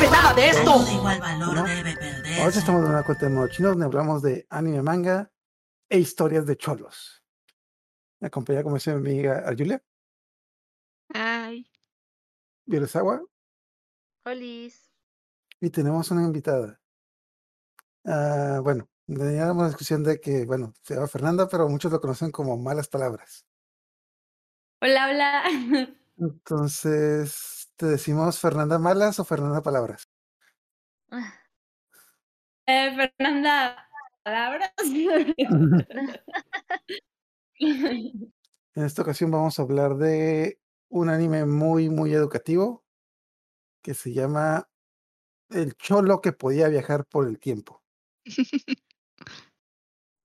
sabe nada de esto. Todo de igual valor ¿No? debe Ahora estamos en una cuenta de modo chino donde hablamos de anime, manga e historias de cholos. Me acompaña como dice mi amiga Arjulia, Ay. Violesawa, Olis. y tenemos una invitada. Ah, bueno, teníamos una discusión de que, bueno, se llama Fernanda, pero muchos lo conocen como malas palabras. Hola, hola. Entonces, ¿te decimos Fernanda Malas o Fernanda Palabras? Eh, Fernanda, palabras. En esta ocasión vamos a hablar de un anime muy, muy educativo que se llama El Cholo que podía viajar por el tiempo.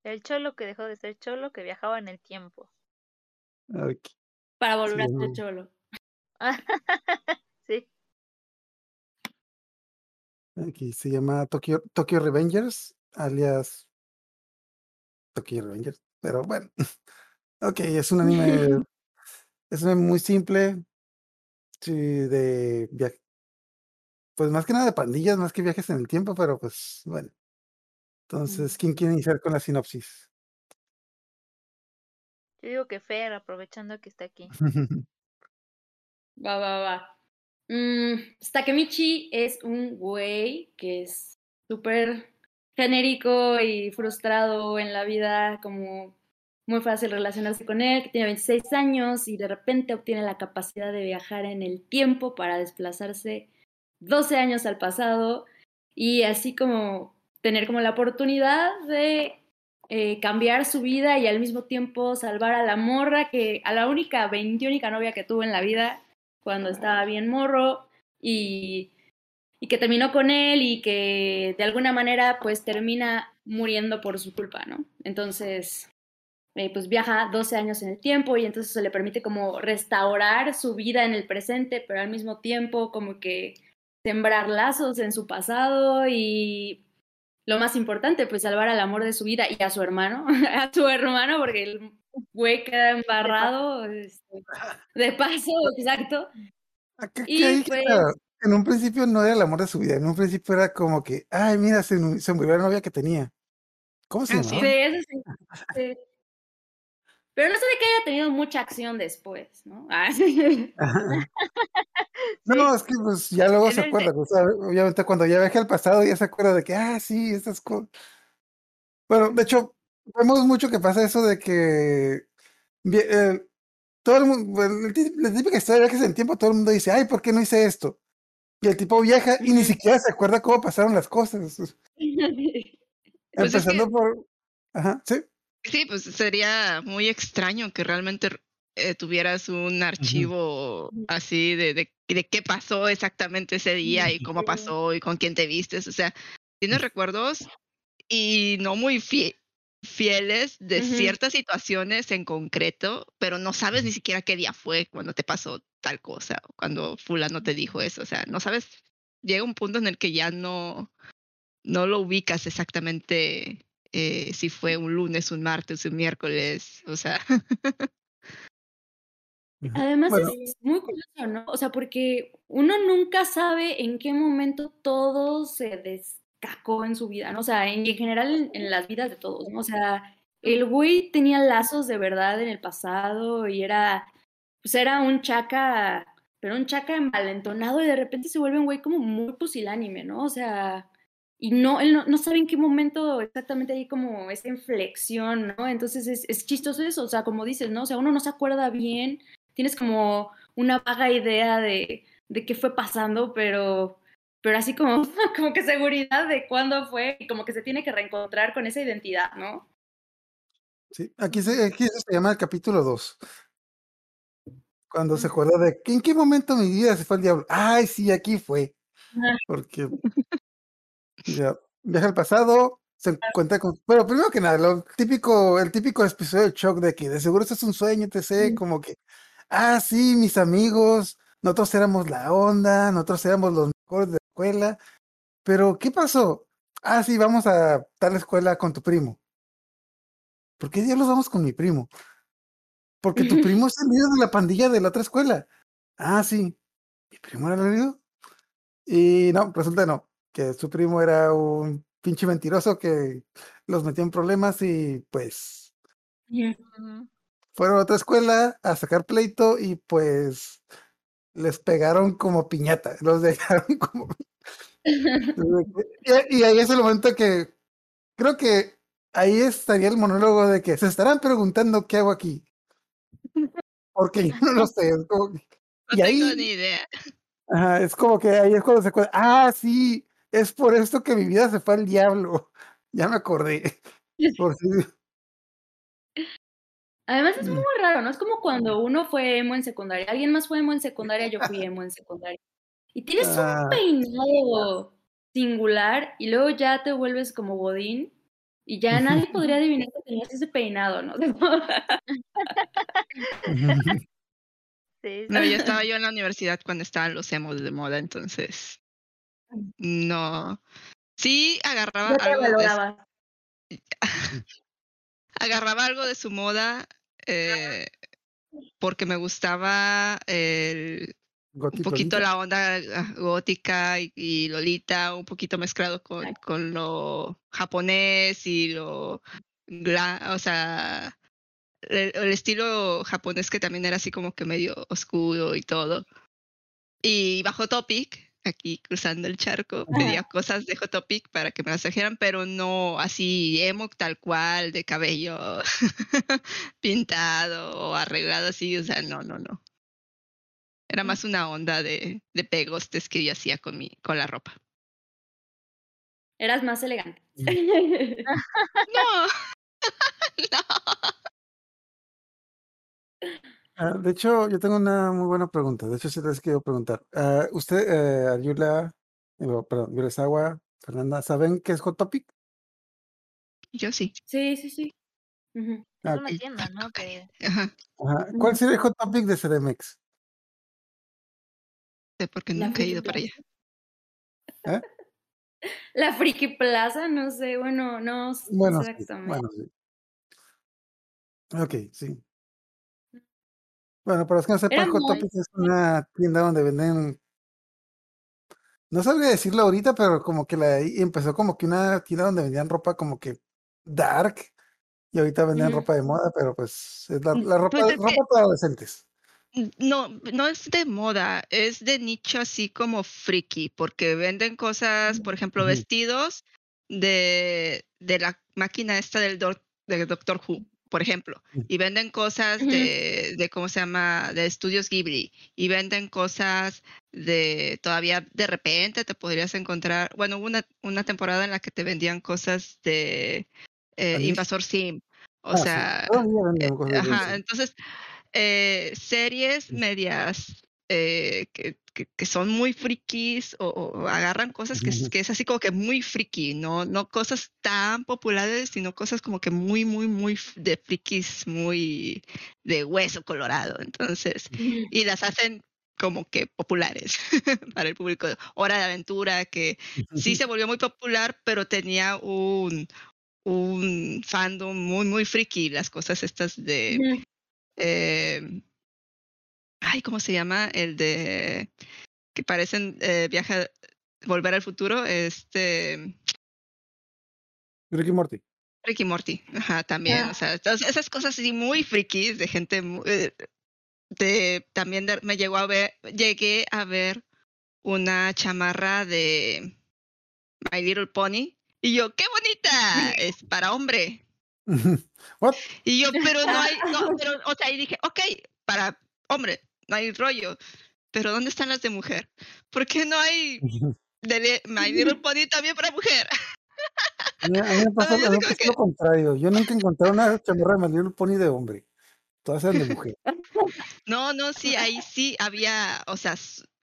El cholo que dejó de ser cholo que viajaba en el tiempo. Para volver a ser cholo. sí. Aquí se llama Tokyo, Tokyo Revengers, alias Tokyo Revengers, pero bueno. Ok, es un anime, es un anime muy simple, sí, de via- pues más que nada de pandillas, más que viajes en el tiempo, pero pues bueno. Entonces, ¿quién quiere iniciar con la sinopsis? Yo digo que Fer, aprovechando que está aquí. Va, va, va. Mm, Takemichi es un güey que es súper genérico y frustrado en la vida, como muy fácil relacionarse con él, que tiene 26 años y de repente obtiene la capacidad de viajar en el tiempo para desplazarse 12 años al pasado y así como tener como la oportunidad de eh, cambiar su vida y al mismo tiempo salvar a la morra que a la única veintiúnica novia que tuvo en la vida cuando estaba bien morro y, y que terminó con él y que de alguna manera pues termina muriendo por su culpa, ¿no? Entonces, eh, pues viaja 12 años en el tiempo y entonces eso le permite como restaurar su vida en el presente, pero al mismo tiempo como que sembrar lazos en su pasado y lo más importante, pues salvar al amor de su vida y a su hermano, a su hermano, porque güey queda embarrado este, de paso, exacto. Acá Y pues- en un principio no era el amor de su vida, en un principio era como que, ay, mira, se, se murió la novia que tenía. ¿Cómo se Ah, sí. llamaba? Sí, eso sí. sí. Pero no se ve que haya tenido mucha acción después, ¿no? Ah, sí. No, es que pues ya luego se acuerda, obviamente cuando ya viaja al pasado ya se acuerda de que, ah, sí, estas cosas. Bueno, de hecho, vemos mucho que pasa eso de que eh, todo el mundo, tí- la típica historia de viajes en tiempo, todo el mundo dice, ay, ¿por qué no hice esto? Y el tipo viaja y ni siquiera se acuerda cómo pasaron las cosas. Pues es Empezando que- por... Ajá, sí. Sí, pues sería muy extraño que realmente eh, tuvieras un archivo así de, de, de qué pasó exactamente ese día y cómo pasó y con quién te vistes. O sea, tienes recuerdos y no muy fie- fieles de ciertas situaciones en concreto, pero no sabes ni siquiera qué día fue cuando te pasó tal cosa, o cuando fulano te dijo eso. O sea, no sabes, llega un punto en el que ya no, no lo ubicas exactamente eh, si fue un lunes, un martes, un miércoles, o sea. Además Bueno, es muy curioso, ¿no? O sea, porque uno nunca sabe en qué momento todo se descacó en su vida, ¿no? O sea, en, en general en, las vidas de todos, ¿no? O sea, el güey tenía lazos de verdad en el pasado y era, pues era un chaca, pero un chaca envalentonado y de repente se vuelve un güey como muy pusilánime, ¿no? O sea, y no, él no, no sabe en qué momento exactamente hay como esa inflexión, ¿no? Entonces es, es chistoso eso, o sea, como dices, ¿no? O sea, uno no se acuerda bien tienes como una vaga idea de, de qué fue pasando, pero, pero así como, como que seguridad de cuándo fue y como que se tiene que reencontrar con esa identidad, ¿no? sí, aquí se, aquí se llama el capítulo 2. Cuando se acuerda de en qué momento mi vida se fue al diablo. Ay, sí, aquí fue. Porque ya, viaja al pasado, se encuentra con. Bueno, primero que nada, lo típico, el típico episodio de shock de que de seguro esto es un sueño, etc. Como que, ah, sí, mis amigos, nosotros éramos la onda, nosotros éramos los de la escuela. Pero, ¿qué pasó? Ah, sí, vamos a tal escuela con tu primo. ¿Por qué diablos vamos con mi primo? Porque tu primo es el líder de la pandilla de la otra escuela. Ah, sí. ¿Mi primo era el líder? Y no, resulta no, que su primo era un pinche mentiroso que los metió en problemas y pues fueron a otra escuela a sacar pleito y pues les pegaron como piñata, los dejaron como... Y, y ahí es el momento que creo que ahí estaría el monólogo de que se estarán preguntando qué hago aquí. Porque yo no lo sé. es como que- No y tengo ahí ni idea. ajá, es como que ahí es cuando se acuerda. Ah, sí, es por esto que mi vida se fue al diablo. Ya me acordé. Por si- Además es Mm. muy raro, ¿no? Es como cuando uno fue emo en secundaria, alguien más fue emo en secundaria, yo fui emo en secundaria. Y tienes Ah. un peinado singular y luego ya te vuelves como Godín y ya nadie podría adivinar que tenías ese peinado, ¿no? Sí, No, yo estaba yo en la universidad cuando estaban los emos de moda, entonces no. Sí agarraba Ya te algo de. Agarraba algo de su moda eh, porque me gustaba el, un poquito Lolita. la onda ah, gótica y, y Lolita, un poquito mezclado con, con lo japonés y lo, o sea, el, el estilo japonés que también era así como que medio oscuro y todo. Y bajo Topic, aquí cruzando el charco, pedía cosas de Hot Topic para que me las trajeran, pero no así emo tal cual, de cabello pintado o arreglado así, o sea, no, no, no. Era más una onda de, de pegostes que yo hacía con mi, con la ropa. Eras más elegante. No, no. Ah, de hecho, yo tengo una muy buena pregunta. De hecho, sí les quiero preguntar. Ah, usted, eh, Ayula, perdón, Yuresawa, Fernanda, ¿saben qué es Hot Topic? Yo sí. Sí, sí, sí. Ujú. Ah, Es una El tienda, ¿no? taco Que Ajá, Ajá. ¿Cuál sería el Hot Topic de CDMX? sé porque La nunca he Friki ido para allá. ¿Eh? La Friki Plaza, no sé, bueno, no s- no Bueno, sé sí, exactamente. bueno, sí. Ok, sí. Bueno, para los que no sepan, Hot Topic es una tienda donde venden. No sabría decirlo ahorita, pero como que la empezó como que una tienda donde vendían ropa como que dark. Y ahorita Ujú. ropa de moda, pero pues es la, Mm, la ropa, pues es que- ropa para adolescentes. No, no es de moda, es de nicho así como friki, porque venden cosas, por ejemplo, vestidos de, de la máquina esta del, del Doctor Who, por ejemplo, Mm. y venden cosas de, de, ¿cómo se llama?, de estudios Ghibli, y venden cosas de, todavía de repente te podrías encontrar, bueno, hubo una, una temporada en la que te vendían cosas de eh. Invasor Sim, o Ah, sea, venden eh, ajá, entonces eh, series medias eh, que, que, que son muy frikis o, o agarran cosas que, es- Ujú. que es así como que muy friki, no, no cosas tan populares, sino cosas como que muy, muy, muy de frikis, muy de hueso colorado. Entonces, y las hacen como que populares para el público. Hora de aventura, que sí se volvió muy popular, pero tenía un, un fandom muy, muy friki, las cosas estas de eh, ay, ¿cómo se llama? El de que parecen eh, viaja, volver al futuro, este Ricky Morty. Ricky Morty, ajá, también, Ah. o sea, entonces, esas cosas así muy frikis de gente eh, de también de- me llegó a ver, llegué a ver una chamarra de My Little Pony y yo, qué bonita, es para hombre. What? Y yo, pero no hay, no, pero, o sea, y dije, ok, para hombre, no hay rollo, pero ¿dónde están las de mujer? ¿Por qué no hay de My Little Pony también para mujer? A mí, me como pasa que- lo contrario. Yo nunca encontré una chamarra de My Little Pony de hombre. Todas eran de mujer. No, no, sí, ahí sí había, o sea,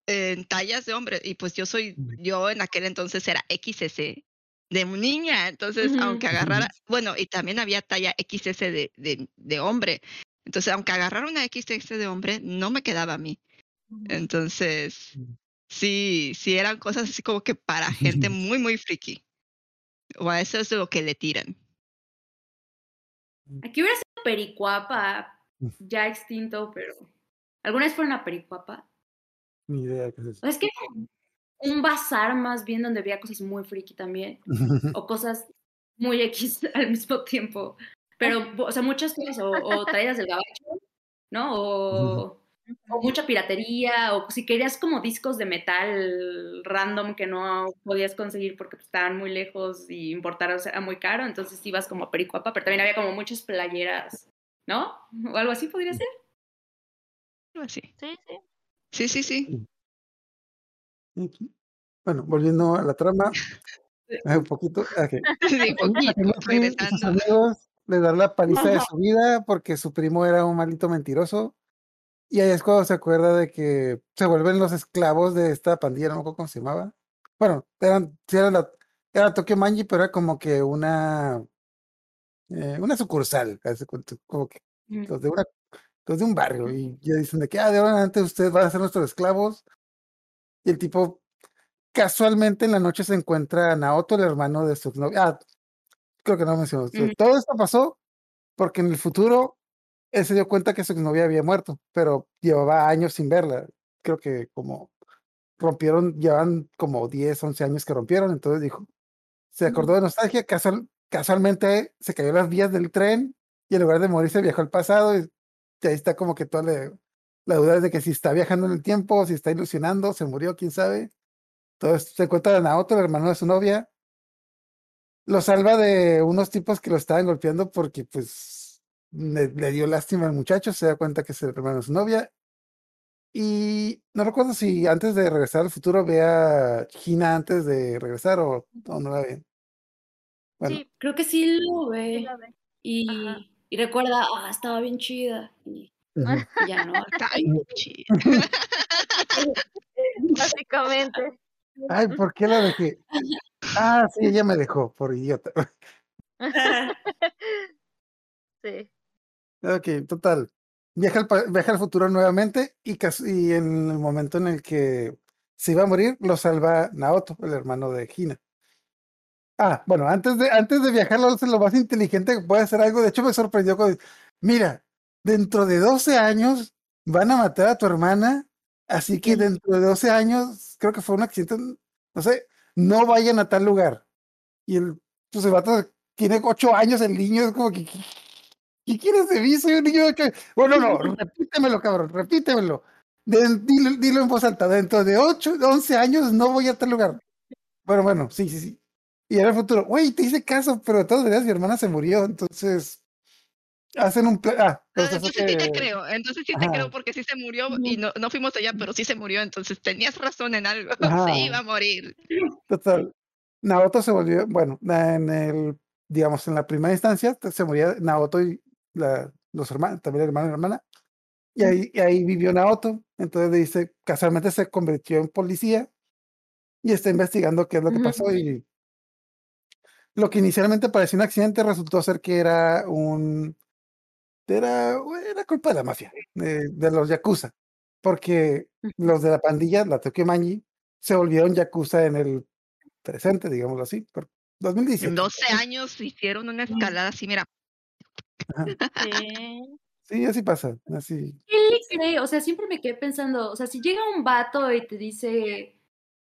en tallas de hombre, y pues yo soy, yo en aquel entonces era XS de niña, entonces aunque agarrara, bueno, y también había talla XS de, de, de hombre, entonces aunque agarrara una XS de hombre, no me quedaba a mí. Entonces, Ujú. sí, sí eran cosas así como que para gente muy, muy friki. O a eso es lo que le tiran. Aquí hubiera sido Pericuapa, ya extinto, pero. ¿Alguna vez fueron a Pericuapa? Ni idea qué es eso. Es que un bazar más bien donde veía cosas muy friki también, o cosas muy X al mismo tiempo. Pero, o sea, muchas cosas, o, o traídas del gabacho, ¿no? O, o mucha piratería, o si querías como discos de metal random que no podías conseguir porque estaban muy lejos y importarlos era muy caro, entonces ibas como a Pericuapa, pero también había como muchas playeras, ¿no? O algo así podría ser. Algo así. Sí, sí. Sí, sí, sí. Ujú. Bueno, volviendo a la trama, eh, un poquito. ok. Sí, poquito, regresando. amigos le dan la paliza de su vida porque su primo era un maldito mentiroso. Y ahí es cuando se acuerda de que se vuelven los esclavos de esta pandilla, no me acuerdo cómo se llamaba. Bueno, eran, era la, era Tokyo Manji, pero era como que una, eh, una sucursal, como que Ujú. los de una, los de un barrio. Y ya dicen de que, ah, de ahora en adelante ustedes van a ser nuestros esclavos. Y el tipo casualmente en la noche se encuentra a Naoto, el hermano de su novia. Ah, creo que no mencionó. Ujú. Todo esto pasó porque en el futuro él se dio cuenta que su novia había muerto, pero llevaba años sin verla. Creo que como rompieron, llevan como 10, 11 años que rompieron, entonces dijo, se acordó de nostalgia, casual, casualmente se cayó las vías del tren y en lugar de morirse viajó al pasado y, ahí está como que toda la, la duda de que si está viajando en el tiempo, si está ilusionando, se murió, quién sabe. Entonces se encuentra a Naoto, el hermano de su novia, lo salva de unos tipos que lo estaban golpeando porque pues le, le dio lástima al muchacho, se da cuenta que es el hermano de su novia. Y no recuerdo si antes de regresar al futuro ve a Gina antes de regresar o, o no la ve. Bueno, Sí, Creo que sí lo sí ve. Y, y recuerda, ah, estaba bien chida. Y, ya no. Está ahí, chido. Básicamente. Ay, ¿por qué la dejé? Ah, sí, ella me dejó por idiota. Sí. Ok, total. Viaja al, viaja al futuro nuevamente y, y en el momento en el que se iba a morir, lo salva Naoto, el hermano de Hina. Ah, bueno, antes de, antes de viajar, lo hace lo más inteligente que puede hacer algo. De hecho, me sorprendió con, mira, dentro de 12 años van a matar a tu hermana, así que dentro de 12 años, creo que fue un accidente, no sé, no vayan a tal lugar. Y el, pues el vato tiene 8 años, el niño es como que, ¿qué, qué quieres de mí? Soy un niño de ocho años". Bueno, no, repítemelo, cabrón, repítemelo. De- dilo, dilo en voz alta, dentro de 8, 11 años no voy a tal lugar. Bueno, bueno, sí, sí, sí. Y era el futuro, güey, te hice caso, pero de todas maneras mi hermana se murió, entonces hacen un plan. Ah, Ah, entonces sí te creo, entonces sí te Ajá. creo porque sí se murió y no, no fuimos allá, pero sí se murió, entonces tenías razón en algo, Ajá. se iba a morir. Total. Naoto se volvió, bueno, en el, digamos, en la primera instancia se moría Naoto y la, los hermanos, también el hermano y la hermana. Y ahí, y ahí vivió Naoto. Entonces dice, casualmente se convirtió en policía y está investigando qué es lo que pasó. Y lo que inicialmente parecía un accidente resultó ser que era un, era, era culpa de la mafia, de, de los yakuza. Porque los de la pandilla, la Tokyo Manji, se volvieron yakuza en el presente, digámoslo así, por En 2017. 12 años hicieron una escalada así, mira. Sí. Sí, así pasa, así. ¿Quién le cree? O sea, siempre me quedé pensando, o sea, si llega un vato y te dice,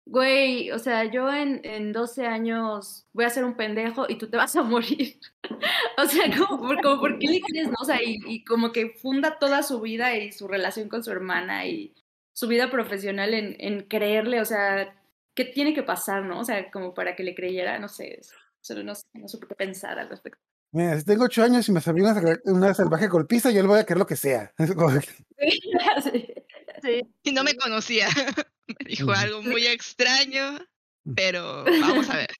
güey, o sea, yo en, en 12 años voy a ser un pendejo y tú te vas a morir. o sea, como, por- como, ¿por qué le crees, no? O sea, y, y como que funda toda su vida y su relación con su hermana y su vida profesional en, en creerle, o sea, ¿qué tiene que pasar, no? O sea, como para que le creyera, no sé, solo no, sé, no supe qué pensar al respecto. Mira, si tengo ocho años y me salió una, salva- una salvaje golpiza, yo le voy a querer lo que sea. Sí. Sí. y no me conocía, me dijo algo muy extraño, pero vamos a ver.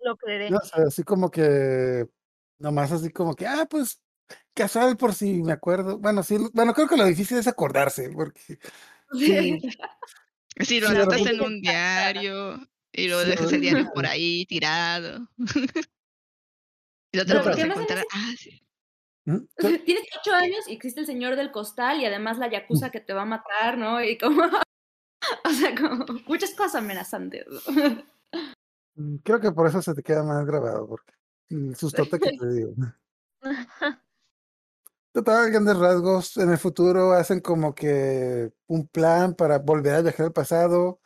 Lo creeré. no sé, así como que, nomás así como que, ah, pues, casual por si me acuerdo. Bueno, sí, bueno, creo que lo difícil es acordarse, porque sí, Si lo Sí, anotas en un diario y lo Sí, dejas el diario por ahí tirado. y lo te lo vuelves a ¿qué más encontrar. Ah, sí. ¿Mm? Tienes ocho años y existe el señor del costal y además la yakuza que te va a matar, ¿no? Y como, o sea, como muchas cosas amenazantes. Mm, Creo que por eso se te queda más grabado, porque el sustote que te digo. Total, grandes rasgos, en el futuro hacen como que un plan para volver a viajar al pasado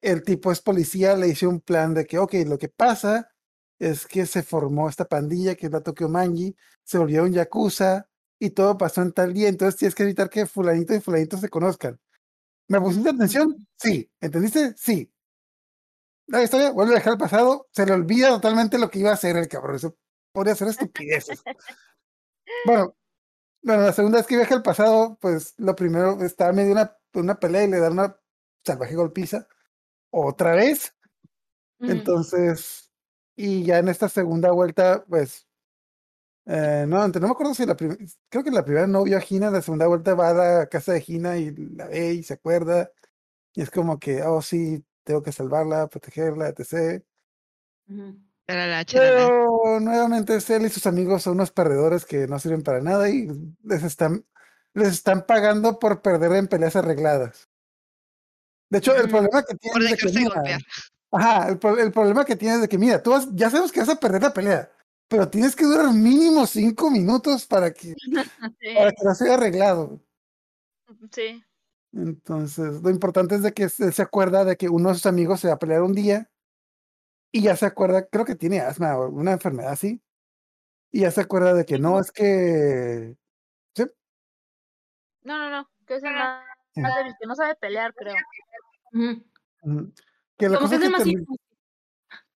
el tipo es policía, le hizo un plan de que, ok, lo que pasa es que se formó esta pandilla que es la Tokyo Manji, se volvió un yakuza y todo pasó en tal día, entonces tienes que evitar que fulanito y fulanito se conozcan. ¿Me pusiste atención? Sí. ¿Entendiste? Sí. La historia vuelve a dejar el pasado, se le olvida totalmente lo que iba a hacer el cabrón. Eso podría ser estupideces. bueno, bueno, la segunda vez que viaja al pasado, pues lo primero está medio una, una pelea y le da una salvaje golpiza. Otra vez. Ujú. Entonces, y ya en esta segunda vuelta, pues, eh, no, ante- no me acuerdo si la primera, creo que la primera no vio a Gina, la segunda vuelta va a la casa de Gina y la ve y se acuerda. Y es como que, oh, sí, tengo que salvarla, protegerla, etc. Pero nuevamente es él y sus amigos son unos perdedores que no sirven para nada y les están, les están pagando por perder en peleas arregladas. De hecho, el Ujú. problema que tienen Por de que, mira. Ajá, el, pro- el problema que tienes de que, mira, tú vas- ya sabes que vas a perder la pelea, pero tienes que durar mínimo cinco minutos para que, para Sí, que no sea arreglado. sí. Entonces, lo importante es de que él se acuerda de que uno de sus amigos se va a pelear un día y ya se acuerda, creo que tiene asma o una enfermedad así, y ya se acuerda de que no, es que, sí, No, no, no. Que es el más, sí, más débil, que no sabe pelear, creo. Que la Como cosa que es el más.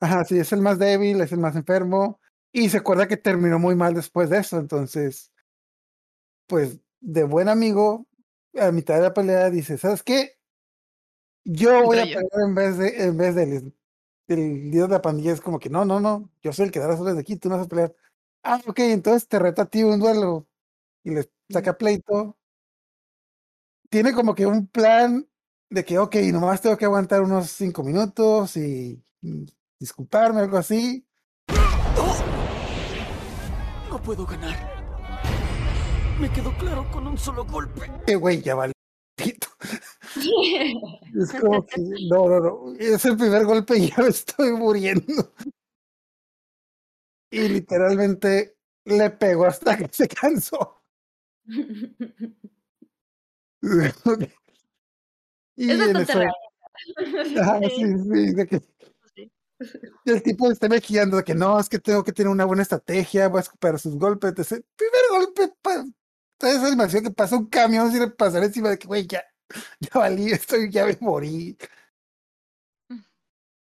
Ajá, sí, es el más débil, es el más enfermo, y se acuerda que terminó muy mal después de eso, entonces, pues, de buen amigo, a mitad de la pelea dice, ¿sabes qué? Yo voy a pelear en vez de, en vez del, del líder de la pandilla, es como que, no, no, no, yo soy el que da las órdenes de aquí, tú no vas a pelear. Ah, ok, entonces te reto a ti un duelo, y le saca pleito. Tiene como que un plan de que, ok, nomás tengo que aguantar unos cinco minutos y, y disculparme, algo así. No puedo ganar. Me quedó claro con un solo golpe. Que güey, ya vale. Es como que, no, no, no. Es el primer golpe y ya me estoy muriendo. Y literalmente le pegó hasta que se cansó. Y Es bastante eso, ajá, Sí. sí, de que. El tipo está guiando de que no, es que tengo que tener una buena estrategia, voy a escupar sus golpes. etc. Primer golpe, pa, toda esa animación que pasa un camión sin pasar encima de que, güey, ya, ya valí, estoy, ya me morí.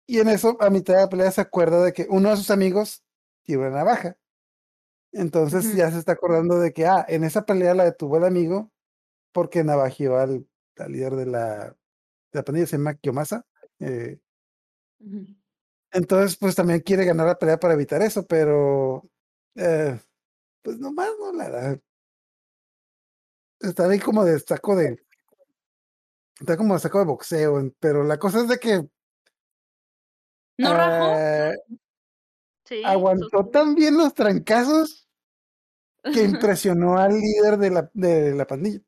Y en eso, a mitad de la pelea, se acuerda de que uno de sus amigos tiene una navaja. Entonces ya se está acordando de que, ah, en esa pelea la detuvo el amigo porque navajeó al, al líder de la, de la pandilla, se llama Kiyomasa. Eh. Entonces, pues también quiere ganar la pelea para evitar eso, pero eh, pues nomás no la da. Está ahí como de saco de. Está como de saco de boxeo, pero la cosa es de que ¿No rajó? eh, Sí. aguantó tan bien los trancazos que impresionó al líder de la, de la pandilla.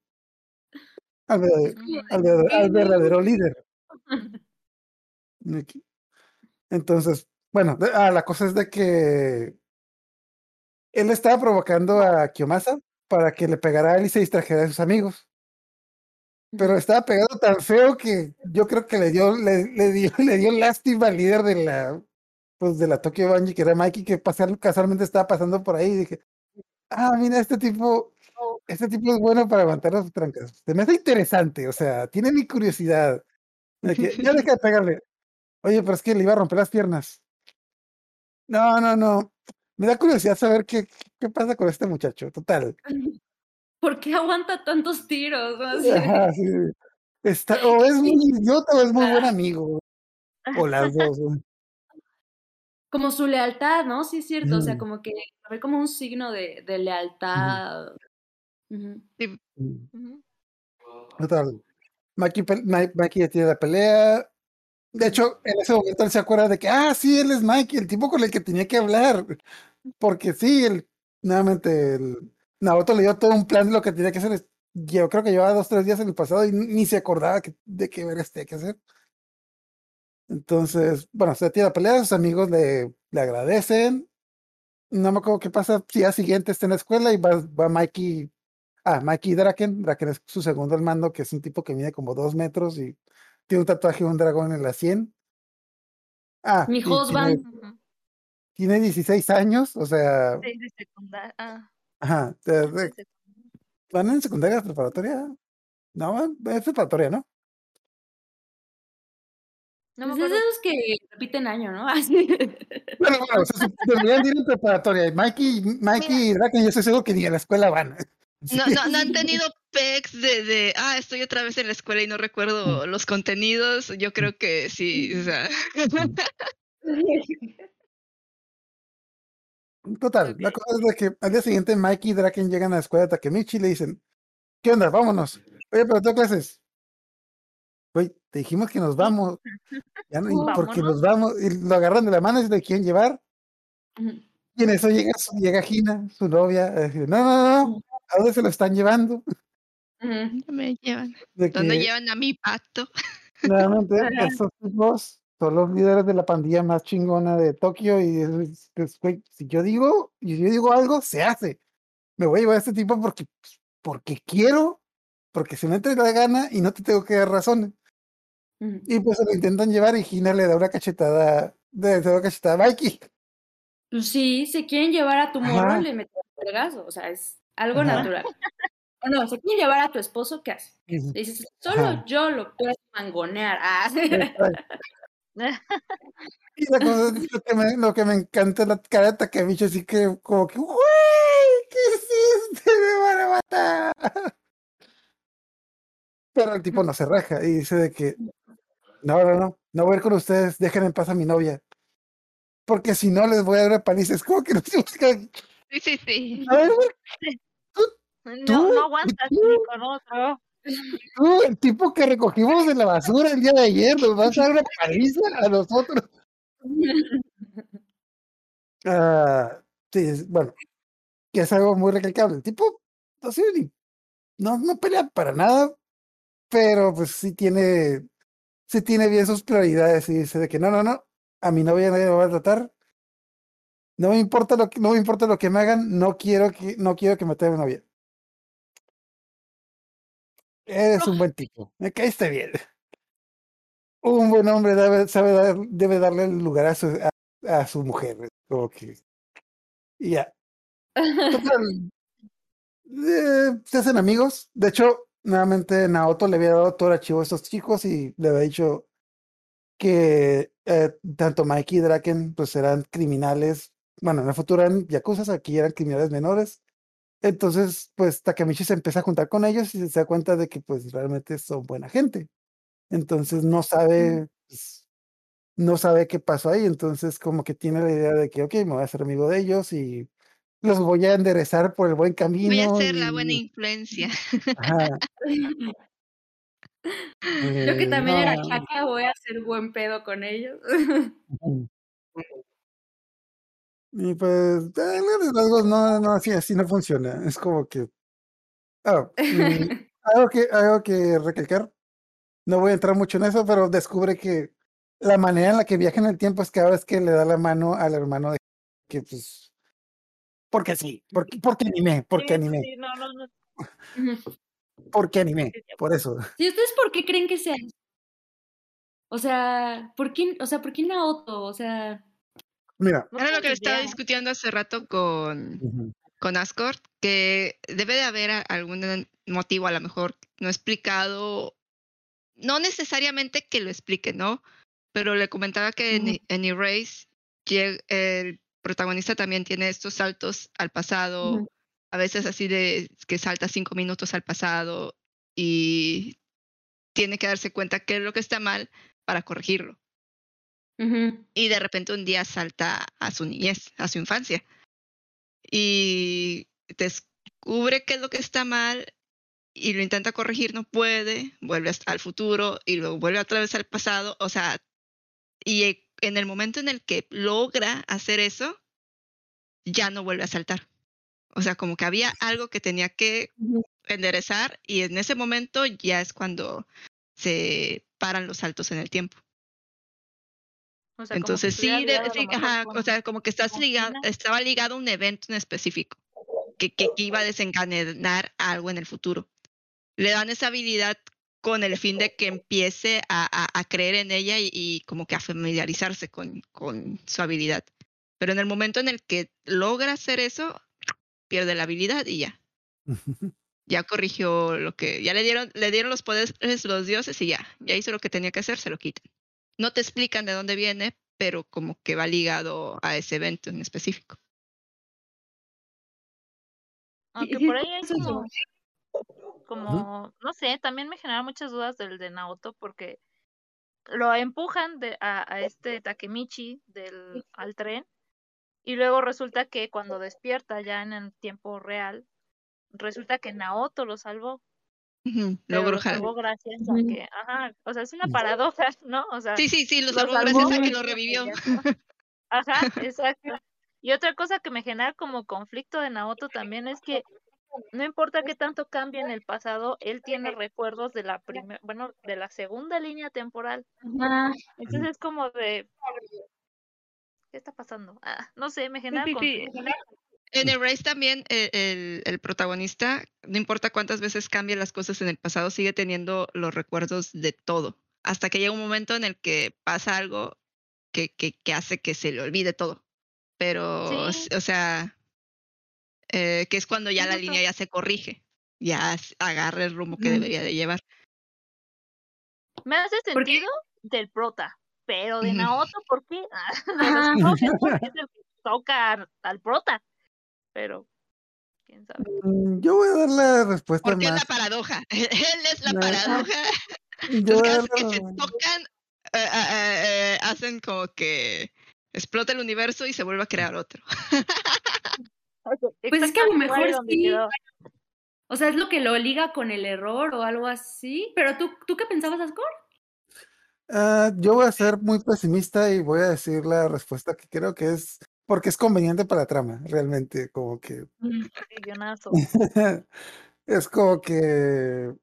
Al, verdadero- al verdadero- al Sí. verdadero líder. Aquí. Entonces, bueno, ah, la cosa es de que él estaba provocando a Kiyomasa para que le pegara a él y se distrajera de sus amigos. Pero estaba pegando tan feo que yo creo que le dio, le, le dio, le dio lástima al líder de la, pues de la Tokyo Banji, que era Mikey, que pasar, casualmente estaba pasando por ahí y dije, ah, mira, este tipo, este tipo es bueno para aguantar los trancas. Se me hace interesante, o sea, tiene mi curiosidad. De que, ya deja de pegarle. Oye, pero es que le iba a romper las piernas. No, no, no. Me da curiosidad saber qué, qué pasa con este muchacho. Total. ¿Por qué aguanta tantos tiros? no? Ajá, sí. Está, o es muy idiota o es muy buen amigo. O las dos. güey. Como su lealtad, ¿no? Sí, es cierto. O sea, como que ve como un signo de, de lealtad. Mm, Ujú. Total. Mi- Mikey ya tiene la pelea. De hecho, en ese momento él se acuerda de que, ah, sí, él es Mikey, el tipo con el que tenía que hablar. Porque sí, él, nuevamente, el, Naoto le dio todo un plan de lo que tenía que hacer. Yo creo que llevaba dos, tres días en el pasado y ni se acordaba de qué vergas tenía que hacer. Entonces, bueno, se tiene la pelea, sus amigos le, le agradecen. No me acuerdo qué pasa. Si día siguiente está en la escuela y va, va Mikey, ah, Mikey Draken. Draken es su segundo al mando, que es un tipo que mide como dos metros y tiene un tatuaje de un dragón en la 100. Ah, Mi husband. tiene, tiene 16 años, o sea, de secundaria. Ah, ajá, de- de-. ¿van en secundaria preparatoria? No, van- es preparatoria, ¿no? No me Pues es de acuerdo. esos que repiten año, ¿no? Así. Bueno, bueno, o sea, se- deberían de ir en preparatoria. y Mikey, Mikey y Draken, yo estoy seguro que ni a la escuela van. No, no, no han tenido pecs de, de, ah, estoy otra vez en la escuela y no recuerdo los contenidos. Yo creo que sí, o sea. Total, la cosa es de que al día siguiente Mikey y Draken llegan a la escuela de Takemichi y le dicen, ¿qué onda? Vámonos. Oye, pero tengo clases. Güey, te dijimos que nos vamos. Ya no, y porque nos vamos. Y lo agarran de la mano y se le quieren llevar. Y en eso llega, llega Gina, su novia. decir, no, no, no. ¿A dónde se lo están llevando? Ujú. ¿Dónde me llevan? De ¿Dónde que, llevan a mi pato? nuevamente, esos tipos son los líderes de la pandilla más chingona de Tokio. Y es- es, güey, si yo digo, y si yo digo algo, se hace. Me voy a llevar a este tipo porque, porque quiero, porque se me entre la gana y no te tengo que dar razones. Ujú. Y pues se lo intentan llevar y Gina le da una cachetada, le da una cachetada a Mikey. Pues sí, se quieren llevar a tu morro, le meten un vergazo, o sea, es algo Ajá. natural. O no, se quieren llevar a tu esposo, ¿qué haces? Dices, solo Ajá. yo lo puedo mangonear. Ah, sí. Y la cosa es lo que me, lo que me encanta es la cara de Takemichi, así que como que, ¡güey! ¿Qué hiciste? ¡Me van a matar! Pero el tipo no se raja y dice de que, no, no, no, no voy a ir con ustedes, dejen en paz a mi novia. Porque si no les voy a dar una paliza. Es como que no se busca. Sí, sí, sí. A ver, güey, No, ¿Tú? no aguantas ¿Tú? ni con otro. tú, el tipo que recogimos de la basura el día de ayer, nos vas a dar una paliza a nosotros. Ah, sí, bueno, que es algo muy recalcable. El tipo no, sé, no, no pelea para nada, pero pues sí tiene, sí tiene bien sus prioridades y dice de que no, no, no, a mi novia nadie me va a tratar. No me importa lo que, no me importa lo que me hagan, no quiero que, no quiero que me traiga mi novia. Eres un buen tipo, me caíste bien. Un buen hombre debe, sabe dar, debe darle el lugar a su, a, a su mujer, como que. y ya. Total, eh, se hacen amigos. De hecho, nuevamente Naoto le había dado todo el archivo a estos chicos y le había dicho que eh, tanto Mikey y Draken pues eran criminales. Bueno, en el futuro eran yakuzas, aquí eran criminales menores. Entonces, pues Takemichi se empieza a juntar con ellos y se da cuenta de que pues realmente son buena gente. Entonces no sabe, pues, no sabe qué pasó ahí. Entonces como que tiene la idea de que, ok, me voy a hacer amigo de ellos y los voy a enderezar por el buen camino. Voy a ser la buena influencia. Ajá, Yo que eh, también era no, chaca, voy a hacer buen pedo con ellos. Y pues, grandes rasgos, no, no, así, así no funciona. Es como que. mm, algo que, algo que recalcar. No voy a entrar mucho en eso, pero descubre que la manera en la que viaja en el tiempo es cada vez que le da la mano al hermano de que pues. Porque sí, porque, porque animé, porque Sí, animé, sí, no, no, no. Porque animé, Sí, sí. por eso. ¿Y ustedes por qué creen que sea? O sea, ¿por qué, o sea, ¿por qué Naoto? O sea, Mira, Era lo que estaba discutiendo hace rato con, con Ascord, que debe de haber algún motivo, a lo mejor no explicado, no necesariamente que lo explique, ¿no? Pero le comentaba que en, en Erase el protagonista también tiene estos saltos al pasado, a veces así de que salta cinco minutos al pasado y tiene que darse cuenta qué es lo que está mal para corregirlo. Y de repente un día salta a su niñez, a su infancia. Y descubre qué es lo que está mal y lo intenta corregir, no puede, vuelve al futuro y luego vuelve otra vez al pasado. O sea, y e- en el momento en el que logra hacer eso, ya no vuelve a saltar. O sea, como que había algo que tenía que enderezar y en ese momento ya es cuando se paran los saltos en el tiempo. O sea, Entonces sí, ligado ajá, con- o sea, como que estás ligado, estaba ligado a un evento en específico que, que, que iba a desencadenar algo en el futuro. Le dan esa habilidad con el fin de que empiece a, a- a creer en ella y, y como que a familiarizarse con, con su habilidad. Pero en el momento en el que logra hacer eso, pierde la habilidad y ya. Ya corrigió lo que, ya le dieron, le dieron los poderes los dioses y ya, ya hizo lo que tenía que hacer, se lo quitan. No te explican de dónde viene, pero como que va ligado a ese evento en específico. Aunque por ahí hay eso es como, como, no sé, también me genera muchas dudas del de Naoto porque lo empujan de, a, a este Takemichi del, al tren y luego resulta que cuando despierta ya en el tiempo real, resulta que Naoto lo salvó, Ujú, pero Logró salvó gracias a que, ajá, o sea, es una paradoja, ¿no? O sea, Sí, sí, sí, lo lo salvó salvó gracias a que lo revivió. Ajá, exacto. Y otra cosa que me genera como conflicto de Naoto también es que no importa qué tanto cambie en el pasado, él tiene recuerdos de la primera, bueno, de la segunda línea temporal. Ajá. Entonces es como de, ¿qué está pasando? Ah, no sé, me genera sí, sí. conflicto. En el race también eh, el, el protagonista, no importa cuántas veces cambien las cosas en el pasado, sigue teniendo los recuerdos de todo. Hasta que llega un momento en el que pasa algo que, que, que hace que se le olvide todo. Pero, Sí. o sea, eh, que es cuando ya la línea ya se corrige, ya agarra el rumbo que Ujú. debería de llevar. Me hace sentido del prota, pero de. Naoto, ¿por qué? Ah, porque es el que toca al prota, pero quién sabe. Mm, Yo voy a dar la respuesta Porque es la paradoja. Él es la No. paradoja. Yo Los casos que se tocan eh, eh, eh, hacen como que explota el universo y se vuelve a crear otro. Pues es que a lo mejor sí. O sea, es lo que lo liga con el error o algo así. Pero tú, ¿tú qué pensabas, Ascor? Ah, yo voy a ser muy pesimista y voy a decir la respuesta que creo que es porque es conveniente para la trama, realmente, como que guionazo. es como que,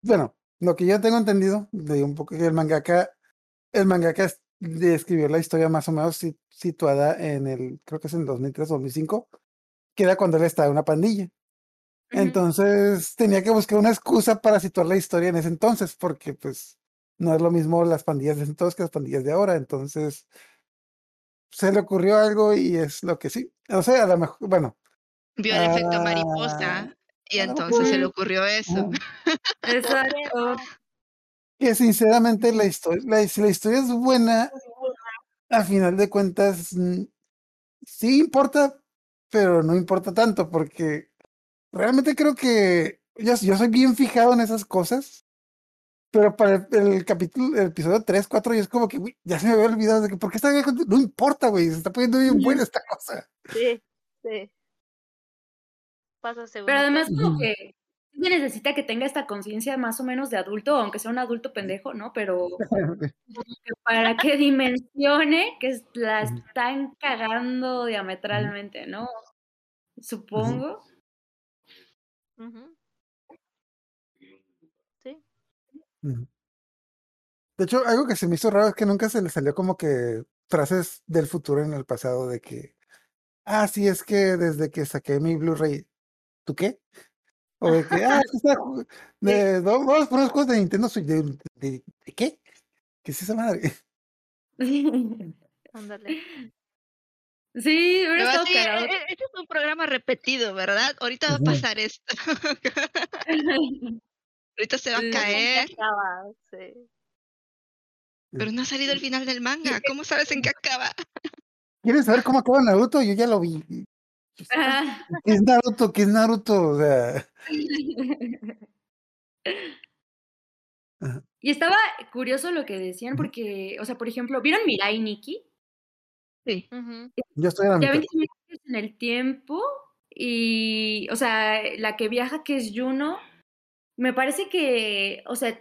bueno, lo que yo tengo entendido de un poco que el mangaka, el mangaka es- describió la historia más o menos si- situada en el, creo que es en 2003 o 2005, que era cuando él estaba en una pandilla. Entonces tenía que buscar una excusa para situar la historia en ese entonces, porque pues no es lo mismo las pandillas de entonces que las pandillas de ahora. Entonces se le ocurrió algo y es lo que sí. O sea, a lo mejor, bueno, Vio el efecto Ah, mariposa y entonces se le ocurrió eso. Exacto. que sinceramente la historia, la, si la historia es buena, a final de cuentas mm, sí importa, pero no importa tanto, porque realmente creo que yo, yo soy bien fijado en esas cosas. Pero para el, el capítulo, el episodio 3, 4, y es como que, güey, ya se me había olvidado de que, ¿por qué está No importa, güey, se está poniendo bien buena esta cosa. Sí, sí. Pasa segundo. Pero además como que necesita que tenga esta conciencia más o menos de adulto, aunque sea un adulto pendejo, ¿no? Pero para que dimensione que la están cagando diametralmente, ¿no? Supongo. Sí. Ujú. De hecho, algo que se me hizo raro es que nunca se le salió como que frases del futuro en el pasado de que, ah, sí, es que desde que saqué mi Blu-ray, ¿tú qué? O de que, ah, es que está de, vamos vamos por unos juegos de Nintendo Switch, ¿de, de- de qué? ¿Qué es esa madre? Ándale. Sí, hubiera estado cagado. e- e- este es un programa repetido, ¿verdad? Ahorita va a pasar esto. Ahorita se va a caer, Acaba, sí. pero no ha salido el final del manga. ¿Cómo sabes en qué acaba? ¿Quieres saber cómo acaba Naruto? Yo ya lo vi. Ah. ¿Qué es Naruto? ¿Qué es Naruto? O sea, Ajá. Y estaba curioso lo que decían porque, o sea, por ejemplo, ¿vieron Mirai Nikki? Sí. Ujú. yo estoy a la Ya en el tiempo y, o sea, la que viaja que es Juno, me parece que, o sea,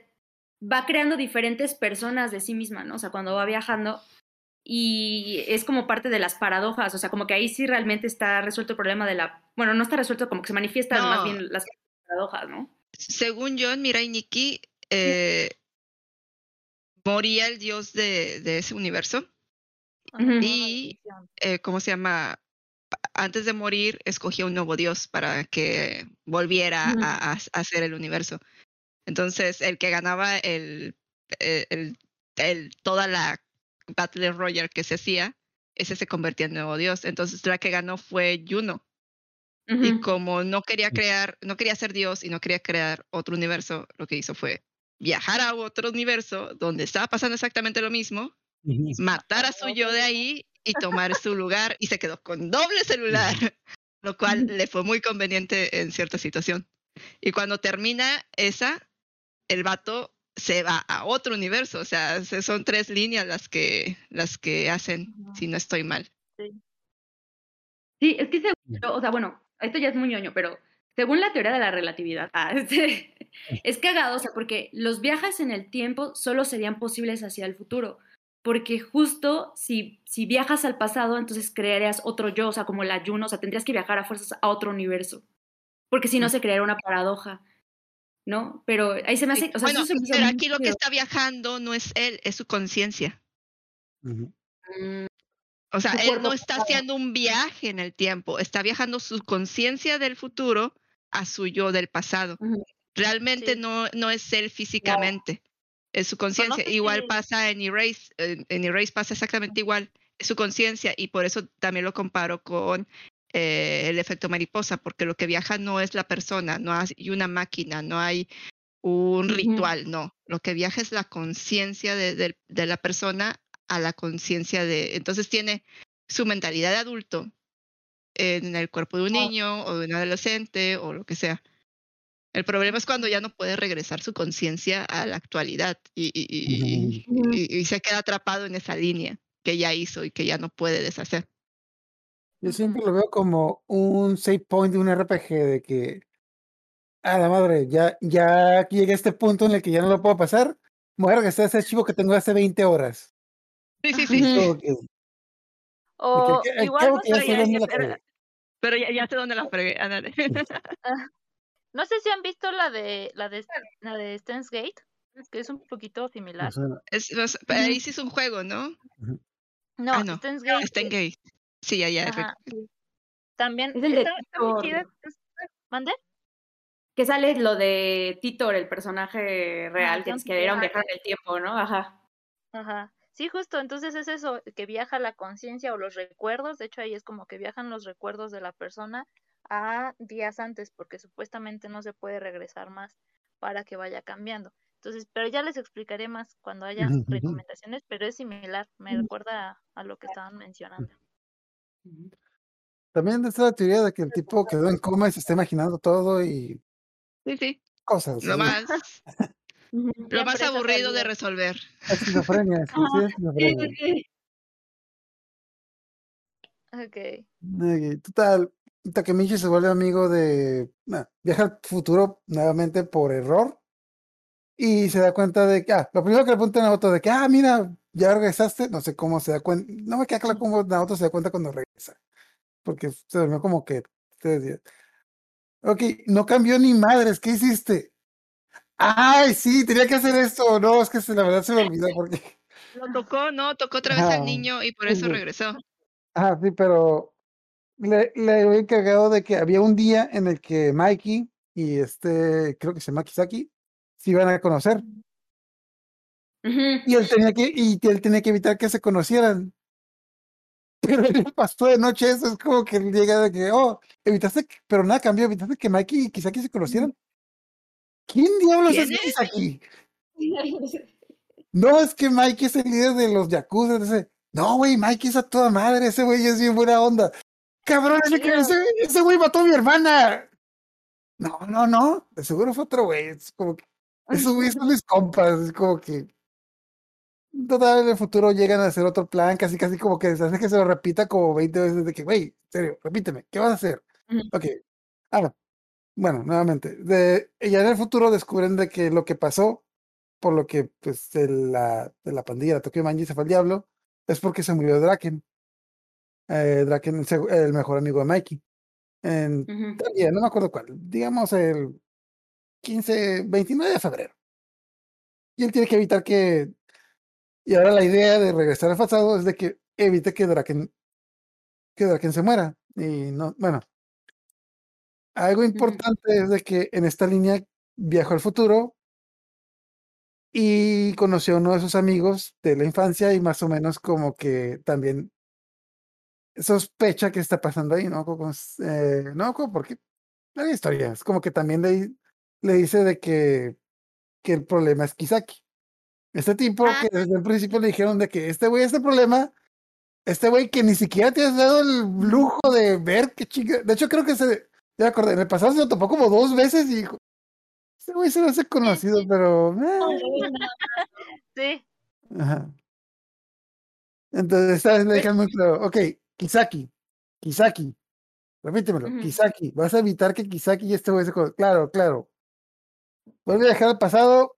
va creando diferentes personas de sí misma, ¿no? O sea, cuando va viajando y es como parte de las paradojas, o sea, como que ahí sí realmente está resuelto el problema de la, bueno, no está resuelto, como que se manifiestan más bien las paradojas, ¿no? Según yo, en Mirai Nikki, eh, moría el dios de, de ese universo. Y, eh, ¿cómo se llama? Antes de morir, escogió un nuevo dios para que volviera Ujú. a, a- a ser el universo. Entonces, el que ganaba el, eh, el, el- toda la Battle Royale que se hacía, ese se convertía en nuevo dios. Entonces, la que ganó fue Juno. Y Ujú. como no quería crear, no quería ser Dios y no quería crear otro universo, lo que hizo fue viajar a otro universo donde estaba pasando exactamente lo mismo, Ujú. matar a su yo de ahí y tomar su lugar y se quedó con doble celular, lo cual le fue muy conveniente en cierta situación. Y cuando termina esa, el vato se va a otro universo, o sea, se- son tres líneas las que las que hacen, si no estoy mal. Sí, es que o sea, bueno, esto ya es muy ñoño, pero según la teoría de la relatividad, ah, este, es cagado, o sea, porque los viajes en el tiempo solo serían posibles hacia el futuro. Porque justo si, si viajas al pasado, entonces crearías otro yo, o sea, como la Juno, o sea, tendrías que viajar a fuerzas a otro universo. Porque si no se crearía una paradoja, ¿no? Pero ahí se me hace, o sea, bueno, eso se me hizo pero aquí lo que está viajando no es él, es su conciencia. Mm, O sea, él no está haciendo un viaje en el tiempo, está viajando su conciencia del futuro a su yo del pasado. Realmente Sí. no, no es él físicamente, es su conciencia. Igual pasa en Erase, en, Erase pasa exactamente igual, es su conciencia y por eso también lo comparo con eh, el efecto mariposa, porque lo que viaja no es la persona, no hay una máquina, no hay un ritual, no. Lo que viaja es la conciencia de, de- de la persona a la conciencia de... Entonces tiene su mentalidad de adulto en el cuerpo de un niño o de un adolescente o lo que sea. El problema es cuando ya no puede regresar su conciencia a la actualidad y, y- y- Ujú. y- y se queda atrapado en esa línea que ya hizo y que ya no puede deshacer. Yo siempre lo veo como un save point de un RPG de que, a la madre, ya, ya llegué a este punto en el que ya no lo puedo pasar. Voy a regresar a ese archivo que tengo hace 20 horas. Sí, sí, sí. O igual no sé, ya- ya-. Pero ya, ya sé dónde la fregué. no sé si han visto la de la de la de Gate, que es un poquito similar. Es- es- ahí sí es un juego, ¿no? No, Ah, no. Steins Gate. Sí, ya, ya. También Es el de está, ¿Mande? Que sale lo de Titor, el personaje real, que, que era un viajar en el tiempo, ¿no? Ajá. Ajá. Sí, justo, entonces es eso, que viaja la conciencia o los recuerdos, de hecho ahí es como que viajan los recuerdos de la persona a días antes, porque supuestamente no se puede regresar más para que vaya cambiando. Entonces, pero ya les explicaré más cuando haya recomendaciones, pero es similar, me recuerda a, a lo que estaban mencionando. También está la teoría de que el tipo quedó en coma y se está imaginando todo y Sí, sí. cosas. Lo más, lo más aburrido de resolver. Esquizofrenia, sí, sí, esquizofrenia. Ok, Total, Takemichi se vuelve amigo de. nah, viaja al futuro nuevamente por error. Y se da cuenta de que. Ah, lo primero que le pregunta a Naoto de que, ah, mira, ya regresaste. No sé cómo se da cuenta. No me queda claro cómo Naoto se da cuenta cuando regresa. Porque se durmió como que. Ok, no cambió ni madres. ¿Qué hiciste? Ay, sí, tenía que hacer esto. No, es que se- la verdad se me olvidó porque. Lo tocó, ¿no? Tocó otra vez Ajá. al niño y por eso regresó. Ah, sí, pero le, le había encargado de que había un día en el que Mikey y este, creo que se llama Kisaki, se iban a conocer. Y él tenía que, y él tenía que evitar que se conocieran. Pero él pasó de noche eso, es como que él llega de que, oh, evitaste, que- pero nada cambió, evitaste que Mikey y Kisaki se conocieran. ¿Quién diablos es ¿Quién es? Kisaki? No, es que Mikey es el líder de los Yakuza. No, güey, Mikey es a toda madre, ese güey es bien buena onda. Cabrón, ese, ese, güey mató a mi hermana. No, no, no, de seguro fue otro güey. Es como que, esos güeyes son mis compas, es como que. Total, en el futuro llegan a hacer otro plan, casi, casi como que se hace que se lo repita como 20 veces de que, güey, en serio, repíteme, ¿qué vas a hacer? Ok. Ah, bueno, nuevamente, de, ya en el futuro descubren de que lo que pasó, por lo que pues de la, de la pandilla, la Tokyo Manji se fue al diablo, es porque se murió Draken. Eh, Draken, el, seg- el mejor amigo de Mikey. En, también, no me acuerdo cuál, digamos el 15, 29 de febrero. Y él tiene que evitar que. Y ahora la idea de regresar al pasado es de que evite que Draken, que Draken se muera. Y no, bueno. Algo importante es de que en esta línea viajó al futuro y conoció a uno de sus amigos de la infancia y más o menos como que también sospecha que está pasando ahí, ¿no? Como, eh, no, como porque hay historias, como que también le, le dice de que, que el problema es Kisaki. Este tipo Ah. que desde el principio le dijeron de que este güey, este problema, este güey que ni siquiera te has dado el lujo de ver qué chica. De hecho, creo que se, ya me acordé, en el pasado se lo topó como dos veces y dijo, este güey se me hace conocido, pero... eh". Sí. Ajá. Entonces, esta vez le dejan muy claro, ok, Kisaki, Kisaki, repítemelo, Ujú. Kisaki, vas a evitar que Kisaki y este güey se... co- Claro, claro. Vuelve a dejar el pasado.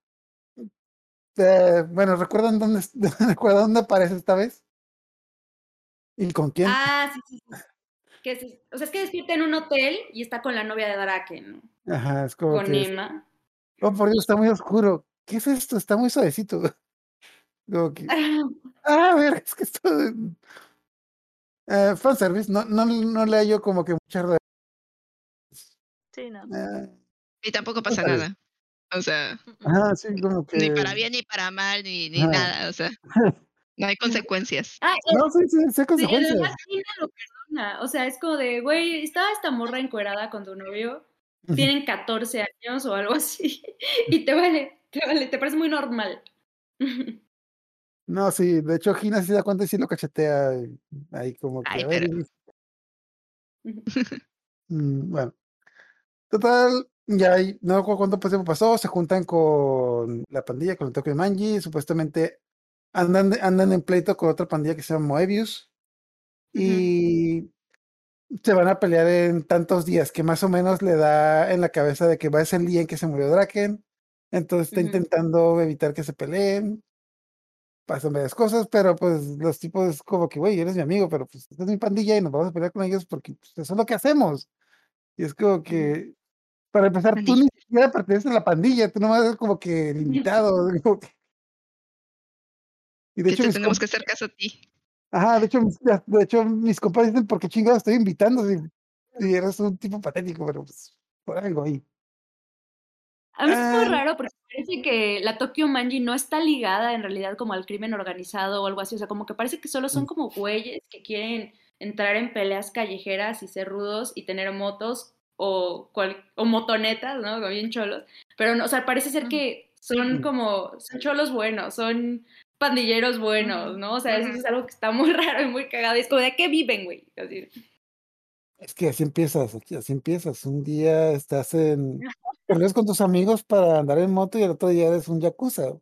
Eh, bueno, ¿recuerdan dónde, es- ¿recuerdan dónde aparece esta vez? ¿Y con quién? Ah, sí, sí, sí. Que se- o sea, es que despierta en un hotel y está con la novia de Draken, ¿no? Ajá, es como Con que... Emma. Oh, por Dios, está muy oscuro. ¿Qué es esto? Está muy suavecito. Como que... Ah, a ver, es que esto... Eh, fanservice, no, no, no le hallo como que mucha... re- Sí, no. eh, Y tampoco pasa nada. O sea, Ajá, sí, como que... ni para bien ni para mal, ni, ni Ajá. nada. O sea, no hay consecuencias. Ah, No, sí, sí, sí, hay consecuencias. demás Gina lo perdona. O sea, es como de, güey, estaba esta morra encuerada con tu novio. Tienen 14 años o algo así. Y te vale, te vale, te parece muy normal. No, sí, de hecho Gina sí se da cuenta y sí lo cachetea y ahí como que Ay, pero- Mm, bueno. Total, ya hay, no recuerdo cuánto pues, tiempo pasó, se juntan con la pandilla, con el Tokyo Manji, supuestamente andan, andan en pleito con otra pandilla que se llama Moebius y se van a pelear en tantos días que más o menos le da en la cabeza de que va a ser el día en que se murió Draken, entonces está intentando evitar que se peleen, pasan varias cosas, pero pues los tipos es como que, güey, eres mi amigo, pero pues esta es mi pandilla y nos vamos a pelear con ellos porque pues, eso es lo que hacemos. Y es como que, para empezar, tú ni siquiera perteneces a la pandilla, tú nomás eres como que el invitado. como que- Y de Que hecho, te tenemos que hacer caso a ti. Ajá, de hecho, mis, de hecho, mis compadres dicen, ¿por qué chingados estoy invitando? Si, si eres un tipo patético, pero pues, por algo ahí. A mí es muy Ah. raro porque parece que la Tokyo Manji no está ligada en realidad como al crimen organizado o algo así. O sea, como que parece que solo son Mm. como güeyes que quieren entrar en peleas callejeras y ser rudos y tener motos o, cual- o motonetas, ¿no? Como bien cholos. Pero, no, o sea, parece ser que son Mm. como, son cholos buenos, son pandilleros buenos, ¿no? O sea, eso es algo que está muy raro y muy cagado. Y es como, ¿de qué viven, güey? Así. Es que así empiezas, así empiezas. Un día estás en... Peleas con tus amigos para andar en moto y el otro día eres un yakuza.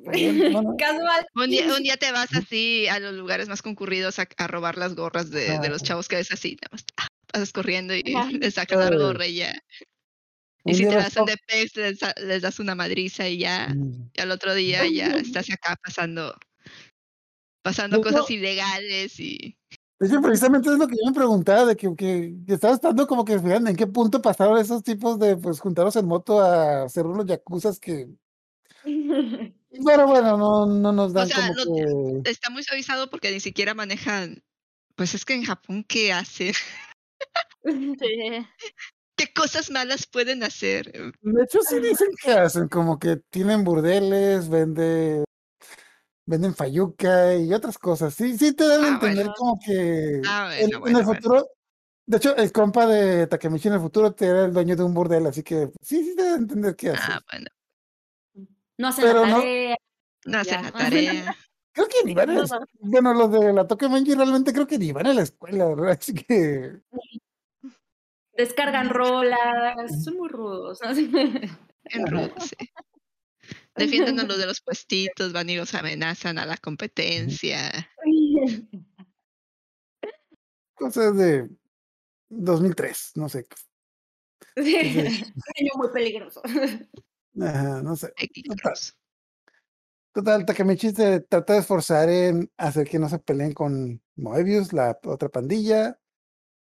Bueno, Casual. Un día, un día te vas así a los lugares más concurridos a, a robar las gorras de, de los chavos que ves así. Nada más, ah, pasas corriendo y les sacas la gorra y ya. Y si te vas hacen de pez, les, da- les das una madriza y ya. Mm. Y al otro día ya estás acá pasando pasando cosas ilegales y De hecho, precisamente es lo que yo me preguntaba, de que, que, que estaba estando como que vean en qué punto pasaron esos tipos de pues juntarlos en moto a hacer unos yakuzas que, pero bueno, no, no nos dan sea, como que está muy suavizado porque ni siquiera manejan. Pues es que en Japón, ¿qué hacen? Sí. ¿Qué cosas malas pueden hacer? De hecho, sí dicen que hacen, como que tienen burdeles, vende, venden fayuca y otras cosas. Sí, sí te dan a Ah, entender bueno. como que Ah, en, bueno, en el bueno. futuro, de hecho, el compa de Takemichi en el futuro te era el dueño de un burdel, así que sí, sí te a entender qué hace. Ah, bueno. No hacen Pero la no- tarea. No hacen Ya. la tarea. Creo que ni van a la No, es- bueno, los de la Tokyo Manji realmente creo que ni van a la escuela, ¿verdad? Así que Descargan rolas, son muy rudos. ¿no? En rudo, sí. Defienden a los de los puestitos, van y los amenazan a la competencia. cosas de 2003, no sé. Sí, muy peligroso. Ajá, no sé. Peligroso. Total, Takemichi se trata de esforzar en hacer que no se peleen con Moebius, la otra pandilla,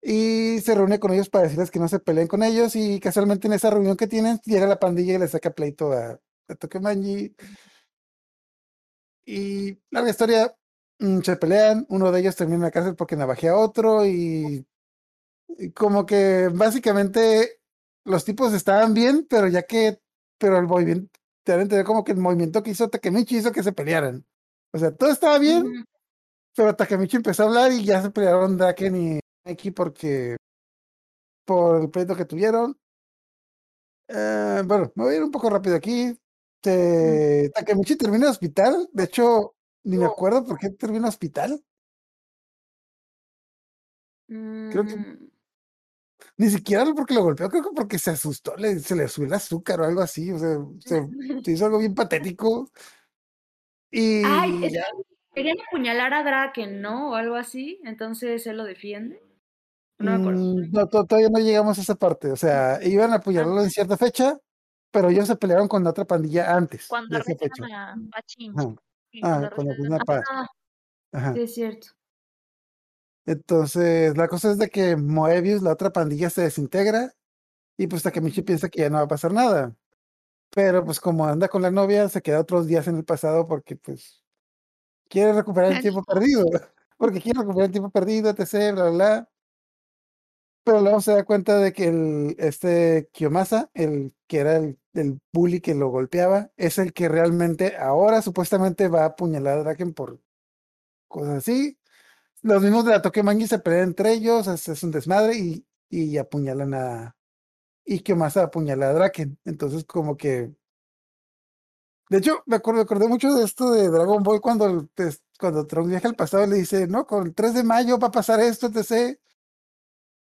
y se reúne con ellos para decirles que no se peleen con ellos, y casualmente en esa reunión que tienen, llega la pandilla y le saca pleito a, a Tokemanji. Y larga historia, mm, se pelean, uno de ellos termina en la cárcel porque navajea a otro, y, y como que básicamente los tipos estaban bien, pero ya que, pero el movimiento te dan a entender como que el movimiento que hizo Takemichi hizo que se pelearan. O sea, todo estaba bien, pero Takemichi empezó a hablar y ya se pelearon Draken y Mikey porque por el pleito que tuvieron. Eh, bueno, me voy a ir un poco rápido aquí. Te- Takemichi termina en hospital. De hecho, ni me acuerdo por qué termina en hospital. Creo que- Mm, Ni siquiera porque lo golpeó, creo que porque se asustó, le, se le subió el azúcar o algo así. O sea, se, se hizo algo bien patético. Y Ay, es querían apuñalar a Draken, ¿no? O algo así. Entonces él lo defiende. No me acuerdo. mm, no, to- todavía no llegamos a esa parte. O sea, iban a apuñalarlo en cierta fecha, pero ellos se pelearon con la otra pandilla antes Cuando arrestan a. Sí, Ah, cuando cuando arrestan arrestan a Paz. Ah, Ajá. sí, es cierto. Entonces, la cosa es de que Moebius, la otra pandilla, se desintegra y pues Takemichi piensa que ya no va a pasar nada. Pero pues como anda con la novia, se queda otros días en el pasado porque pues quiere recuperar el tiempo perdido. Porque quiere recuperar el tiempo perdido, etc, bla, bla. Pero luego se da cuenta de que el, este Kiyomasa, el que era el, el bully que lo golpeaba, es el que realmente ahora supuestamente va a apuñalar a Draken por cosas así. Los mismos de la Tokemangi se pelean entre ellos, es, un desmadre y, y apuñalan a. Y Kiyomasa apuñala a Draken. Entonces, como que. De hecho, me acuerdo, acordé mucho de esto de Dragon Ball cuando, cuando Trunks viaja al pasado y le dice, no, con el 3 de mayo va a pasar esto, etc.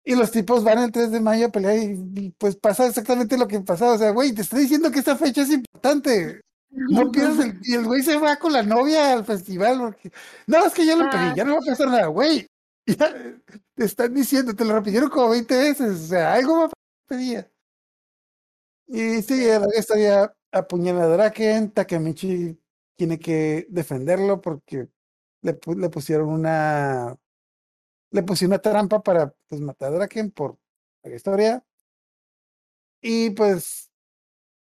Y los tipos van el 3 de mayo a pelear y, y, pues pasa exactamente lo que pasaba. O sea, güey, te estoy diciendo que esta fecha es importante. No pierdas el... Y el güey se va con la novia al festival porque... No, es que ya lo pedí, Ah. ya no va a pasar nada, güey. Ya te están diciendo, te lo repitieron como 20 veces. O sea, algo va a pasar. Y sí, historia apuñala a Draken, Takemichi tiene que defenderlo porque le, le pusieron una le pusieron una trampa para pues, matar a Draken por la historia. Y pues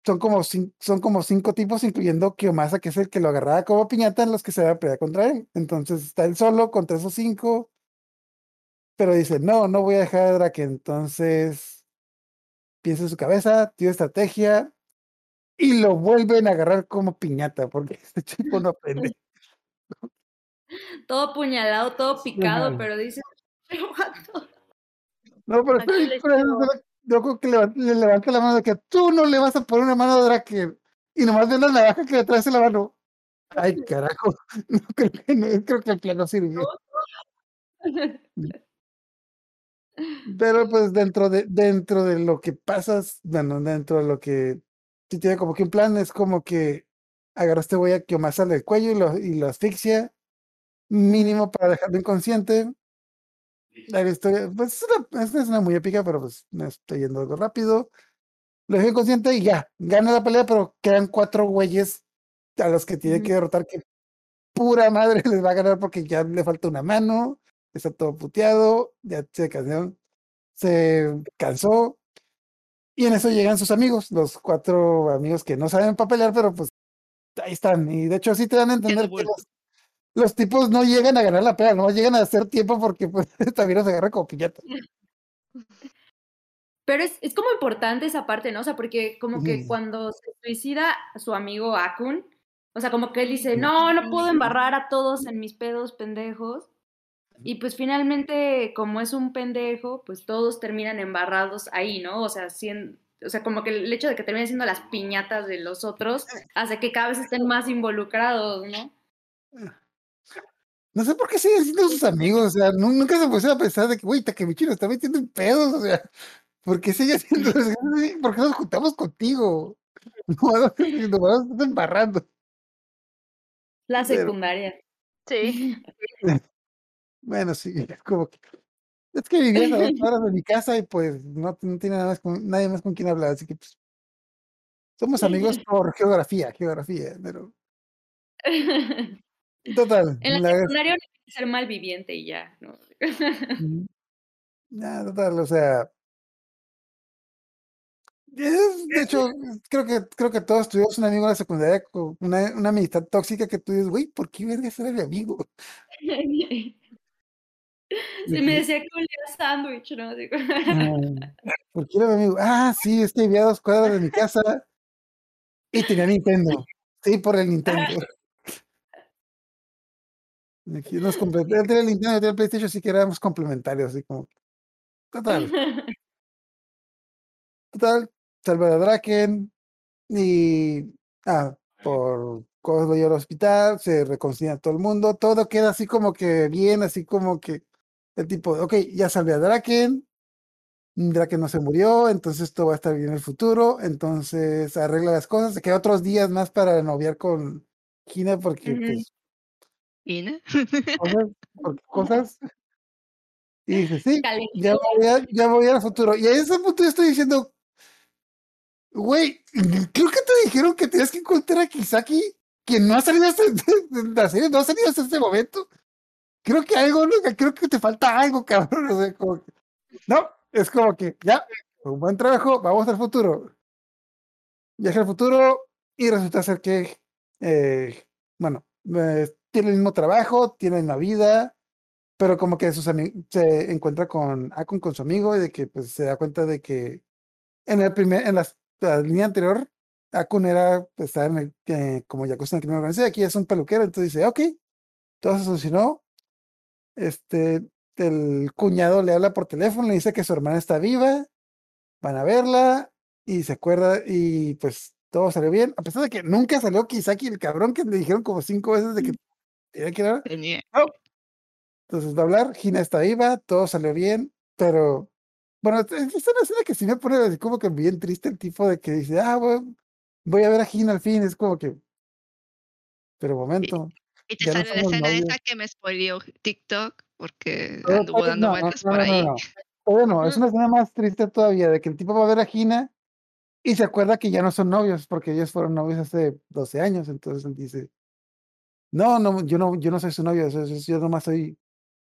son como, son como cinco tipos, incluyendo Kiyomasa, que es el que lo agarraba como piñata en los que se va a pelear contra él. Entonces está él solo contra esos cinco. Pero dice, no, no voy a dejar a Draken. Entonces piensa en su cabeza, tiene estrategia y lo vuelven a agarrar como piñata, porque este chico no aprende. Todo apuñalado, todo picado, pero dice, pero vato". No, pero Yo creo que leva- le levanta la mano de que tú no le vas a poner una mano a Draken. Y nomás ve la navaja que le traes en la mano. Ay, carajo. No creo que, no, creo que el plan no sirvió. Pero pues dentro de, dentro de lo que pasas, bueno, dentro de lo que sí tiene como que un plan, es como que agarra a este güey a Kiyomasa del cuello y lo, y lo asfixia, mínimo para dejarlo inconsciente. La historia, pues es una, es una muy épica, pero pues me estoy yendo algo rápido. Lo deja inconsciente y ya, gana la pelea, pero quedan cuatro güeyes a los que tiene que derrotar que pura madre les va a ganar porque ya le falta una mano, está todo puteado, ya se cansó, se cansó. Y en eso llegan sus amigos, los cuatro amigos que no saben para pelear, pero pues ahí están. Y de hecho sí te dan a entender que los, los tipos no llegan a ganar la pelea, no llegan a hacer tiempo porque pues también los agarra como piñata. Pero es, es como importante esa parte, ¿no? O sea, porque como que cuando se suicida su amigo Akun, o sea, como que él dice, no, no puedo embarrar a todos en mis pedos pendejos. Y pues finalmente, como es un pendejo, pues todos terminan embarrados ahí, ¿no? O sea, sien- o sea, como que el hecho de que terminen siendo las piñatas de los otros hace que cada vez estén más involucrados, ¿no? No sé por qué siguen siendo sus amigos, o sea, nu- nunca se pusieron a pensar de que, güey, Takemichi nos está metiendo en pedos, o sea, ¿por qué sigue siendo? ¿Por qué nos juntamos contigo? No, nos embarrando. La Pero- secundaria. Sí. Bueno, sí, es como que. Es que vivías a dos horas de mi casa y pues no, no tiene nada más con, nadie más con quien hablar, así que pues. Somos amigos por geografía, geografía, pero. Total. En la- la secundaria uno tiene que ser malviviente y ya, ¿no? Ya, total, o sea. es- de hecho, creo que, creo que todos tuvimos un amigo en la secundaria con una, una amistad tóxica que tú dices, güey, ¿por qué verga era mi amigo? Se me decía que olía a sándwich, ¿no? Digo, ¿Por qué era mi amigo? Ah, sí, es que vivía a dos cuadras de mi casa. Y tenía Nintendo. Sí, por el Nintendo. Aquí nos comple- Él tenía el Nintendo, yo tenía el PlayStation, así que éramos complementarios, así como. Total, total. Salva a Draken. Y. Ah, por cosas voy al hospital, se reconcilia todo el mundo. Todo queda así como que bien, así como que. El tipo, ok, ya salvé a Draken. Draken no se murió, entonces todo va a estar bien en el futuro. Entonces arregla las cosas. Se queda otros días más para noviar con Gina porque, pues, Cosas, cosas. Y dice, sí, ya voy, a, ya voy al futuro. Y a ese punto yo estoy diciendo, güey, creo que te dijeron que tenías que encontrar a Kisaki, quien no ha salido hasta, de la serie, no ha salido hasta este momento. Creo que algo, creo que te falta algo, cabrón. O sea, como que- no, es como que ya, un buen trabajo, vamos al futuro. Viaja al futuro y resulta ser que, eh, bueno, eh, tiene el mismo trabajo, tiene la vida, pero como que sus se encuentra con Akun con su amigo y de que pues se da cuenta de que en el primer, en las- la, línea anterior, Akun era, pues, estaba en el, eh, como Yakuza en el crimen organizado, aquí es un peluquero, entonces dice, ok, todo se solucionó. Este, el cuñado le habla por teléfono, le dice que su hermana está viva, van a verla y se acuerda y pues todo salió bien, a pesar de que nunca salió Kisaki, el cabrón que le dijeron como cinco veces de que tenía que ir a- Tenía- entonces va a hablar, Gina está viva, todo salió bien, pero bueno, es una escena que sí me pone así como que bien triste el tipo de que dice, ah, voy, voy a ver a Gina al fin, es como que, pero momento, Y te no sale la escena novios. esa que me spoileó TikTok porque Todavía- anduvo dando no, vueltas no, por ahí. no, todavía no, es una escena más triste todavía, de que el tipo va a ver a Gina y se acuerda que ya no son novios, porque ellos fueron novios hace 12 años, entonces dice, no, no, yo no, yo no soy su novio, yo nomás soy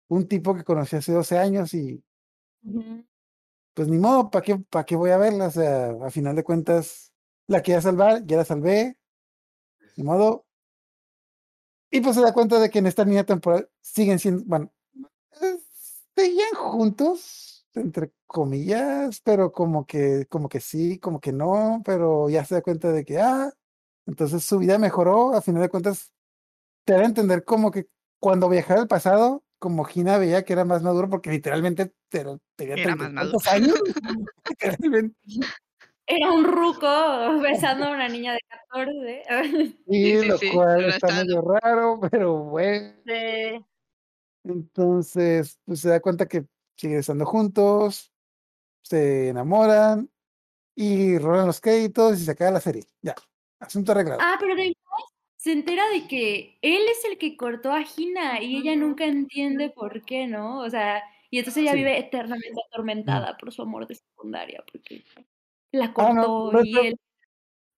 un tipo que conocí hace 12 años y pues ni modo, ¿para qué, para qué voy a verla? O sea, a final de cuentas, la quería salvar, ya la salvé, ni modo. Y pues se da cuenta de que en esta línea temporal siguen siendo, bueno, eh, seguían juntos, entre comillas, pero como que, como que sí, como que no, pero ya se da cuenta de que, ah, entonces su vida mejoró, a final de cuentas, te da a entender como que cuando viajaba al pasado, como Gina veía que era más maduro, porque literalmente tenía Era más tantos años. Era un ruco besando a una niña de 14. Sí, sí, lo sí, cual está estaba- medio raro, pero bueno. Sí. Entonces, pues se da cuenta que siguen estando juntos, se enamoran y roban los créditos y se acaba la serie. Ya, asunto arreglado. Ah, pero además se entera de que él es el que cortó a Gina y ella nunca entiende por qué, ¿no? O sea, y entonces ella Sí. vive eternamente atormentada por su amor de secundaria, porque la Ah, no, cortó no, y no. él.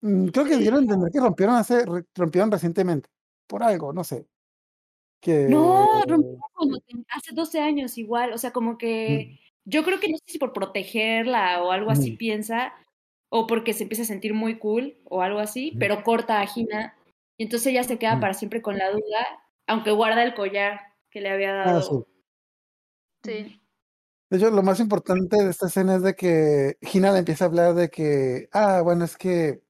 Mm, Creo que dieron a entender que rompieron hace, rompieron recientemente, por algo, no sé. Que No, rompieron hace 12 años igual, o sea, como Mm, que yo creo que no sé si por protegerla o algo así Mm. piensa, o porque se empieza a sentir muy cool o algo así, Mm. pero corta a Gina y entonces ella se queda Mm. para siempre con la duda, aunque guarda el collar que le había Ah, dado. sí. Sí. De hecho, lo más importante de esta escena es de que Gina le empieza a hablar de que, ah, bueno, es que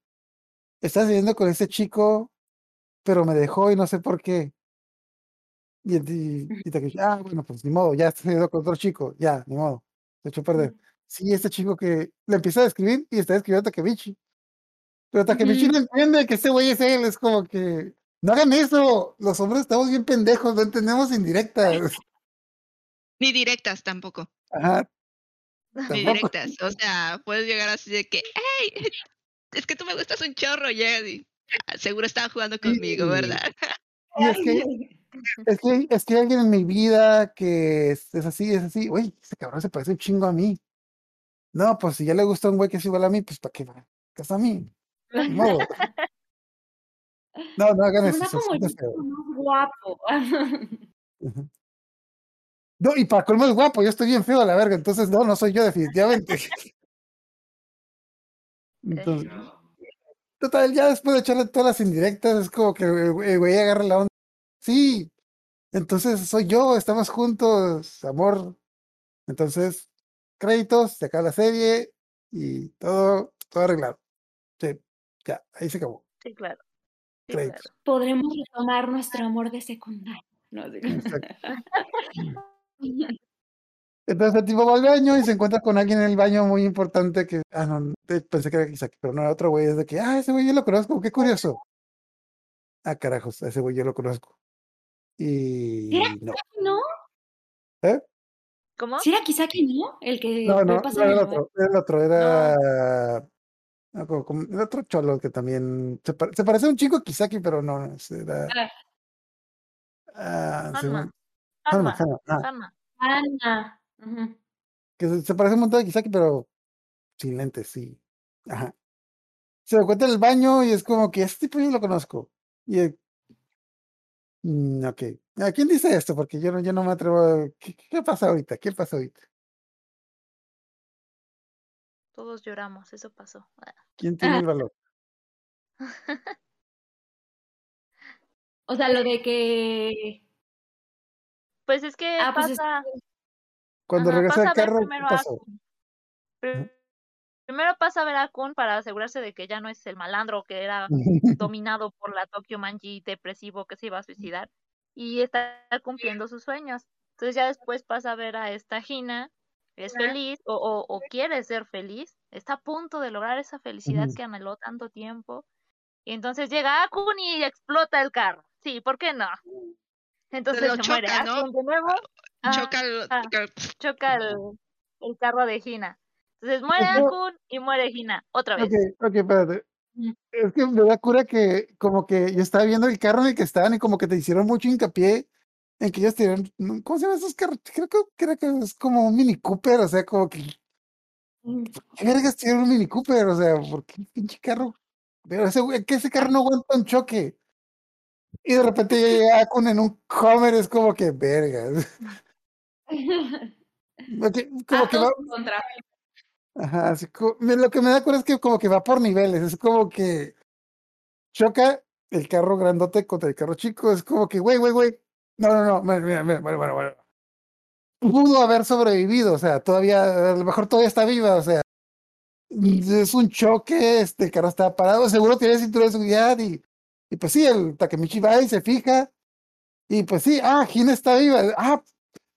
estás viviendo con ese chico, pero me dejó y no sé por qué. Y, y, y Takeshi, ah, bueno, pues ni modo, ya estás viviendo con otro chico, ya, ni modo, se echó a perder. Sí, este chico que le empieza a describir y está escribiendo a Takemichi. Pero Takemichi Ujú. no entiende que ese güey es él, es como que, no hagan eso, los hombres estamos bien pendejos, no entendemos indirectas. Ni directas tampoco. Ajá, Ni directas. O sea, puedes llegar así de que, hey, es que tú me gustas un chorro, llegas y "Ah, seguro estaba jugando conmigo, Sí. ¿verdad? Y es que Es que, es que hay alguien en mi vida que es, es así, es así. Uy, ese cabrón se parece un chingo a mí. No, pues si ya le gusta un güey que es igual a mí, pues ¿para qué va? ¿Qué es a mí? Modo. No, no hagan eso. como más guapo. No, y para colmo es guapo, yo estoy bien feo a la verga, entonces no, no soy yo definitivamente. Entonces, total, ya después de echarle todas las indirectas, es como que el güey agarra la onda. Sí, entonces soy yo, estamos juntos, amor. Entonces, créditos, se acaba la serie y todo, todo arreglado. Ya, ahí se acabó. Sí, claro. Sí, Créditos. claro. Podremos retomar nuestro amor de secundaria. No. Entonces el tipo va al baño y se encuentra con alguien en el baño muy importante que, ah, no, pensé que era Kisaki, pero no era otro güey, es de que, ah, ese güey yo lo conozco, qué curioso. Ah, carajos, ese güey yo lo conozco. Y ¿Era no, ¿No? ¿eh? ¿Cómo? ¿Sí era Kisaki, no? El que No, no, no era el el otro, era el otro, era no, como- como- era otro cholo que también se, pare- se parece a un chico a Kisaki, pero no, era Ah, ah, Hanma. Hanma, Hanma. Hanma, ah. Ana. Ujú. que se, se parece un montón a Kisaki, pero sin lentes, sí. Ajá. Se da cuenta en el baño y es como que este tipo yo lo conozco. Y el- Mm, ok. ¿A quién dice esto? Porque yo no, yo no me atrevo a... ¿Qué, qué pasa ahorita? ¿Qué pasa ahorita? Todos lloramos, eso pasó. ¿Quién tiene el valor? O sea, lo de que. Pues es que Ah, pues es- pasa. Cuando ajá, regresa pasa el a ver carro, ¿qué primero pasó? Primero pasa a ver a Kun para asegurarse de que ya no es el malandro que era dominado por la Tokyo Manji depresivo que se iba a suicidar y está cumpliendo sus sueños. Entonces ya después pasa a ver a esta Hina, es feliz o, o, o quiere ser feliz, está a punto de lograr esa felicidad que anheló tanto tiempo. Y entonces llega Akun y explota el carro. Sí, ¿por qué no? Entonces se muere choca, ¿no? Akun de nuevo. Ah, Choca el- ah. choca- choca el, el carro de Hina. Entonces muere. Akun y muere Hina otra vez. Ok, ok, espérate. Es que me da cura que como que yo estaba viendo el carro en el que estaban y como que te hicieron mucho hincapié en que ellos tienen, ¿cómo se llaman esos carros? Creo que, creo que es como un Mini Cooper, o sea, como que, Mm. ¿qué vergas tiene un Mini Cooper? O sea, ¿por qué pinche carro? Pero ese, que ese carro no aguanta un choque. Y de repente ya llega con en un Homer, es como que vergas. Como que va, contra. Ajá, así co- me- lo que me da cura es que como que va por niveles, es como que choca el carro grandote contra el carro chico, es como que, güey, güey, güey, no, no, no, mira, mira, bueno, bueno, bueno. Pudo haber sobrevivido, o sea, todavía, a lo mejor todavía está viva, o sea, es un choque, este carro está parado, seguro tiene cinturón de seguridad y, y pues sí, el Takemichi va y se fija, y pues sí, ah, Gina está viva, ah,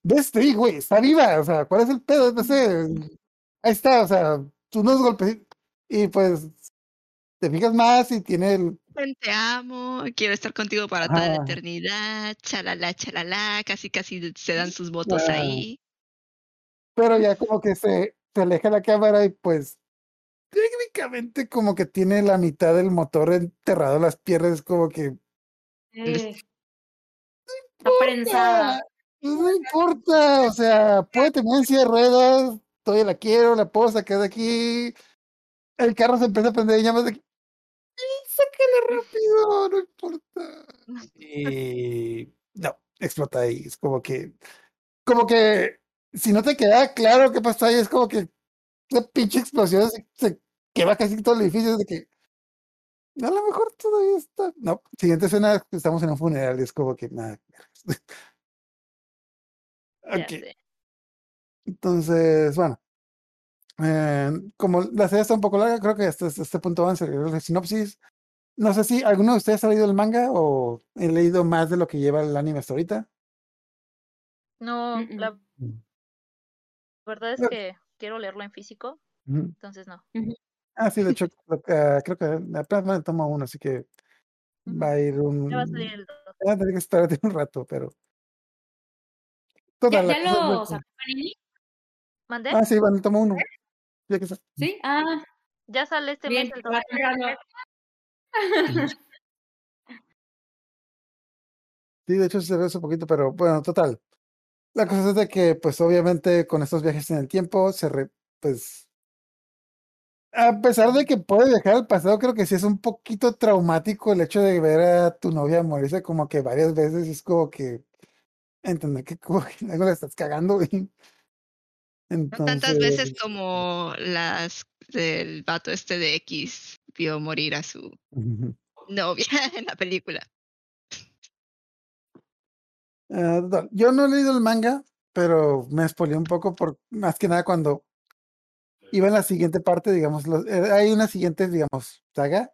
ves, sí, güey, está viva, o sea, ¿cuál es el pedo? No sé, ahí está, o sea, unos golpes y pues te fijas más y tiene el, Te amo, quiero estar contigo para toda la Ajá. eternidad, chalala, chalala, casi casi se dan sus votos Ah. ahí. pero ya como que se, se aleja la cámara y pues técnicamente como que tiene la mitad del motor enterrado en las piernas, como que Eh, Está prensada. "Ah, no importa, o sea, puede tener en silla de ruedas, todavía la quiero, la puedo sacar de aquí, el carro se empieza a prender y llamas de aquí, "Sí, sácala rápido, no importa. Y no, explota ahí, es como que, como que, si no te queda claro qué pasó ahí, es como que una pinche explosión se, se quema casi todo el edificio, es de que a lo mejor todavía está. No, siguiente escena, estamos en un funeral, y es como que nada. Ok, entonces, bueno. eh, como la serie está un poco larga, creo que hasta este, este punto van a ser la sinopsis. No sé si alguno de ustedes ha leído el manga o he leído más de lo que lleva el anime hasta ahorita. No, Mm, mm. la verdad es que quiero leerlo en físico, entonces no. Ah, sí, de hecho, ah, creo que apenas me tomo uno, así que va a ir un. Ya va a salir el dos. Va a tener que esperar un rato, pero. ¿Ya, Total, la ya lo sacó Panini? ¿Mandé? Ah, sí, bueno, tomo uno. Ya que está. ¿Sí? Ah, Ya sale este bien. mes el. Sí, de hecho se ve eso un poquito, pero bueno, total. La cosa es de que, pues obviamente con estos viajes en el tiempo, se re- pues, a pesar de que puede viajar al pasado, creo que sí es un poquito traumático el hecho de ver a tu novia morirse como que varias veces, es como que entender que como que algo le estás cagando. y No tantas veces como las del vato este de X vio morir a su novia en la película. Ah, Yo no he leído el manga, pero me spoileé un poco por más que nada cuando iba en la siguiente parte, digamos, los- eh, hay una siguiente, digamos, saga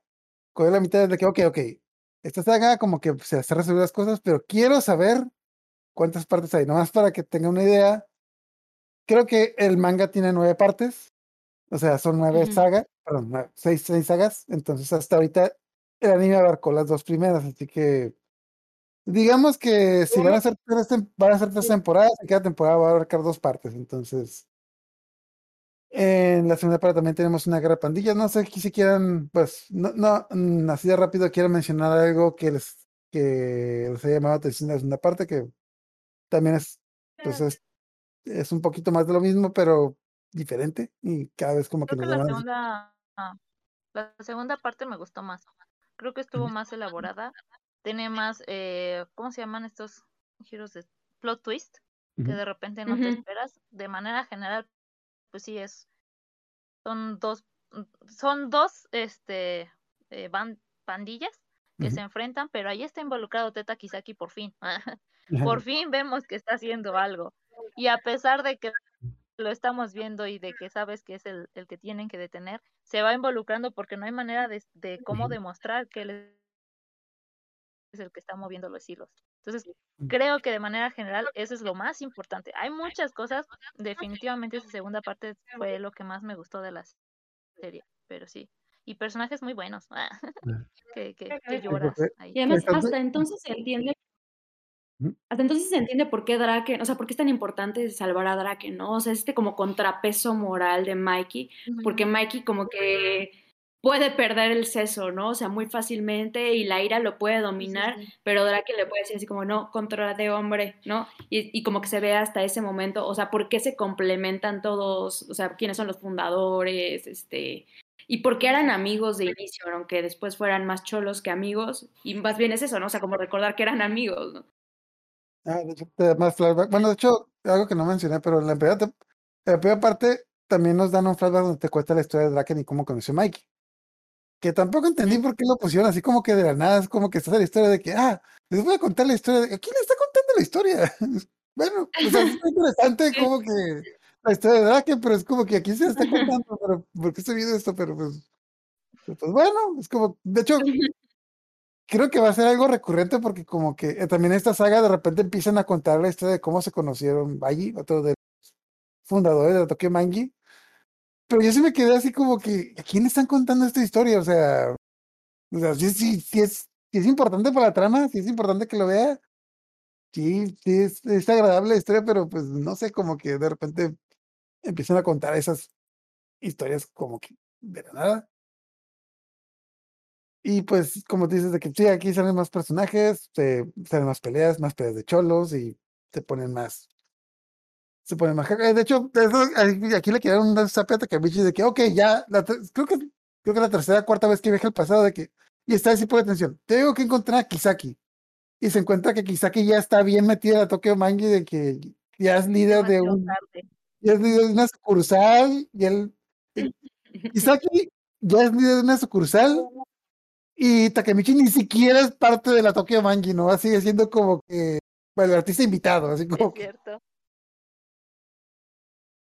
con la mitad de que, ok, ok, esta saga como que se hace resolver las cosas, pero quiero saber cuántas partes hay, nomás para que tenga una idea. Creo que el manga tiene nueve partes, o sea, son nueve sagas, perdón, seis, seis sagas, entonces hasta ahorita el anime abarcó las dos primeras, así que digamos que si van a hacer tres, van a ser tres temporadas, y cada temporada va a abarcar dos partes, entonces en la segunda parte también tenemos una guerra de pandillas. No sé si quieran, pues, no, no, mm, así de rápido quiero mencionar algo que les, que les haya llamado la atención en la segunda parte, que también es, pues, es, es un poquito más de lo mismo, pero diferente y cada vez como que Creo nos que la llama la segunda, ah, la segunda parte me gustó más. Creo que estuvo más elaborada. Tiene más, eh, ¿cómo se llaman estos giros de plot twist? Que de repente no te Ujú. esperas. De manera general, pues sí es, son dos, son dos, este, eh, pandillas que se enfrentan, pero ahí está involucrado Teta Kisaki por fin. Por fin vemos que está haciendo algo. Y a pesar de que lo estamos viendo y de que sabes que es el, el que tienen que detener, se va involucrando porque no hay manera de, de cómo demostrar que él es el que está moviendo los hilos. Entonces, creo que de manera general eso es lo más importante. Hay muchas cosas, definitivamente esa segunda parte fue lo que más me gustó de la serie, pero sí. Y personajes muy buenos, que, que, que Sí, lloras ahí. Y además, Exacto. hasta entonces se entiende. Hasta entonces se entiende por qué Draken, o sea, por qué es tan importante salvar a Draken, ¿no? O sea, este como contrapeso moral de Mikey, porque Mikey como que puede perder el seso, ¿no? O sea, muy fácilmente y la ira lo puede dominar, pero Draken le puede decir así como, no, controla de hombre, ¿no? Y, y como que se ve hasta ese momento, o sea, por qué se complementan todos, o sea, quiénes son los fundadores, este, y por qué eran amigos de inicio, aunque después fueran más cholos que amigos, y más bien es eso, ¿no? O sea, como recordar que eran amigos, ¿no? Ah, de hecho, te da más flashback. Bueno, de hecho, algo que no mencioné, pero en la primera, tem- en la primera parte también nos dan un flashback donde te cuenta la historia de Draken y cómo conoció a Mikey. Que tampoco entendí por qué lo pusieron así como que de la nada, es como que está la historia de que, ah, les voy a contar la historia de... ¿A quién le está contando la historia? bueno, sea, es interesante como que la historia de Draken, pero es como que aquí se está contando, pero ¿por qué estoy viendo esto? Pero pues, pues bueno, es como, de hecho, creo que va a ser algo recurrente porque como que eh, también esta saga de repente empiezan a contar la historia de cómo se conocieron allí, otro de los fundadores de Tokyo Mangi. Pero yo sí me quedé así como que, ¿a quién están contando esta historia? O sea, o sea, sí, sí, sí es, sí es importante para la trama, sí es importante que lo vea. Sí, sí es, es agradable la historia, pero pues no sé, como que de repente empiezan a contar esas historias como que de la nada. Y pues, como dices, de que sí, aquí salen más personajes, se, salen más peleas, más peleas de cholos y se ponen más. Se ponen más. eh, De hecho, aquí le quedaron un zape a Takamichi de que, ok, ya, la creo que creo que la tercera cuarta vez que viaja al pasado, de que. Y está así por atención. Tengo que encontrar a Kisaki. Y se encuentra que Kisaki ya está bien metida en la Tokyo Mangi, de que ya es líder de un. Ya es líder de una sucursal. Y él. Kisaki ya es líder de una sucursal. Y Takemichi ni siquiera es parte de la Tokyo Mangi, ¿no? Sigue siendo como que bueno, el artista invitado, así como Es cierto.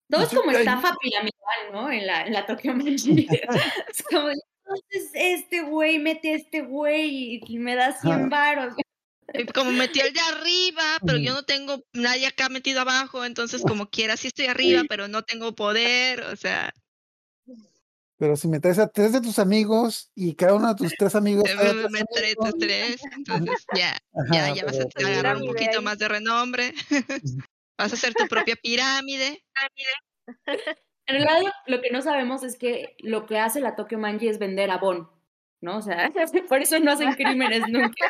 Todo es como estafa piramidal, ¿no? En la, en la Tokyo Manji. es como, entonces este güey mete a este güey y, me da 100 Ajá. varos. Como metí al de arriba, pero yo no tengo nadie acá metido abajo, entonces como quiera sí estoy arriba, pero no tengo poder, o sea, Pero si me traes a tres de tus amigos y cada uno de tus tres amigos. me, trae a tres entonces ya, ya, Ajá, ya vas pero, a pues, agarrar un poquito más de renombre, vas a hacer tu propia pirámide. En realidad lo que no sabemos es que lo que hace la Tokyo Manji es vender abón, ¿no? O sea, por eso no hacen crímenes nunca.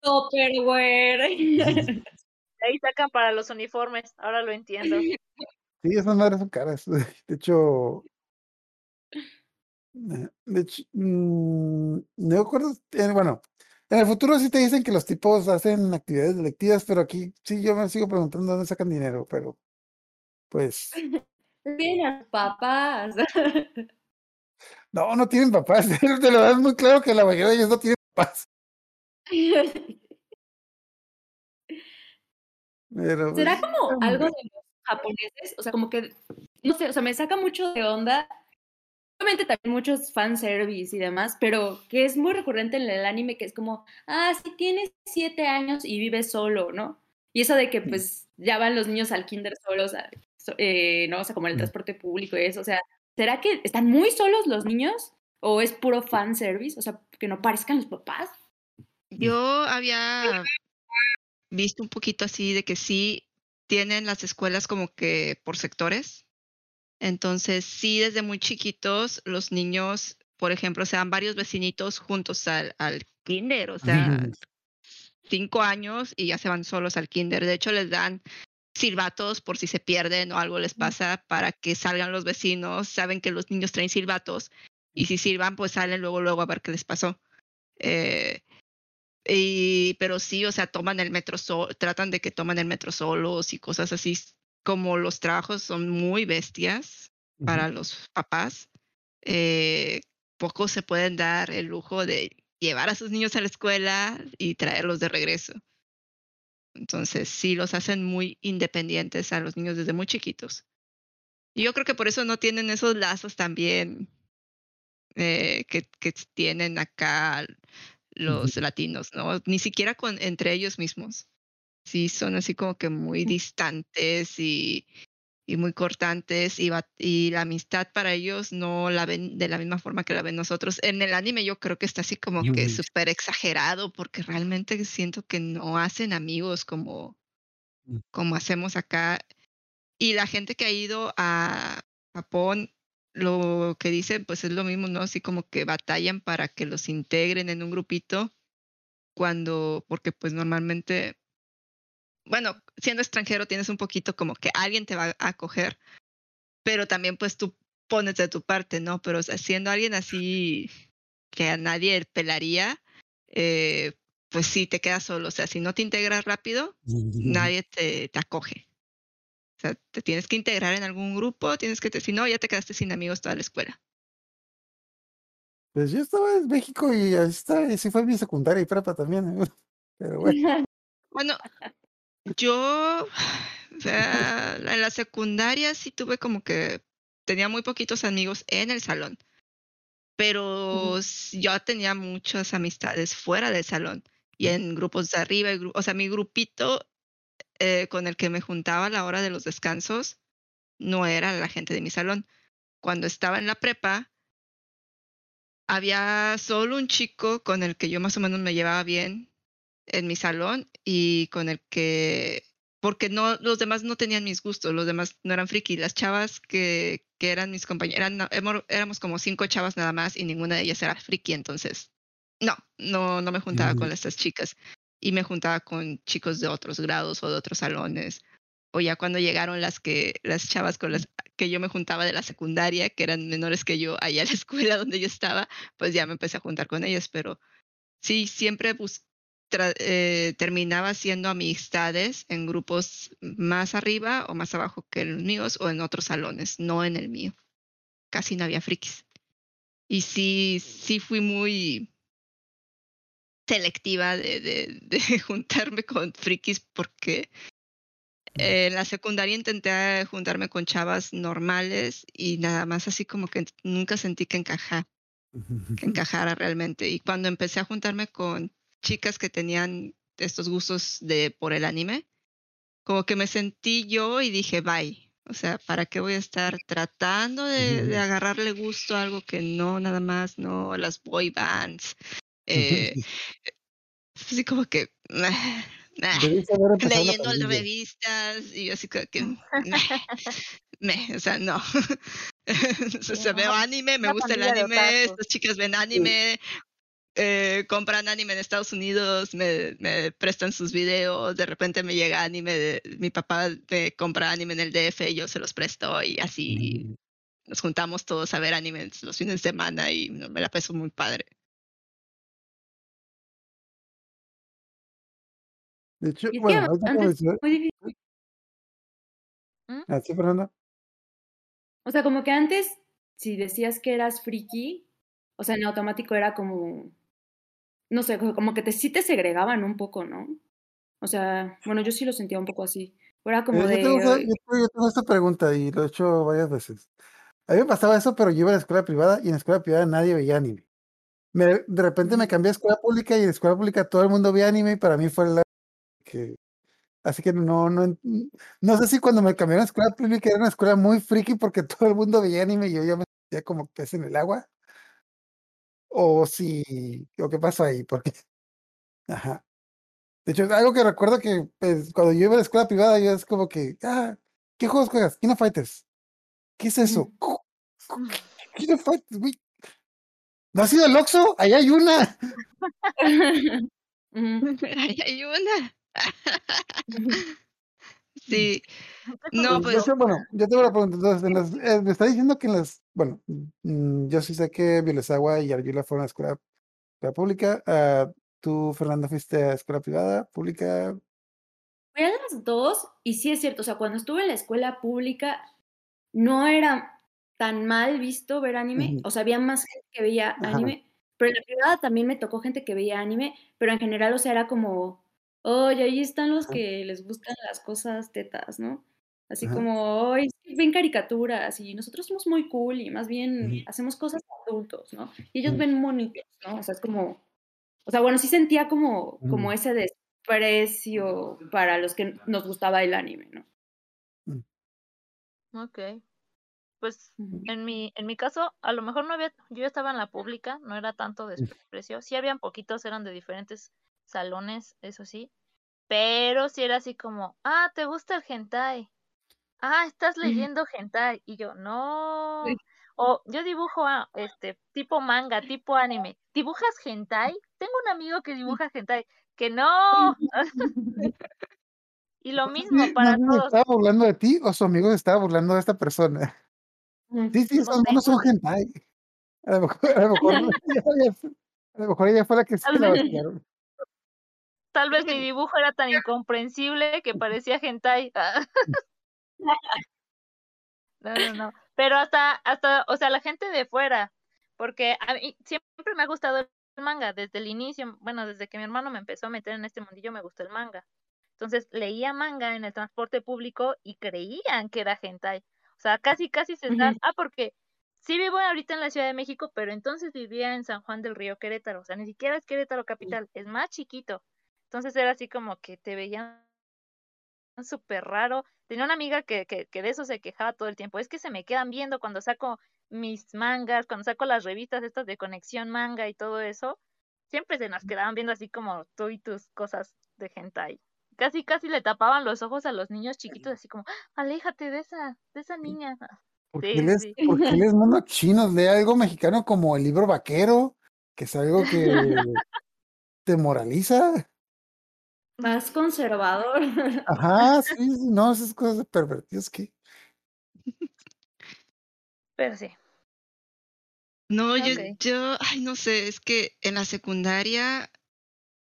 Tupperware. Ahí sacan para los uniformes, ahora lo entiendo. Sí, esas madres son caras. De hecho. Eh, De hecho, mm, no me acuerdo. eh, bueno, en el futuro sí te dicen que los tipos hacen actividades delictivas, pero aquí sí yo me sigo preguntando dónde sacan dinero, pero pues Tienen papás. no, no tienen papás. Te lo das muy claro que la mayoría de ellos no tienen papás. Pero ¿Será pues, como algo de los japoneses? O sea, como que, no sé, o sea, me saca mucho de onda obviamente también muchos fanservice y demás, pero que es muy recurrente en el anime, que es como, ah, sí tienes siete años y vives solo, ¿no? Y eso de que pues ya van los niños al kinder solos, eh, ¿no? O sea, como en el Mm. transporte público y eso, o sea, ¿será que están muy solos los niños? ¿O es puro fanservice? O sea, que no parezcan los papás. Yo había visto un poquito así de que sí tienen las escuelas como que por sectores. Entonces, sí, desde muy chiquitos, los niños, por ejemplo, se dan varios vecinitos juntos al, al kinder, o sea, cinco años y ya se van solos al kinder. De hecho, les dan silbatos por si se pierden o algo les pasa para que salgan los vecinos. Saben que los niños traen silbatos y si silban, pues salen luego, luego a ver qué les pasó. Eh, y, pero sí, o sea, toman el metro, so- tratan de que toman el metro solos y cosas así. Como los trabajos son muy bestias para los papás, eh, pocos se pueden dar el lujo de llevar a sus niños a la escuela y traerlos de regreso. Entonces, sí, los hacen muy independientes a los niños desde muy chiquitos. Y yo creo que por eso no tienen esos lazos también eh, que, que tienen acá los latinos, ¿no? Ni siquiera con, entre ellos mismos. Sí, son así como que muy distantes y, y muy cortantes y, y la amistad para ellos no la ven de la misma forma que la ven nosotros. En el anime yo creo que está así como que súper exagerado porque realmente siento que no hacen amigos como, Mm. como hacemos acá. Y la gente que ha ido a Japón, lo que dicen pues es lo mismo, ¿no? Así como que batallan para que los integren en un grupito cuando, porque pues normalmente bueno, siendo extranjero tienes un poquito como que alguien te va a acoger, pero también pues tú pones de tu parte, ¿no? Pero o sea, siendo alguien así que a nadie pelaría, eh, pues sí te quedas solo. O sea, si no te integras rápido, nadie te, te acoge. O sea, te tienes que integrar en algún grupo, tienes que, te, si no, ya te quedaste sin amigos toda la escuela. Pues yo estaba en México y ahí está, y sí fue mi secundaria y prepa también. ¿eh? Pero bueno, Bueno, yo, o sea, en la secundaria sí tuve como que tenía muy poquitos amigos en el salón, pero yo tenía muchas amistades fuera del salón y en grupos de arriba, o sea, mi grupito eh, con el que me juntaba a la hora de los descansos no era la gente de mi salón. Cuando estaba en la prepa, había solo un chico con el que yo más o menos me llevaba bien en mi salón y con el que, porque no, los demás no tenían mis gustos, los demás no eran friki. Las chavas que, que eran mis compañeras, eran- éramos como cinco chavas nada más y ninguna de ellas era friki, entonces no, no, no me juntaba con Ujú. estas chicas y me juntaba con chicos de otros grados o de otros salones. O ya cuando llegaron las que, las chavas con las que yo me juntaba de la secundaria, que eran menores que yo, allá a la escuela donde yo estaba, pues ya me empecé a juntar con ellas, pero sí, siempre bus- eh, terminaba haciendo amistades en grupos más arriba o más abajo que los míos o en otros salones, no en el mío. Casi no había frikis. Y sí, sí fui muy selectiva de, de, de juntarme con frikis porque eh, en la secundaria intenté juntarme con chavas normales y nada más así como que nunca sentí que encaja que encajara realmente. Y cuando empecé a juntarme con chicas que tenían estos gustos de por el anime, como que me sentí yo y dije, bye. O sea, ¿para qué voy a estar tratando de, de agarrarle gusto a algo que no, nada más, no, las boy bands? Eh, así como que, nah, nah, leyendo pandilla. revistas y yo así como que, meh, o sea, no. o sea, veo anime, me gusta el anime, estas chicas ven anime, eh, compran anime en Estados Unidos, me, me prestan sus videos, de repente me llega anime, de, mi papá me compra anime en el DF y yo se los presto y así nos juntamos todos a ver anime los fines de semana y me la paso muy padre. De hecho, Y bueno, antes decía- muy difícil. ¿Ah, sí, Fernanda? O sea, como que antes, si decías que eras friki, o sea, en automático era como, no sé, co- como que te, sí te segregaban un poco, ¿no? O sea, bueno, yo sí lo sentía un poco así. Era como Eh, de, yo, tengo, esa- "Ay, yo yo tengo esta pregunta y lo he hecho varias veces. A mí me pasaba eso, pero yo iba a la escuela privada y en la escuela privada nadie veía anime. Me- de repente me cambié a escuela pública y en la escuela pública todo el mundo veía anime y para mí fue la que... Así que no, no, no sé si cuando me cambiaron a escuela pública era una escuela muy friki porque todo el mundo veía anime y yo ya me sentía como pez en el agua. O si, o qué pasó ahí, porque... Ajá. De hecho, algo que recuerdo que pues, cuando yo iba a la escuela privada, yo es como que, ah, ¿qué juegos juegas? Kino Fighters. ¿Qué es eso? Kino Fighters, güey. ¿No has ido al Oxxo? Ahí hay una. Ahí hay una. Sí, no, Pues, de hecho, bueno, yo tengo una pregunta. Entonces, en las- eh, me está diciendo que en las, bueno, mm, yo sí sé que Violesagua y Arguila fueron a escuela, escuela pública. ah, ¿Tú, Fernanda, fuiste a escuela privada, pública? Fui a las dos y sí es cierto, o sea, cuando estuve en la escuela pública no era tan mal visto ver anime, o sea, había más gente que veía Ajá. anime, pero en la privada también me tocó gente que veía anime, pero en general, o sea, era como, oye, ahí están los que les gustan las cosas tetas, ¿no? Así Ajá. como, oye, sí, ven caricaturas y nosotros somos muy cool y más bien hacemos cosas adultos, ¿no? Y ellos ven monitos, ¿no? O sea, es como, o sea, bueno, sí sentía como, como Ujú. ese desprecio para los que nos gustaba el anime, ¿no? Ok. Pues en mi, en mi caso, a lo mejor no había, yo estaba en la pública, no era tanto desprecio. Sí habían poquitos, eran de diferentes salones, eso sí. Pero sí era así como, ah, ¿te gusta el hentai? Ah, estás leyendo hentai. Y yo, no. O yo dibujo ah, este tipo manga, tipo anime. ¿Dibujas hentai? Tengo un amigo que dibuja hentai. Que no. Y lo mismo para ¿más bien todos. estaba burlando de ti o su amigo se estaba burlando de esta persona? Ujú. Sí, sí, esos monos son hentai. A lo mejor, a lo mejor, ella fue- a lo mejor ella fue la que se la vez. Tal vez mi dibujo era tan incomprensible que parecía hentai. No, no, no. Pero hasta, hasta, o sea, la gente de fuera, porque a mí siempre me ha gustado el manga desde el inicio, bueno, desde que mi hermano me empezó a meter en este mundillo me gustó el manga. Entonces leía manga en el transporte público y creían que era hentai. O sea, casi, casi se están, Ujú. ah, porque sí vivo ahorita en la Ciudad de México, pero entonces vivía en San Juan del Río, Querétaro. O sea, ni siquiera es Querétaro capital, es más chiquito. Entonces era así como que te veían súper raro. Tenía una amiga que, que, que de eso se quejaba todo el tiempo. Es que se me quedan viendo cuando saco mis mangas, cuando saco las revistas estas de conexión manga y todo eso. Siempre se nos quedaban viendo así como tú y tus cosas de hentai. Casi, casi le tapaban los ojos a los niños chiquitos, así como, "Ah, aléjate de esa, de esa niña. ¿Por Sí, qué les, sí. por qué les chinos? Lee algo mexicano como el libro vaquero, que es algo que te moraliza. Más conservador. Ajá, sí, sí, no, esas cosas de pervertidos que. Pero sí. No, yo, yo, ay, no sé, es que en la secundaria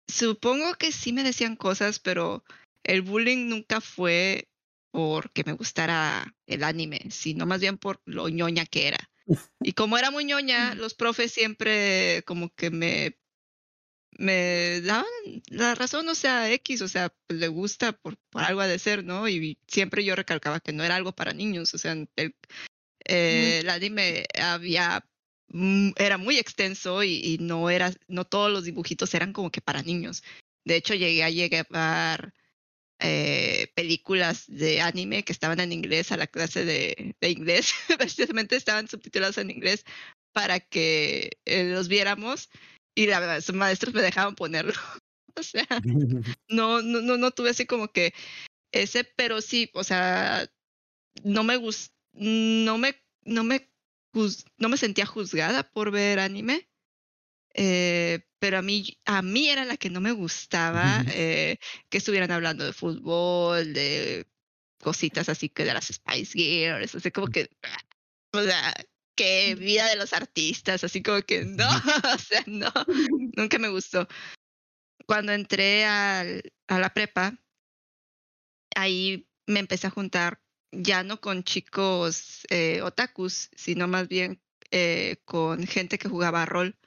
supongo que sí me decían cosas, pero el bullying nunca fue porque me gustara el anime, sino más bien por lo ñoña que era. Y como era muy ñoña, los profes siempre como que me, me daban la razón, o sea, X, o sea, pues le gusta por, por algo ha de ser, ¿no? Y siempre yo recalcaba que no era algo para niños, o sea, el, eh, el anime había mm, era muy extenso y, y no era no todos los dibujitos eran como que para niños. De hecho, llegué a llevar eh, películas de anime que estaban en inglés a la clase de, de inglés, precisamente estaban subtitulados en inglés para que eh, los viéramos y la, los maestros me dejaban ponerlo. o sea, no, no, no, no tuve así como que ese, pero sí, o sea, no me gustó, no me, no me, no me sentía juzgada por ver anime. Eh, pero a mí, a mí era la que no me gustaba eh, que estuvieran hablando de fútbol, de cositas así que de las Spice Girls, así como que, o sea, que vida de los artistas, así como que no, o sea, no, nunca me gustó. Cuando entré al, a la prepa, ahí me empecé a juntar ya no con chicos eh, otakus, sino más bien eh, con gente que jugaba rol.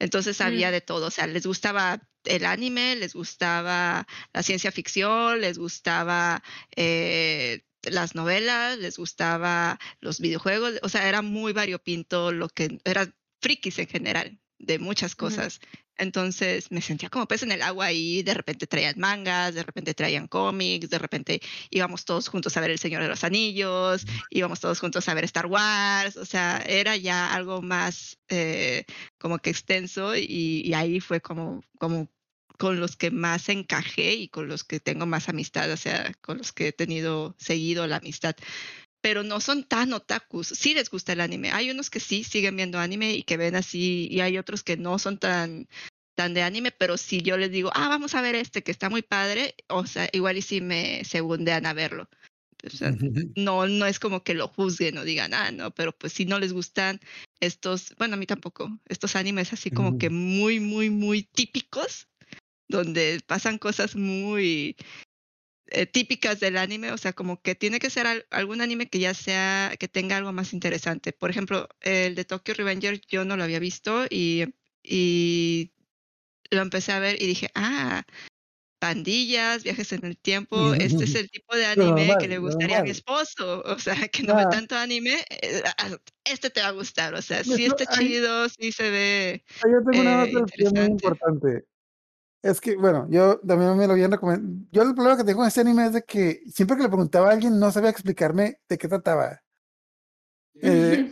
Entonces había Mm. de todo, o sea, les gustaba el anime, les gustaba la ciencia ficción, les gustaba eh, las novelas, les gustaba los videojuegos, o sea, era muy variopinto lo que era frikis en general de muchas cosas. Entonces me sentía como pez en el agua y de repente traían mangas, de repente traían cómics, de repente íbamos todos juntos a ver El Señor de los Anillos, íbamos todos juntos a ver Star Wars, o sea, era ya algo más eh, como que extenso y, y, ahí fue como, como con los que más encajé y con los que tengo más amistad, o sea, con los que he tenido seguido la amistad pero no son tan otakus. Sí les gusta el anime. Hay unos que sí siguen viendo anime y que ven así, y hay otros que no son tan, tan de anime, pero si yo les digo, ah, vamos a ver este que está muy padre, o sea, igual y si me segundean a verlo. O sea, no, no es como que lo juzguen o digan, ah, no, pero pues si no les gustan estos, bueno, a mí tampoco, estos animes así como que muy, muy, muy típicos, donde pasan cosas muy eh, típicas del anime, o sea, como que tiene que ser algún anime que ya sea, que tenga algo más interesante. Por ejemplo, el de Tokyo Revenger yo no lo había visto y, y lo empecé a ver y dije, ah, pandillas, viajes en el tiempo, este es el tipo de anime que le gustaría a mi esposo, o sea, que no ve tanto anime, eh, ah, este te va a gustar, o sea, sí está chido, sí se ve. Yo tengo una eh, muy importante. Es que, bueno, yo también me lo habían recomendado. Yo el problema que tengo con este anime es de que siempre que le preguntaba a alguien no sabía explicarme de qué trataba. Eh,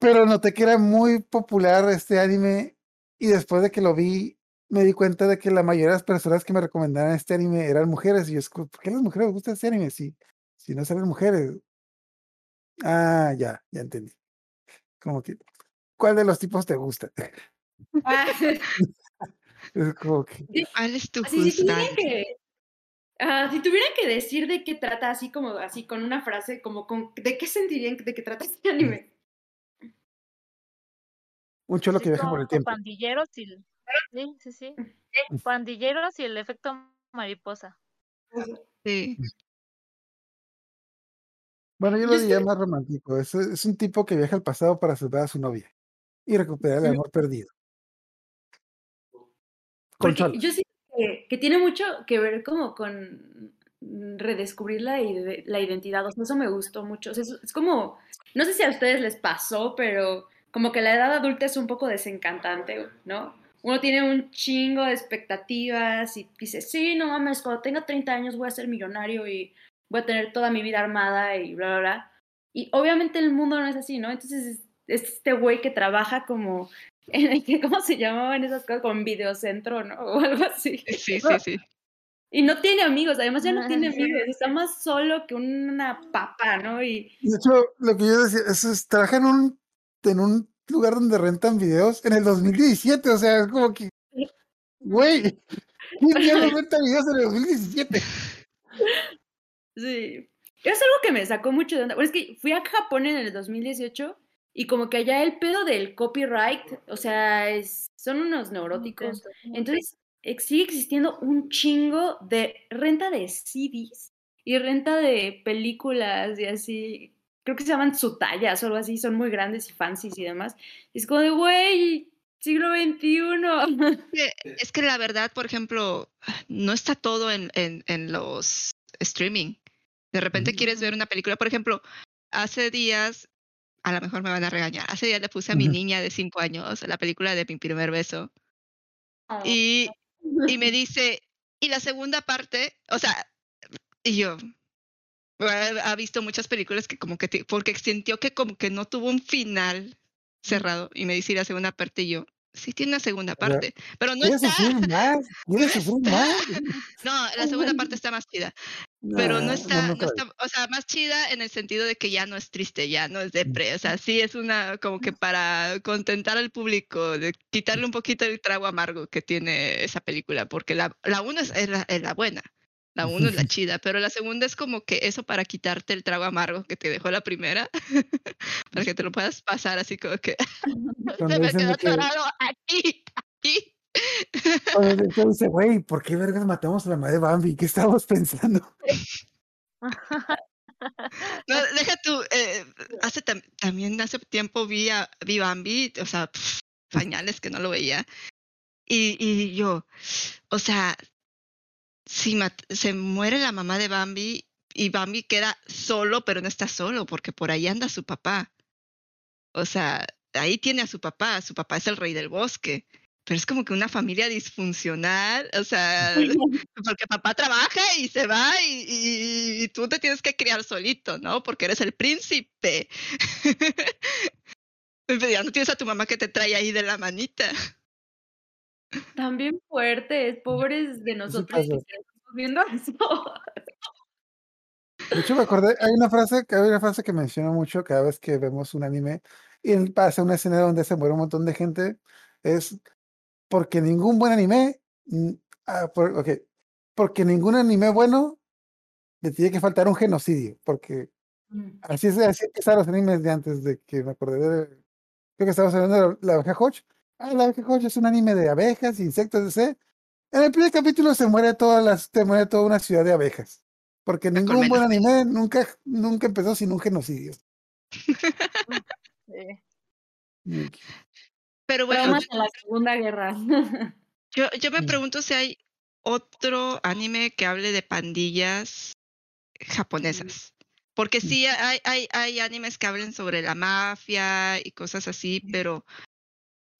pero noté que era muy popular este anime y después de que lo vi me di cuenta de que la mayoría de las personas que me recomendaban este anime eran mujeres y yo, ¿por qué a las mujeres les gusta este anime? Si, si no salen mujeres. Ah, ya, ya entendí. Como que, ¿cuál de los tipos te gusta? Ah. Es como que... ¿Cuál es tu así, si, tuvieran que, uh, si tuvieran que decir de qué trata, así como así con una frase, como con, ¿de qué sentirían de qué trata este anime? Un cholo que viaja por el tiempo. Pandilleros y... Sí, sí, sí. Pandilleros y el efecto mariposa. Sí. Bueno, yo lo diría más romántico. Es, es un tipo que viaja al pasado para salvar a su novia y recuperar el amor perdido. Yo siento que, que, tiene mucho que ver como con redescubrir la, la identidad. O sea, eso me gustó mucho. es, como, no sé si a ustedes les pasó, pero como que la edad adulta es un poco desencantante, ¿no? Uno tiene un chingo de expectativas y dice, sí, no mames, cuando tenga 30 años voy a ser millonario y voy a tener toda mi vida armada y bla, bla, bla. Y obviamente el mundo no es así, ¿no? Entonces es este güey que trabaja como ¿cómo se llamaban esas cosas? Con videocentro, ¿no? O algo así. Sí, sí, sí. Y no tiene amigos, además ya no tiene amigos, está más solo que una papa, ¿no? Y... De hecho, lo que yo decía, es, es trabaja en un, en un lugar donde rentan videos en el 2017, o sea, es como que, güey, ¿quién ya no renta videos en el 2017? Sí, es algo que me sacó mucho de onda. Bueno, es que fui a Japón en el 2018 y como que allá el pedo del copyright, o sea, es, son unos neuróticos. Entonces, sigue existiendo un chingo de renta de CDs y renta de películas y así. Creo que se llaman sutallas o algo así, son muy grandes y fancies y demás. Es como de, güey, siglo XXI. Es que la verdad, por ejemplo, no está todo en, en, en los streaming. De repente quieres ver una película, por ejemplo, hace días a lo mejor me van a regañar. Hace días le puse a mi niña de cinco años la película de mi primer beso. Oh. Y, y me dice, y la segunda parte, o sea, y yo, ha visto muchas películas que como que, porque sintió que como que no tuvo un final cerrado y me dice la segunda parte y yo, sí tiene una segunda parte, pero no está. Más? más? No, la segunda parte está más chida. Pero no está, no, está, o sea, más chida en el sentido de que ya no es triste, ya no es depre, o sea, sí es una como que para contentar al público, de quitarle un poquito el trago amargo que tiene esa película, porque la, la una es, la, es la buena, la uno es la chida, pero la segunda es como que eso para quitarte el trago amargo que te dejó la primera, para que te lo puedas pasar así como que se me quedó atorado aquí, aquí. Entonces dice, güey, ¿por qué vergas matamos a la madre Bambi? ¿Qué estábamos pensando? No, deja tú, eh, hace también hace tiempo vi a vi Bambi, o sea, pañales que no lo veía. Y, y yo, o sea, si se muere la mamá de Bambi y Bambi queda solo, pero no está solo, porque por ahí anda su papá. O sea, ahí tiene a su papá, su papá es el rey del bosque, pero es como que una familia disfuncional, o sea, porque papá trabaja y se va y, y- y tú te tienes que criar solito, ¿no? Porque eres el príncipe. Ya no tienes a tu mamá que te trae ahí de la manita. También fuertes, pobres de nosotros que estamos viendo eso. De hecho, me acordé, hay una frase, que- hay una frase que menciono mucho cada vez que vemos un anime y pasa una escena donde se muere un montón de gente, es porque ningún buen anime, ah, por- porque ningún anime bueno le tiene que faltar un genocidio, porque Mm. así es, así empezaron los animes de antes de que me acordé de, creo que estábamos hablando de la abeja Hodge. Ah, la abeja es un anime de abejas, insectos, etc. En el primer capítulo se muere todas las, se muere toda una ciudad de abejas. Porque La ningún buen anime nunca, nunca empezó sin un genocidio. Sí. Mm, Pero bueno, en la Segunda Guerra. yo, yo me Mm. pregunto si hay otro anime que hable de pandillas japonesas. Porque Mm. sí, hay, hay, hay animes que hablen sobre la mafia y cosas así, pero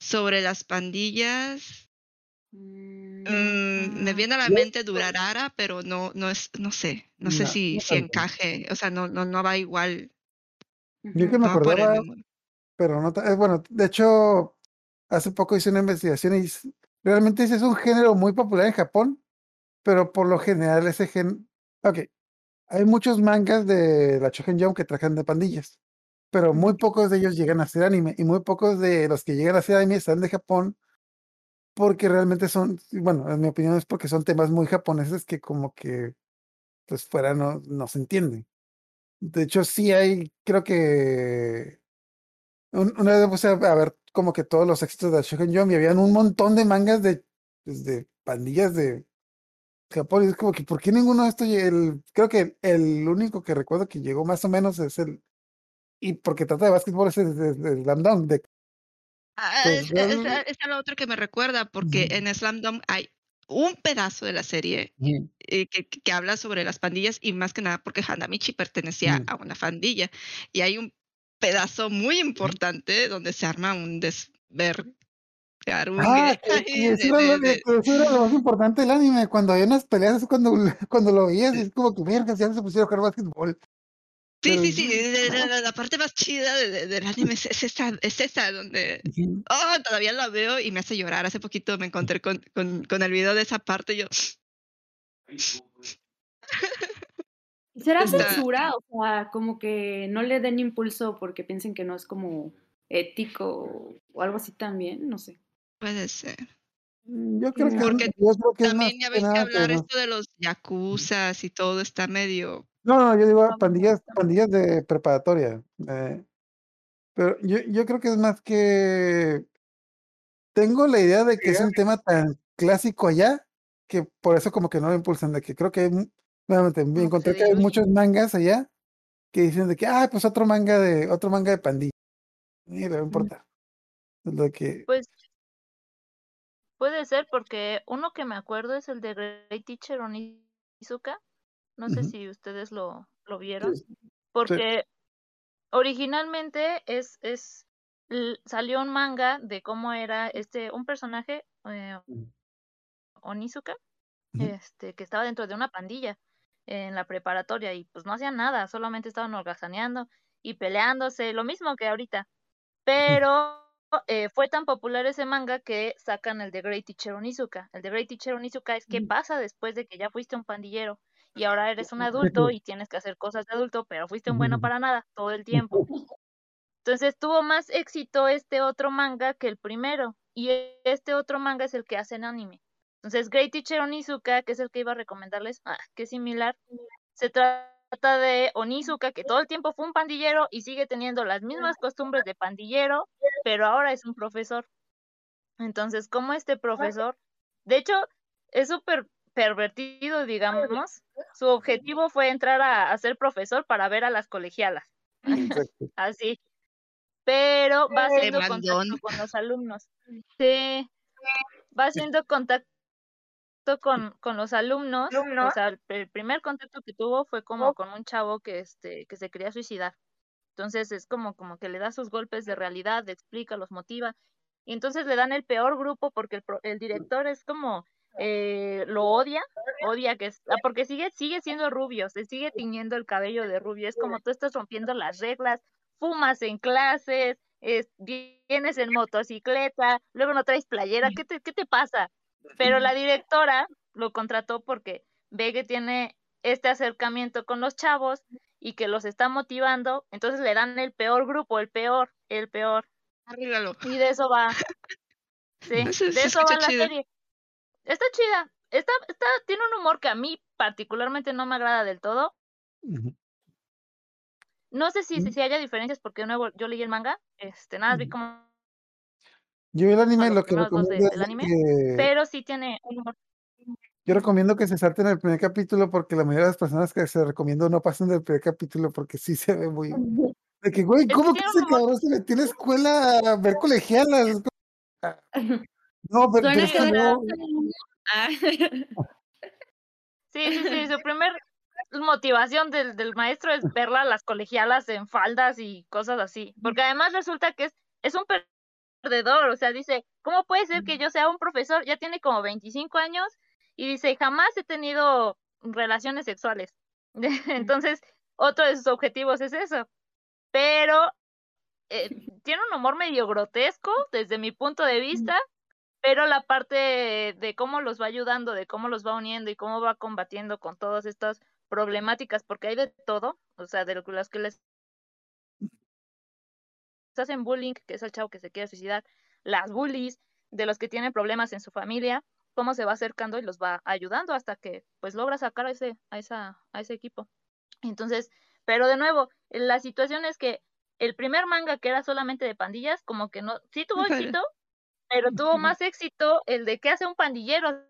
sobre las pandillas, Mm, mm, me viene a la Yo- mente Durarara, pero no, no es, no sé, no sé No, si, no si encaje, o sea, no, no, no va igual. Yo que me acordaba, pero no, eh, bueno, de hecho, hace poco hice una investigación y realmente ese es un género muy popular en Japón, pero por lo general ese gen, ok, hay muchos mangas de la Shonen Jump que tratan de pandillas, pero muy pocos de ellos llegan a ser anime y muy pocos de los que llegan a ser anime están de Japón porque realmente son, bueno, en mi opinión es porque son temas muy japoneses que como que pues fuera no, no se entiende. De hecho, sí hay, creo que un- una vez puse a ver como que todos los éxitos de Shonen Jump y habían un montón de mangas de, pues, de pandillas de Japón. Y es como que, ¿por qué ninguno de estos? El, creo que el único que recuerdo que llegó más o menos es el. Y porque trata de básquetbol es el, Slam Dunk, de Ah, Pues, es, es, es lo otro que me recuerda, porque en Slam Dunk hay un pedazo de la serie eh, que, habla sobre las pandillas y más que nada porque Hanamichi pertenecía a una pandilla y hay un pedazo muy importante donde se arma un desvergarungue Ah, eso de- era lo, de- que eso era lo más importante del anime. Cuando había unas peleas, cuando, cuando lo veías, y es como que vergas, ya se pusieron a jugar básquetbol. Sí, sí, sí, la, la parte más chida de- de- del anime es, es esa, es esa donde oh, todavía la veo y me hace llorar. Hace poquito me encontré con, con, con el video de esa parte y yo, ¿Y ¿Será Está- censura? O sea, como que no le den impulso porque piensen que no es como ético o algo así también, no sé. puede ser. Mm, Yo creo que, es- Porque yo creo que es También ya que ves que hablar no- esto de los yakuzas y todo está medio No, no, yo digo No pandillas, pandillas de preparatoria. eh, pero yo, yo creo que es más que tengo la idea de que es un tema tan clásico allá que por eso como que no lo impulsan, de que creo que hay, mu- nuevamente me No encontré que hay muchos mangas allá que dicen de que, ah, pues otro manga de, otro manga de pandilla. Ni le va a importar. Es lo que, Pues puede ser porque uno que me acuerdo es el de Great Teacher Onizuka. No sé si ustedes lo, lo vieron. sí, Porque originalmente es, es salió un manga de cómo era este, un personaje, eh. Onizuka, este, que estaba dentro de una pandilla en la preparatoria y pues no hacían nada, solamente estaban holgazaneando y peleándose, lo mismo que ahorita. Pero eh, fue tan popular ese manga que sacan el de Great Teacher Onizuka. El de Great Teacher Onizuka es qué pasa después de que ya fuiste un pandillero y ahora eres un adulto y tienes que hacer cosas de adulto, pero fuiste un bueno para nada todo el tiempo. Entonces tuvo más éxito este otro manga que el primero. Y este otro manga es el que hacen anime. Entonces, Great Teacher Onizuka, que es el que iba a recomendarles, ah, que es similar, se trata de Onizuka, que todo el tiempo fue un pandillero y sigue teniendo las mismas costumbres de pandillero, pero ahora es un profesor. Entonces, como este profesor, de hecho, es súper pervertido, digamos. Su objetivo fue entrar a, a ser profesor para ver a las colegialas. Así. Pero va haciendo contacto con los alumnos. Sí. Va haciendo contacto con, con los alumnos, o sea, el, primer contacto que tuvo fue como con un chavo que este, que se quería suicidar. Entonces es como, como que le da sus golpes de realidad, le explica, los motiva. Y entonces le dan el peor grupo porque el, pro- el director es como eh, lo odia, odia que es, ah, porque sigue, sigue siendo rubio, se sigue tiñendo el cabello de rubio. Es como tú estás rompiendo las reglas, fumas en clases, es- vienes en motocicleta, luego no traes playera, ¿qué te, qué te pasa? Pero la directora lo contrató porque ve que tiene este acercamiento con los chavos y que los está motivando, entonces le dan el peor grupo, el peor, el peor. Arréglalo. Y de eso va. Sí, de se eso va la chido. serie. Está chida. Está, está, tiene un humor que a mí particularmente no me agrada del todo. No sé si, Mm. si, si haya diferencias porque de nuevo yo leí el manga, este, nada, vi como Yo vi el anime, lo que de- recomiendo de anime, que pero sí tiene un humor. yo recomiendo que se salten el primer capítulo porque la mayoría de las personas que se recomiendo no pasan del primer capítulo porque sí se ve muy de que güey, Es que ¿cómo que ese humor- cabrón se metió en la escuela a ver colegialas? No, pero, Suena pero es que que no, Ah. Sí, sí, sí, su primer motivación del, del maestro es verla a las colegialas en faldas y cosas así, porque además resulta que es, es un perdedor, o sea, dice, ¿cómo puede ser que yo sea un profesor? Ya tiene como 25 años y dice, jamás he tenido relaciones sexuales. Entonces, otro de sus objetivos es eso, pero eh, tiene un humor medio grotesco desde mi punto de vista, pero la parte de cómo los va ayudando, de cómo los va uniendo y cómo va combatiendo con todas estas problemáticas, porque hay de todo, o sea, de lo que- los que les hacen bullying, que es el chavo que se quiere suicidar, las bullies, de los que tienen problemas en su familia, cómo se va acercando y los va ayudando hasta que pues logra sacar a ese, a esa, a ese equipo. Entonces, pero de nuevo, la situación es que el primer manga que era solamente de pandillas, como que no, sí tuvo éxito, pero tuvo más éxito el de qué hace un pandillero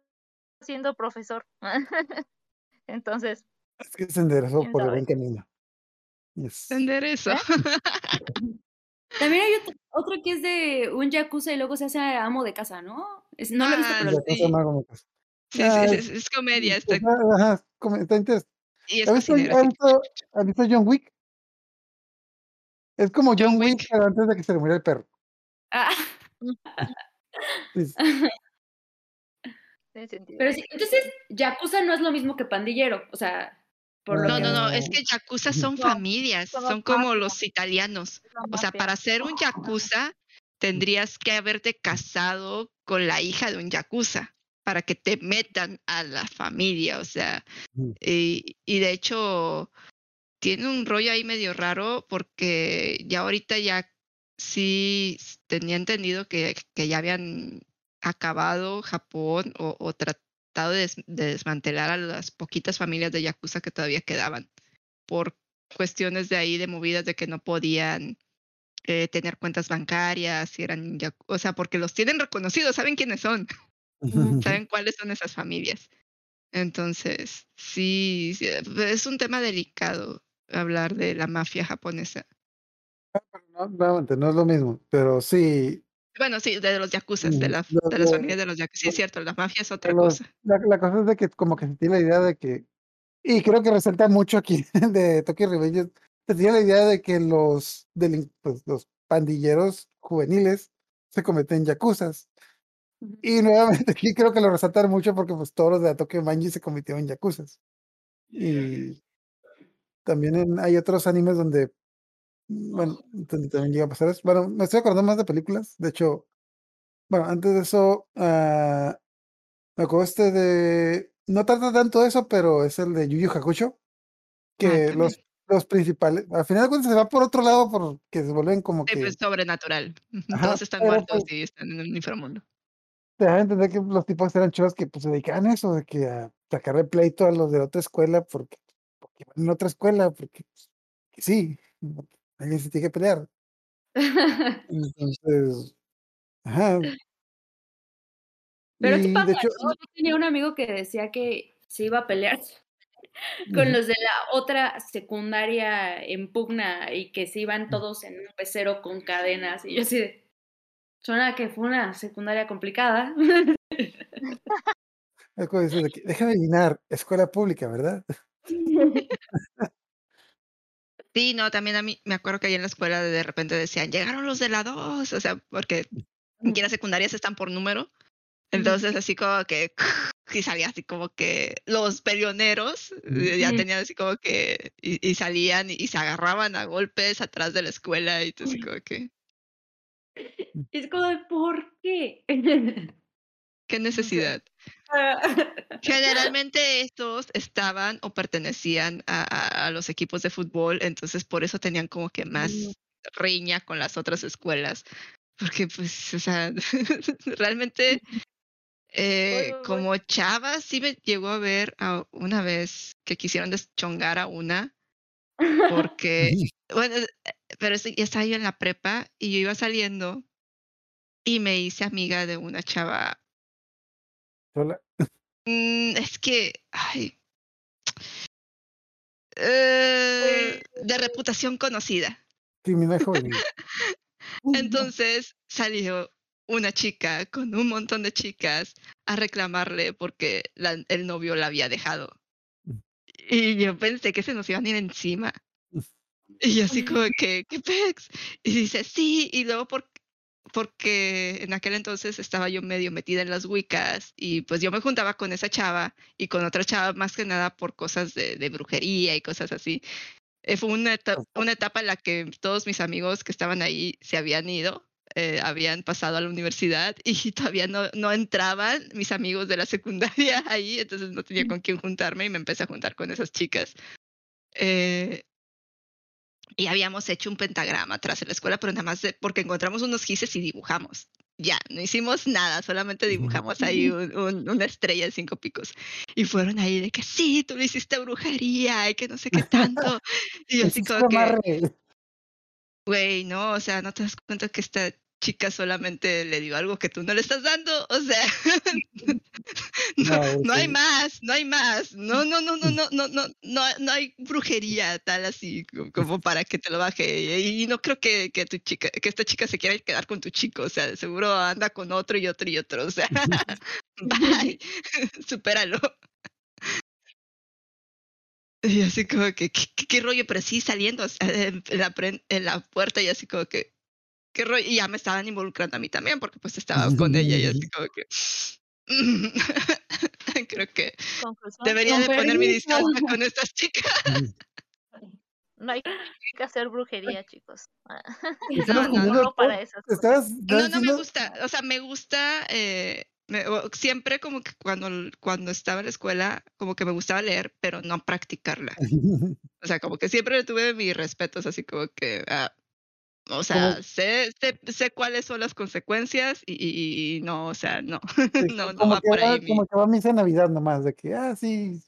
siendo profesor. Entonces, es que se enderezó ¿Quién por el buen camino. Yes. Eso. ¿Eh? También hay otro, otro que es de un yakuza y luego se hace amo de casa, ¿no? Es- no lo he visto, Ah, pero sí. más como que- Sí, sí, Ah, sí, es, es comedia. Está, ajá, es interes- y es ¿Has visto- has visto John Wick? Es como John, John Wick, Wick. pero antes de que se le muriera el perro. Ah, Sentido. pero sí, entonces, yakuza no es lo mismo que pandillero, o sea, por lo No, no, no, es que yakuza son No, familias, son como los italianos. O sea, para ser un yakuza tendrías que haberte casado con la hija de un yakuza para que te metan a la familia, o sea, Ujú. y, y de hecho tiene un rollo ahí medio raro porque ya ahorita ya sí tenía entendido que, que ya habían acabado Japón o, o tratado de, des- de desmantelar a las poquitas familias de yakuza que todavía quedaban por cuestiones de ahí de movidas de que no podían eh, tener cuentas bancarias, si eran, o sea, porque los tienen reconocidos, saben quiénes son, saben cuáles son esas familias. Entonces, sí, sí, es un tema delicado hablar de la mafia japonesa. No, nuevamente, no es lo mismo, pero sí, Bueno, sí, de los yakuzas, de, Mm, la, de las familias de los yakuzas. Sí, es cierto, la mafia es otra los- cosa. la, la cosa es de que como que se tiene la idea de que, y creo que resalta mucho aquí de Tokyo Revengers, se tiene la idea de que los, delin- pues, los pandilleros juveniles se cometen yakuzas. Ujú. Y nuevamente aquí creo que lo resaltan mucho porque pues todos los de Tokyo Manji se convirtieron en yakuzas. Y también en- hay otros animes donde, bueno, también llega a pasar eso. Bueno, me estoy acordando más de películas. De hecho, bueno, antes de eso, ah, me acuerdo este de, no trata tanto de eso, pero es el de Yu Yu Hakusho, que también. los, los principales, al final de cuentas se va por otro lado porque se vuelven como Sí, que pues sobrenatural. Ajá, Todos están muertos pues, y están en un inframundo. te a entender que los tipos eran chavos que pues se dedicaban a eso, de que a sacarle pleito a los de otra escuela porque, porque van en otra escuela, porque pues, sí, alguien se tiene que pelear. Entonces, ajá. Pero Y sí de pasa, hecho, ¿no? Yo tenía un amigo que decía que se iba a pelear con los de la otra secundaria en pugna y que se iban todos en un pecero con cadenas. Y yo así de, suena que fue una secundaria complicada. Déjame adivinar, escuela pública, ¿verdad? Sí, no, también a mí me acuerdo que ahí en la escuela de repente decían, llegaron los de la 2, o sea, porque aquí las secundarias están por número. Entonces, así como que, y salía así como que los peleoneros eh, ya tenían así como que, y, y salían y, y se agarraban a golpes atrás de la escuela y así como que, Es como de, ¿por qué? ¿qué necesidad? Generalmente estos estaban o pertenecían a, a- a los equipos de fútbol, entonces por eso tenían como que más Mm. riña con las otras escuelas, porque pues, o sea, realmente eh, como chava sí me llegó a ver a una vez que quisieron deschongar a una, porque, bueno, eh, pero ya estaba yo en la prepa y yo iba saliendo y me hice amiga de una chava Sola. Mm, es que, ay, eh, de reputación conocida. Criminal. Entonces salió una chica con un montón de chicas a reclamarle porque la- el novio la había dejado. Y yo pensé que se nos iban a ir encima. Y yo así como que, ¿qué pex? Y dice, sí, y luego por, porque en aquel entonces estaba yo medio metida en las wicas y pues yo me juntaba con esa chava y con otra chava más que nada por cosas de, de brujería y cosas así. Eh, fue una, eta- una etapa en la que todos mis amigos que estaban ahí se habían ido, eh, habían pasado a la universidad y todavía no, no entraban mis amigos de la secundaria ahí, entonces no tenía con quién juntarme y me empecé a juntar con esas chicas. Eh, y habíamos hecho un pentagrama atrás en la escuela, pero nada más de- porque encontramos unos gises y dibujamos. Ya, no hicimos nada, solamente dibujamos ahí un- un- una estrella de cinco picos. Y fueron ahí de que sí, tú le hiciste brujería y que no sé qué tanto. Y yo así como que, güey, no, o sea, no te das cuenta que esta chica solamente le dio algo que tú no le estás dando. O sea, no, No, no hay más, no hay más. No, no, no, no, no, no, no, no, no hay brujería tal así co- como para que te lo baje. Y no creo que, que tu chica, que esta chica se quiera quedar con tu chico. O sea, seguro anda con otro y otro y otro. O sea, bye, supéralo. Y así como que, ¿qué, rollo? Pero sí saliendo o sea, en, la, en la puerta y así como que, ¿qué rollo? Y ya me estaban involucrando a mí también porque pues estaba con ella y así como que... Creo que Conclusión, debería de poner mi distancia con estas chicas. no hay que hacer brujería, chicos. Estabas no, no para pop, esas cosas. estabas- No, no me gusta. O sea, me gusta. eh, me- siempre como que cuando, cuando estaba en la escuela, como que me gustaba leer, pero no practicarla. O sea, como que siempre tuve mis respetos, así como que. ah, o sea, sé, sé, sé cuáles son las consecuencias y, y- y no, o sea, no. Sí, no, no va que por ahí. como que va a misa de Navidad nomás, de que, ah, sí.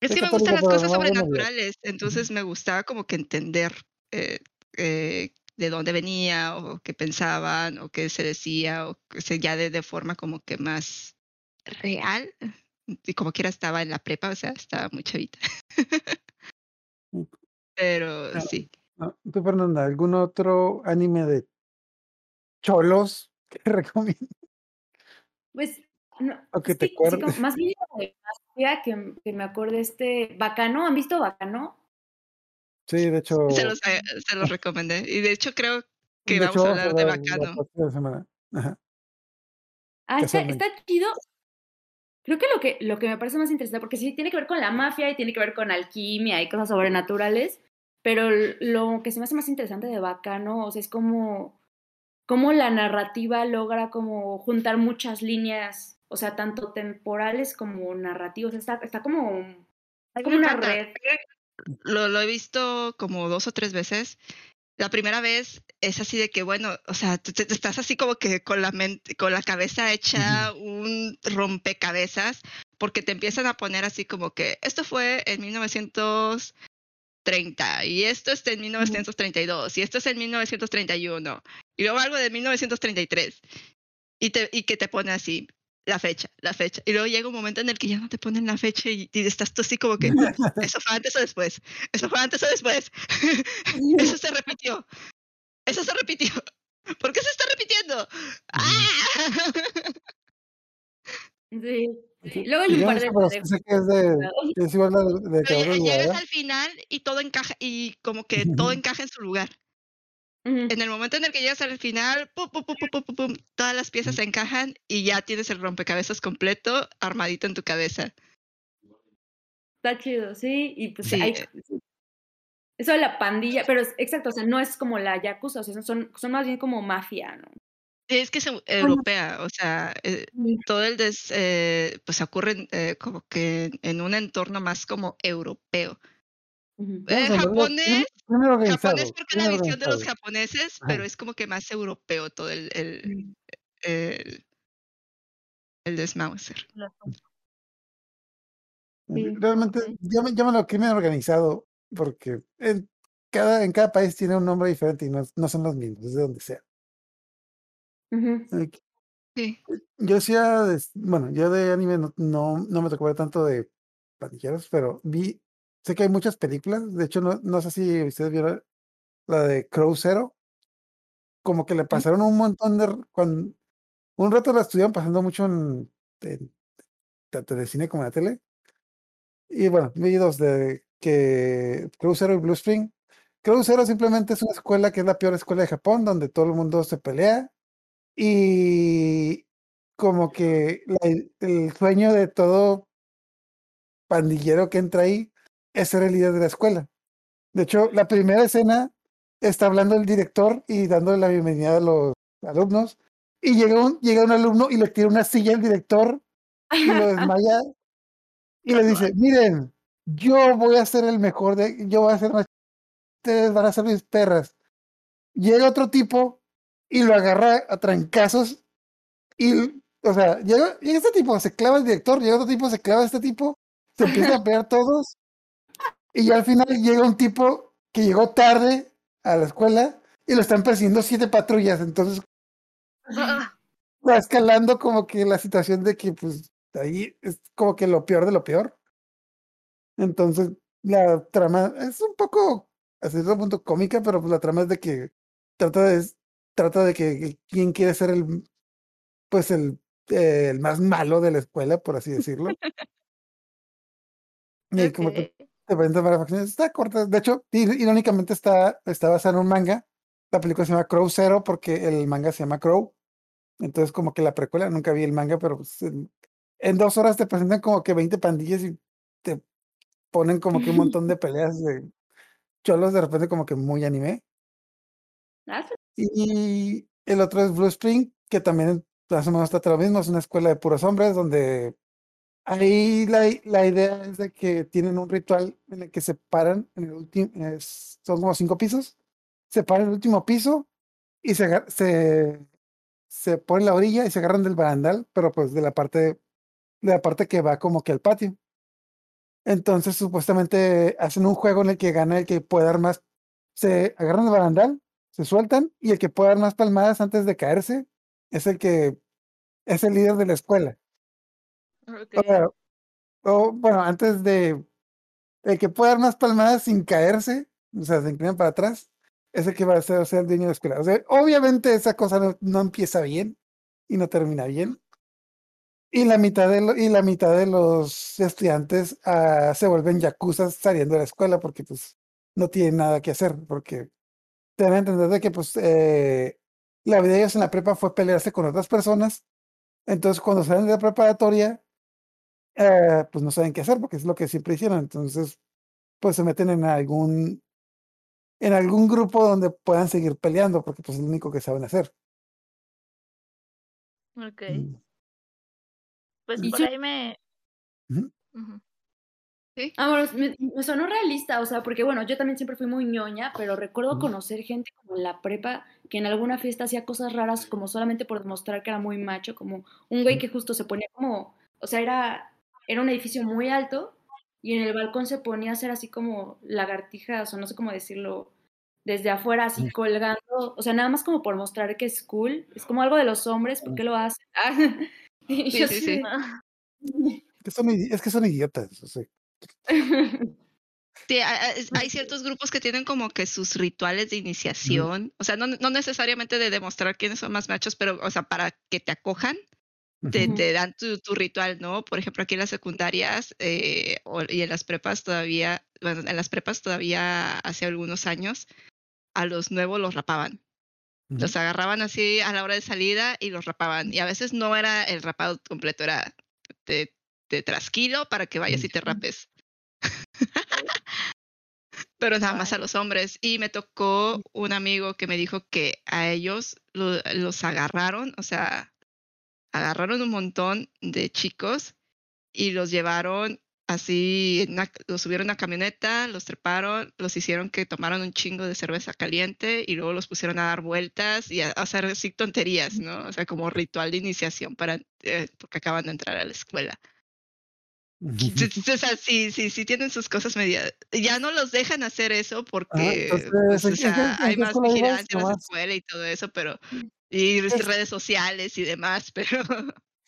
Es que me gustan las cosas sobrenaturales, entonces me gustaba como que entender eh, eh, de dónde venía o qué pensaban o qué se decía o que se ya de, de forma como que más real. Y como quiera estaba en la prepa, o sea, estaba muy chavita. Pero Claro. sí. No, Tú, Fernanda, ¿algún otro anime de cholos que recomiendas? Pues, no, O que te sí, acuerdes. como- más bien de mafia que, que me acuerde este Bacano, ¿han visto Bacano? Sí, de hecho, Se los, eh, se los recomendé. Y de hecho creo que de vamos hecho a hablar de hablar la Bacano. próxima semana. Ajá. Ah, está, Casualmente. está chido. Creo que lo, que lo que me parece más interesante, porque sí tiene que ver con la mafia y tiene que ver con alquimia y cosas sobrenaturales, pero lo que se me hace más interesante de Bacano, o sea, es como, como la narrativa logra como juntar muchas líneas, o sea, tanto temporales como narrativas, está, está como, una encanta. red. Lo, lo he visto como dos o tres veces. La primera vez es así de que, bueno, o sea, tú te- te estás así como que con la mente, con la cabeza hecha un rompecabezas, porque te empiezan a poner así como que esto fue en 1930 y esto es en 1932 y esto es en 1931 y luego algo de 1933 y, te, y que te pone así la fecha, la fecha. Y luego llega un momento en el que ya no te ponen la fecha y, y estás tú así como que, eso fue antes o después, eso fue antes o después, eso se repitió, eso se repitió. ¿Por qué se está repitiendo? ¡Ah! Sí. Sí, Luego hay un par de sé que es de es igual la de de Pero llegas al final y todo encaja y como que todo encaja en su lugar. En el momento en el que llegas al final, pum, pum, pum, pum, pum, pum, pum, todas las piezas se encajan y ya tienes el rompecabezas completo armadito en tu cabeza. Está chido, sí. Y pues Sí, hay. Eso de la pandilla, pero es, exacto, o sea, no es como la yakuza, o sea, son, son más bien como mafia, ¿no? Es que es eu- europea, o sea, eh, Sí. todo el des, eh, pues ocurre eh, como que en un entorno más como europeo. Japonés, japonés porque la visión de los japoneses, pero es como que más europeo todo el, el, el, el desmauser. Sí, Realmente, llámalo crimen organizado, porque en cada, en cada país tiene un nombre diferente y no, no son los mismos, es de donde sea. Ay, Sí. Yo decía, bueno, yo de anime no, no, no me tocó ver tanto de pandilleros, pero vi, sé que hay muchas películas, de hecho no, no sé si ustedes vieron la de Crow Zero, como que le pasaron un montón de, cuando, un rato la estuvieron pasando mucho en, en tanto de cine como en la tele, y bueno, vi dos de que Crow Zero y Blue Spring. Crow Zero simplemente es una escuela que es la peor escuela de Japón, donde todo el mundo se pelea y como que la el sueño de todo pandillero que entra ahí es ser el líder de la escuela. De hecho, la primera escena está hablando el director y dándole la bienvenida a los alumnos y llega un, llega un alumno y le tira una silla al director y lo desmaya y le dice, miren, yo voy a ser el mejor de, yo voy a ser más, ustedes van a ser mis perras. Llega otro tipo y lo agarra a trancazos y, o sea, llega, llega este tipo, se clava el director, llega otro tipo, se clava este tipo, se empiezan a pelear todos y ya al final llega un tipo que llegó tarde a la escuela y lo están persiguiendo siete patrullas, entonces va escalando como que la situación de que pues ahí es como que lo peor de lo peor. Entonces la trama es un poco a cierto punto cómica, pero pues la trama es de que trata de trata de que, que quién quiere ser el pues el, eh, el más malo de la escuela, por así decirlo. Y como que te presentan varias facciones. Está corta. De hecho, ir- irónicamente está, está basada en un manga. La película se llama Crow Zero porque el manga se llama Crow. Entonces, como que la precuela, nunca vi el manga, pero pues, en, en dos horas te presentan como que 20 pandillas y te ponen como que un montón de peleas de cholos, de repente como que muy anime. Ah. Y el otro es Blue Spring, que también más o menos lo mismo, es una escuela de puros hombres donde ahí la, la idea es de que tienen un ritual en el que se paran en el último, son como cinco pisos, se paran en el último piso y se, se, se ponen en la orilla y se agarran del barandal, pero pues de la parte, de la parte que va como que al patio. Entonces supuestamente hacen un juego en el que gana el que puede dar más, se agarran del barandal, se sueltan y el que puede dar más palmadas antes de caerse es el que es el líder de la escuela. O bueno, antes de el que puede dar más palmadas sin caerse, o sea, se inclinan para atrás, es el que va a ser, el dueño de la escuela. O sea, obviamente esa cosa no, no empieza bien y no termina bien. Y la mitad de, lo- y la mitad de los estudiantes ah, se vuelven yakuzas saliendo de la escuela porque pues no tienen nada que hacer, porque te dan a entender de que pues eh, la vida de ellos en la prepa fue pelearse con otras personas. Entonces cuando salen de la preparatoria, eh, pues no saben qué hacer porque es lo que siempre hicieron. Entonces, pues se meten en algún en algún grupo donde puedan seguir peleando porque pues es lo único que saben hacer. Ok. Mm. Pues por ahí me. Bueno, me, me sonó realista, o sea, porque bueno, yo también siempre fui muy ñoña, pero recuerdo conocer gente como en la prepa que en alguna fiesta hacía cosas raras como solamente por demostrar que era muy macho, como un güey que justo se ponía como, o sea, era, era un edificio muy alto y en el balcón se ponía a hacer así como lagartijas o no sé cómo decirlo, desde afuera así colgando, o sea, nada más como por mostrar que es cool, es como algo de los hombres, ¿por qué lo hacen? Ah, y Sí, yo sí, sí. Ah, es que son idiotas. o sea, Sí, hay ciertos grupos que tienen como que sus rituales de iniciación, o sea, no, no necesariamente de demostrar quiénes son más machos, pero, o sea, para que te acojan, te, te dan tu, tu ritual, ¿no? Por ejemplo, aquí en las secundarias eh, y en las prepas todavía, bueno, en las prepas todavía hace algunos años, a los nuevos los rapaban. Los agarraban así a la hora de salida y los rapaban. Y a veces no era el rapado completo, era te, te trasquilo para que vayas y te rapes. Pero nada más a los hombres. Y me tocó un amigo que me dijo que a ellos lo- los agarraron, o sea, agarraron un montón de chicos y los llevaron así, una- los subieron a camioneta, los treparon, los hicieron que tomaran un chingo de cerveza caliente y luego los pusieron a dar vueltas y a, a hacer así tonterías, ¿no? O sea, como ritual de iniciación para, eh, porque acaban de entrar a la escuela. O sea, sí, sí, sí tienen sus cosas medias. Ya no los dejan hacer eso porque, entonces, pues, ¿en o qué- sea, en qué- en hay más vigilancia en la nomás? escuela y todo eso, pero y Es- redes sociales y demás, pero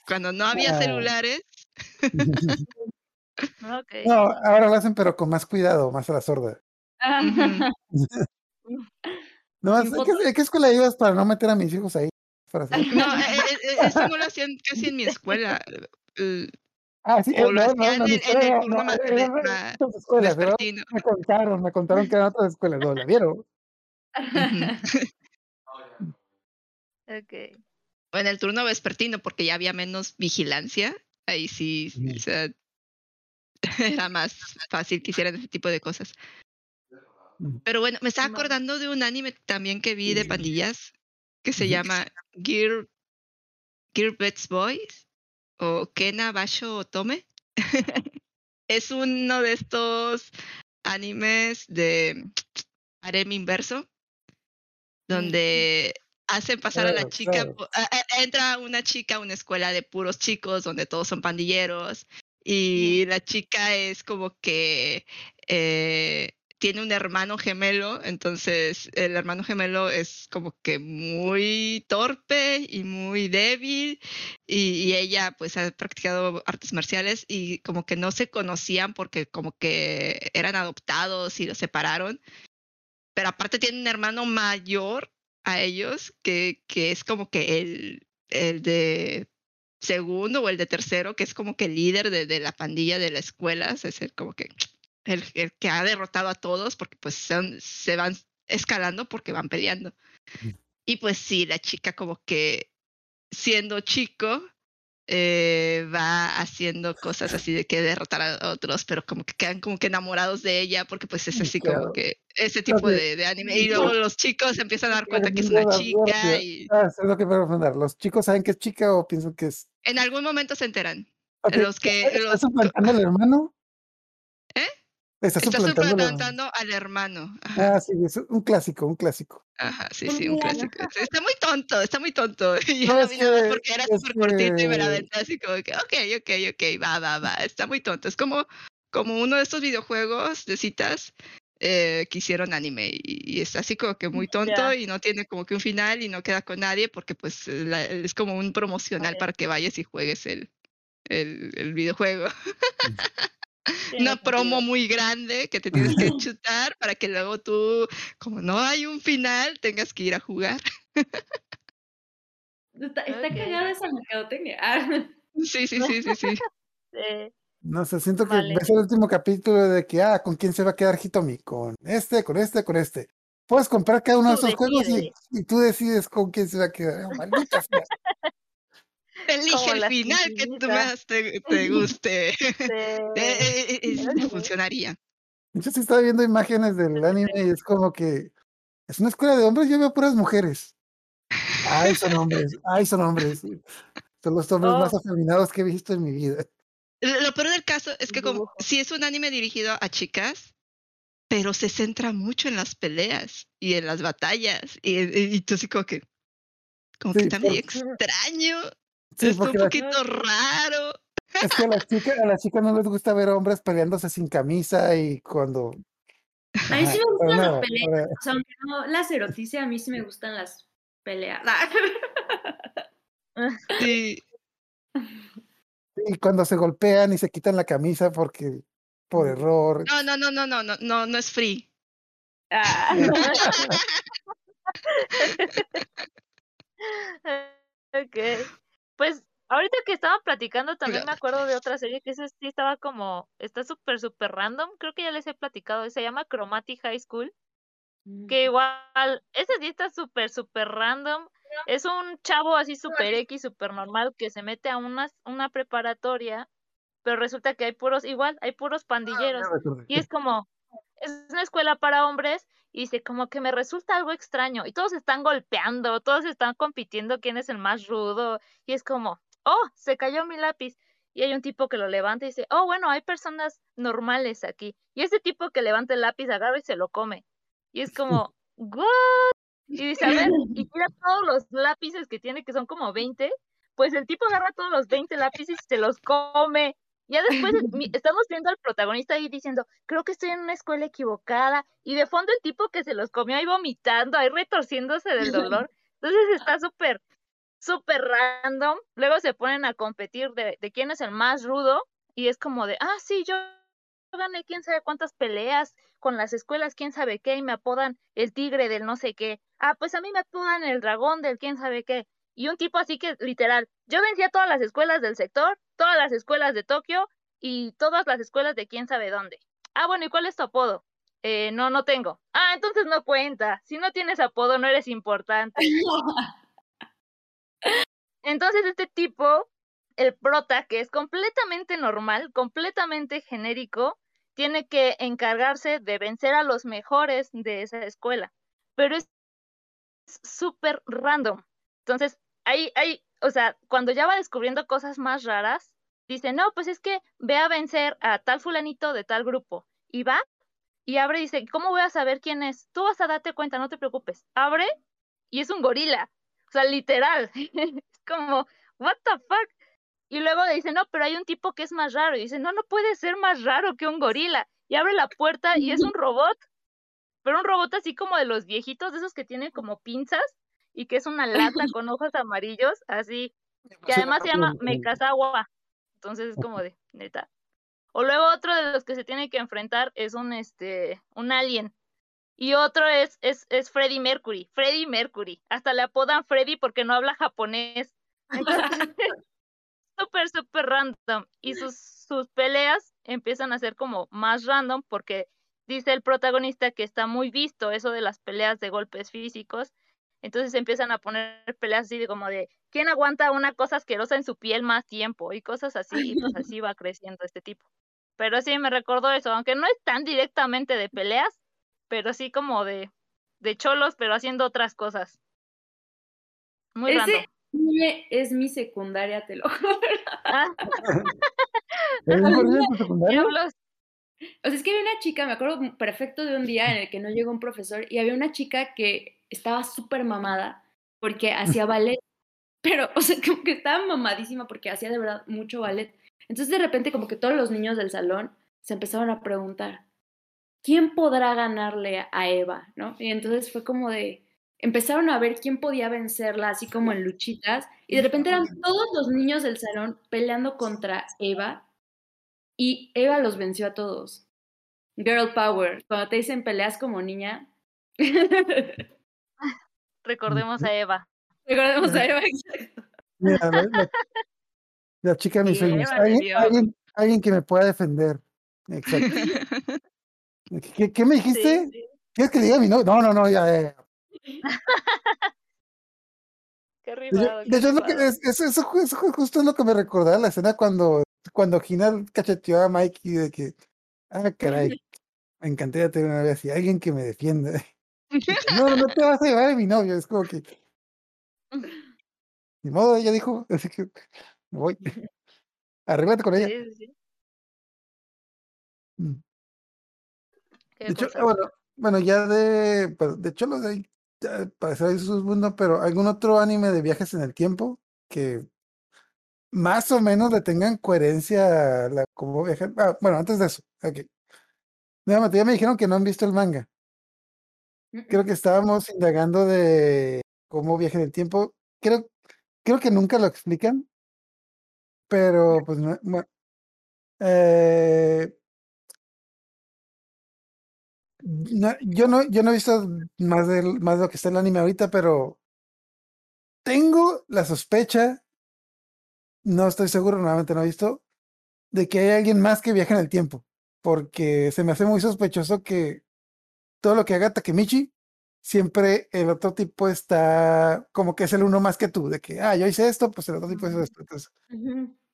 cuando no había Ah. celulares, Ok. No, ahora lo hacen, pero con más cuidado, más a la sorda. No, ¿en qué, en qué escuela ibas para no meter a mis hijos ahí? Para hacer- no, eh, eh, eh, eso no lo hacían casi en mi escuela. Eh, Ah, sí, o eh, lo no, no, hacían no, mi en- el no, turno no, otras escuelas, ¿verdad? vespertino. Me contaron, me contaron que eran otras escuelas, ¿no? ¿La vieron? Ok. En el turno vespertino, porque ya había menos vigilancia. Ahí sí, o sea, era más fácil que hicieran ese tipo de cosas. Pero bueno, me estaba acordando de un anime también que vi de pandillas que se llama Gear, Gear Bets Boys o Kena Basho Otome. es uno de estos animes de harem inverso donde hacen pasar a la chica, claro. entra una chica a una escuela de puros chicos donde todos son pandilleros y la chica es como que eh, tiene un hermano gemelo, entonces el hermano gemelo es como que muy torpe y muy débil y, ella pues ha practicado artes marciales y como que no se conocían porque como que eran adoptados y los separaron, pero aparte tiene un hermano mayor a ellos que, que es como que el, el de segundo o el de tercero, que es como que el líder de, de la pandilla de la escuela, es el como que el, el que ha derrotado a todos porque pues son, se van escalando porque van peleando. Y pues sí, la chica como que siendo chico eh, va haciendo cosas así de que derrotar a otros, pero como que quedan como que enamorados de ella porque pues es así como que ese tipo de, de anime. Y luego los chicos empiezan a dar cuenta que es una chica y Ah, es lo que quiero preguntar. ¿Los chicos saben que es chica o piensan que es...? en algún momento se enteran. Ok, Los que- ¿Está los- suplantando al hermano? Está Está suplantando, al hermano. suplantando al hermano. Ajá, Ah, sí, es un clásico, un clásico. ajá, sí, sí, un clásico. Está muy tonto, está muy tonto. Y yo No, lo es vi nada más que- porque era súper cortito y me la así como que, ok, ok, ok, va, va, va. Está muy tonto. Es como, como uno de estos videojuegos de citas eh, que hicieron anime y, y es así como que muy tonto Ya. y no tiene como que un final y no queda con nadie porque pues la- es como un promocional para que vayas y juegues el, el, el videojuego. Una promo muy grande que te tienes que chutar para que luego tú, como no hay un final, tengas que ir a jugar. Está, cagada esa mercadotecnia. Ah, Sí, sí, sí, sí, sí. No sé, siento que Vale. ves el último capítulo de que, ah, ¿con quién se va a quedar Hitomi? Con este, con este, con este. Puedes comprar cada uno de esos juegos y tú decides con quién se va a quedar. Oh, maldita sea. Elige el final que tú más te, te guste. eh, Eh, eh, funcionaría. Yo sí estaba viendo imágenes del anime y es como que es una escuela de hombres, yo veo puras mujeres. Ay, son hombres, ay, son hombres. Son los hombres más afeminados que he visto en mi vida. Lo peor del caso es que como Dibujo. sí es un anime dirigido a chicas, pero se centra mucho en las peleas y en las batallas. Y, y, y tú así como que, como que Sí, está medio porque- extraño. Sí, está un poquito raro. es que a las chicas, a las chicas no les gusta ver hombres peleándose sin camisa y cuando. a mí sí me gustan las peleas. nada, O sea, aunque no las erotice, a mí sí me gustan las peleas. Sí. Y cuando se golpean y se quitan la camisa porque por error. No, no, no, no, no, no, no, no es free. Ah. ok. Pues Ahorita que estaba platicando también me acuerdo de otra serie que ese sí estaba como, está súper, súper random, creo que ya les he platicado, se llama Chromatic High School, que igual, ese sí está súper, súper random, es un chavo así súper X, súper normal, que se mete a una, una preparatoria, pero resulta que hay puros, igual, hay puros pandilleros, Ya recordé. y es como, es una escuela para hombres, y dice, como que me resulta algo extraño, y todos están golpeando, todos están compitiendo quién es el más rudo, y es como, oh, se cayó mi lápiz. Y hay un tipo que lo levanta y dice, oh, bueno, hay personas normales aquí. Y ese tipo que levanta el lápiz agarra y se lo come. Y es como, ¿what? Y dice, a ver, y tira todos los lápices que tiene, que son como 20. Pues el tipo agarra todos los 20 lápices y se los come. Ya después estamos viendo al protagonista ahí diciendo, creo que estoy en una escuela equivocada. Y de fondo el tipo que se los comió ahí vomitando, ahí retorciéndose del dolor. Entonces está súper, súper random. Luego se ponen a competir de, de quién es el más rudo. Y es como de, ah, sí, yo gané quién sabe cuántas peleas con las escuelas, quién sabe qué, y me apodan el tigre del no sé qué. Ah, pues a mí me apodan el dragón del quién sabe qué. Y un tipo así que literal, yo vencí a todas las escuelas del sector, todas las escuelas de Tokio y todas las escuelas de quién sabe dónde. Ah, bueno, ¿y cuál es tu apodo? Eh, no, no tengo. Ah, entonces no cuenta. Si no tienes apodo, no eres importante. Entonces este tipo, el prota, que es completamente normal, completamente genérico, tiene que encargarse de vencer a los mejores de esa escuela. Pero es súper random. Entonces, hay, hay, o sea, cuando ya va descubriendo cosas más raras, dice, no, pues es que ve a vencer a tal fulanito de tal grupo. Y va y abre y dice, ¿cómo voy a saber quién es? Tú vas a darte cuenta, no te preocupes. Abre y es un gorila. O sea, literal. es como, what the fuck? Y luego le dice, no, pero hay un tipo que es más raro. Y dice, no, no puede ser más raro que un gorila. Y abre la puerta y es un robot. Pero un robot así como de los viejitos, de esos que tienen como pinzas y que es una lata con ojos amarillos, así. Que además se llama Mekazawa. Entonces es como de, neta. O luego otro de los que se tiene que enfrentar es un este un alien. Y otro es, es, es Freddie Mercury. Freddie Mercury. Hasta le apodan Freddie porque no habla japonés. Súper, súper random. Y sus, sus peleas empiezan a ser como más random porque dice el protagonista que está muy visto eso de las peleas de golpes físicos. Entonces empiezan a poner peleas así de como de quién aguanta una cosa asquerosa en su piel más tiempo y cosas así, y pues así va creciendo este tipo. Pero sí me recordó eso, aunque no es tan directamente de peleas, pero sí como de, de cholos, pero haciendo otras cosas. Muy Ese random. es mi secundaria, te lo juro. Ah, ¿Es tu secundaria? O sea, es que había una chica, me acuerdo perfecto de un día en el que no llegó un profesor y había una chica que estaba súper mamada porque hacía ballet. Pero, o sea, como que estaba mamadísima porque hacía de verdad mucho ballet. Entonces, de repente, como que todos los niños del salón se empezaron a preguntar, ¿quién podrá ganarle a Eva? ¿No? Y entonces fue como de, empezaron a ver quién podía vencerla, así como en luchitas, y de repente eran todos los niños del salón peleando contra Eva, y Eva los venció a todos. Girl power, cuando te dicen peleas como niña. Recordemos a Eva. Recordemos a Eva. Mira, la, la- la chica de mis sueños. Alguien, alguien, alguien que me pueda defender. Exacto. ¿Qué, qué me dijiste? Sí, sí. ¿Quieres que diga mi nombre? No, no, no, ya, ya, ya. Qué De hecho, de qué es lo que, rifado. es, es- eso, eso ju- justo es lo que me recordaba la escena cuando, cuando Gina cacheteó a Mikey de que, ah, caray, me encantaría tener una novia así, alguien que me defienda. No, no te vas a llevar a mi novio, es como que, ni modo, ella dijo, así que me voy. Arréglate con ella. Sí, sí, sí. Mm. De hecho, bueno, bueno, ya de, pues, de hecho, los de para hacer ahí sus mundo, pero algún otro anime de viajes en el tiempo que más o menos le tengan coherencia a la, como viajan. Ah, bueno, antes de eso, ok. Nuevamente, ya me dijeron que no han visto el manga. Creo que estábamos indagando de cómo viaja en el tiempo. Creo, creo que nunca lo explican, pero pues no, bueno, eh, no- yo no, yo no he visto más de, más de lo que está en el anime ahorita, pero tengo la sospecha no estoy seguro, nuevamente no he visto, de que hay alguien más que viaja en el tiempo, porque se me hace muy sospechoso que todo lo que haga Takemichi, siempre el otro tipo está como que es el uno más que tú, de que, ah, yo hice esto, pues el otro tipo hizo esto. Entonces,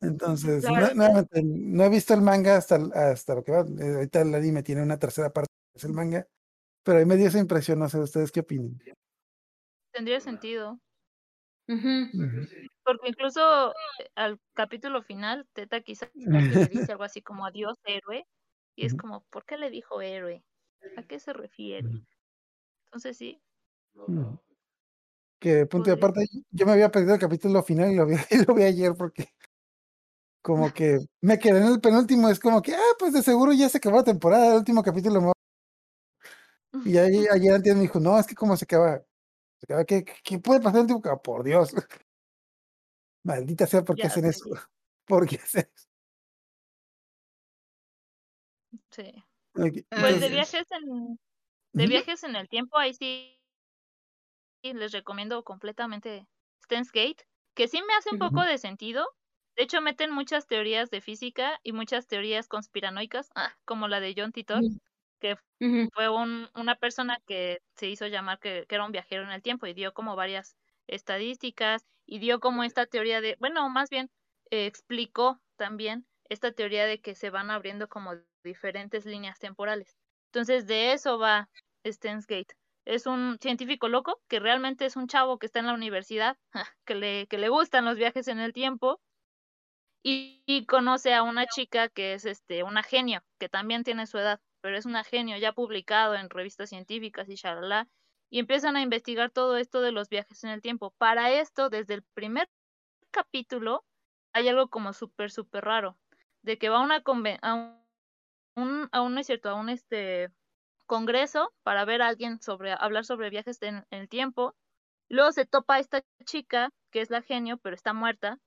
entonces Claro. no he visto el manga hasta, hasta lo que va. eh, Ahorita el anime tiene una tercera parte, es el manga, pero ahí me dio esa impresión, no sé ustedes qué opinan. Tendría sentido. Ujú. Porque incluso eh, al capítulo final, Teta quizás le dice algo así como adiós, héroe. Y es como, ¿por qué le dijo héroe? ¿A qué se refiere? Entonces sí. Que punto podría aparte, yo me había perdido el capítulo final y lo vi, y lo vi ayer porque como que me quedé en el penúltimo, es como que, ah, pues de seguro ya se acabó la temporada, el último capítulo me Y ahí, ayer antes me dijo, no, es que como se acaba, ¿qué, puede pasar en último capítulo? Por Dios. Maldita sea, ¿por qué Ya hacen eso? ¿Por qué hacen eso? Sí. Pues de viajes en, de viajes en el tiempo, ahí sí les recomiendo completamente Steins Gate, que sí me hace un poco de sentido. De hecho, meten muchas teorías de física y muchas teorías conspiranoicas, ah, como la de John Titor, Que fue un, una persona que se hizo llamar que, que era un viajero en el tiempo y dio como varias estadísticas y dio como esta teoría de, bueno, más bien eh, explicó también esta teoría de que se van abriendo como diferentes líneas temporales. Entonces, de eso va Steins Gate. Es un científico loco que realmente es un chavo que está en la universidad, que le, que le gustan los viajes en el tiempo y, y conoce a una chica que es este una genio, que también tiene su edad, pero es una genio ya publicado en revistas científicas y shalala, y empiezan a investigar todo esto de los viajes en el tiempo. Para esto, desde el primer capítulo, hay algo como súper, súper raro, de que va a una a un, a un, es cierto, a un este congreso para ver a alguien sobre, hablar sobre viajes en, en el tiempo, luego se topa a esta chica, que es la genio, pero está muerta,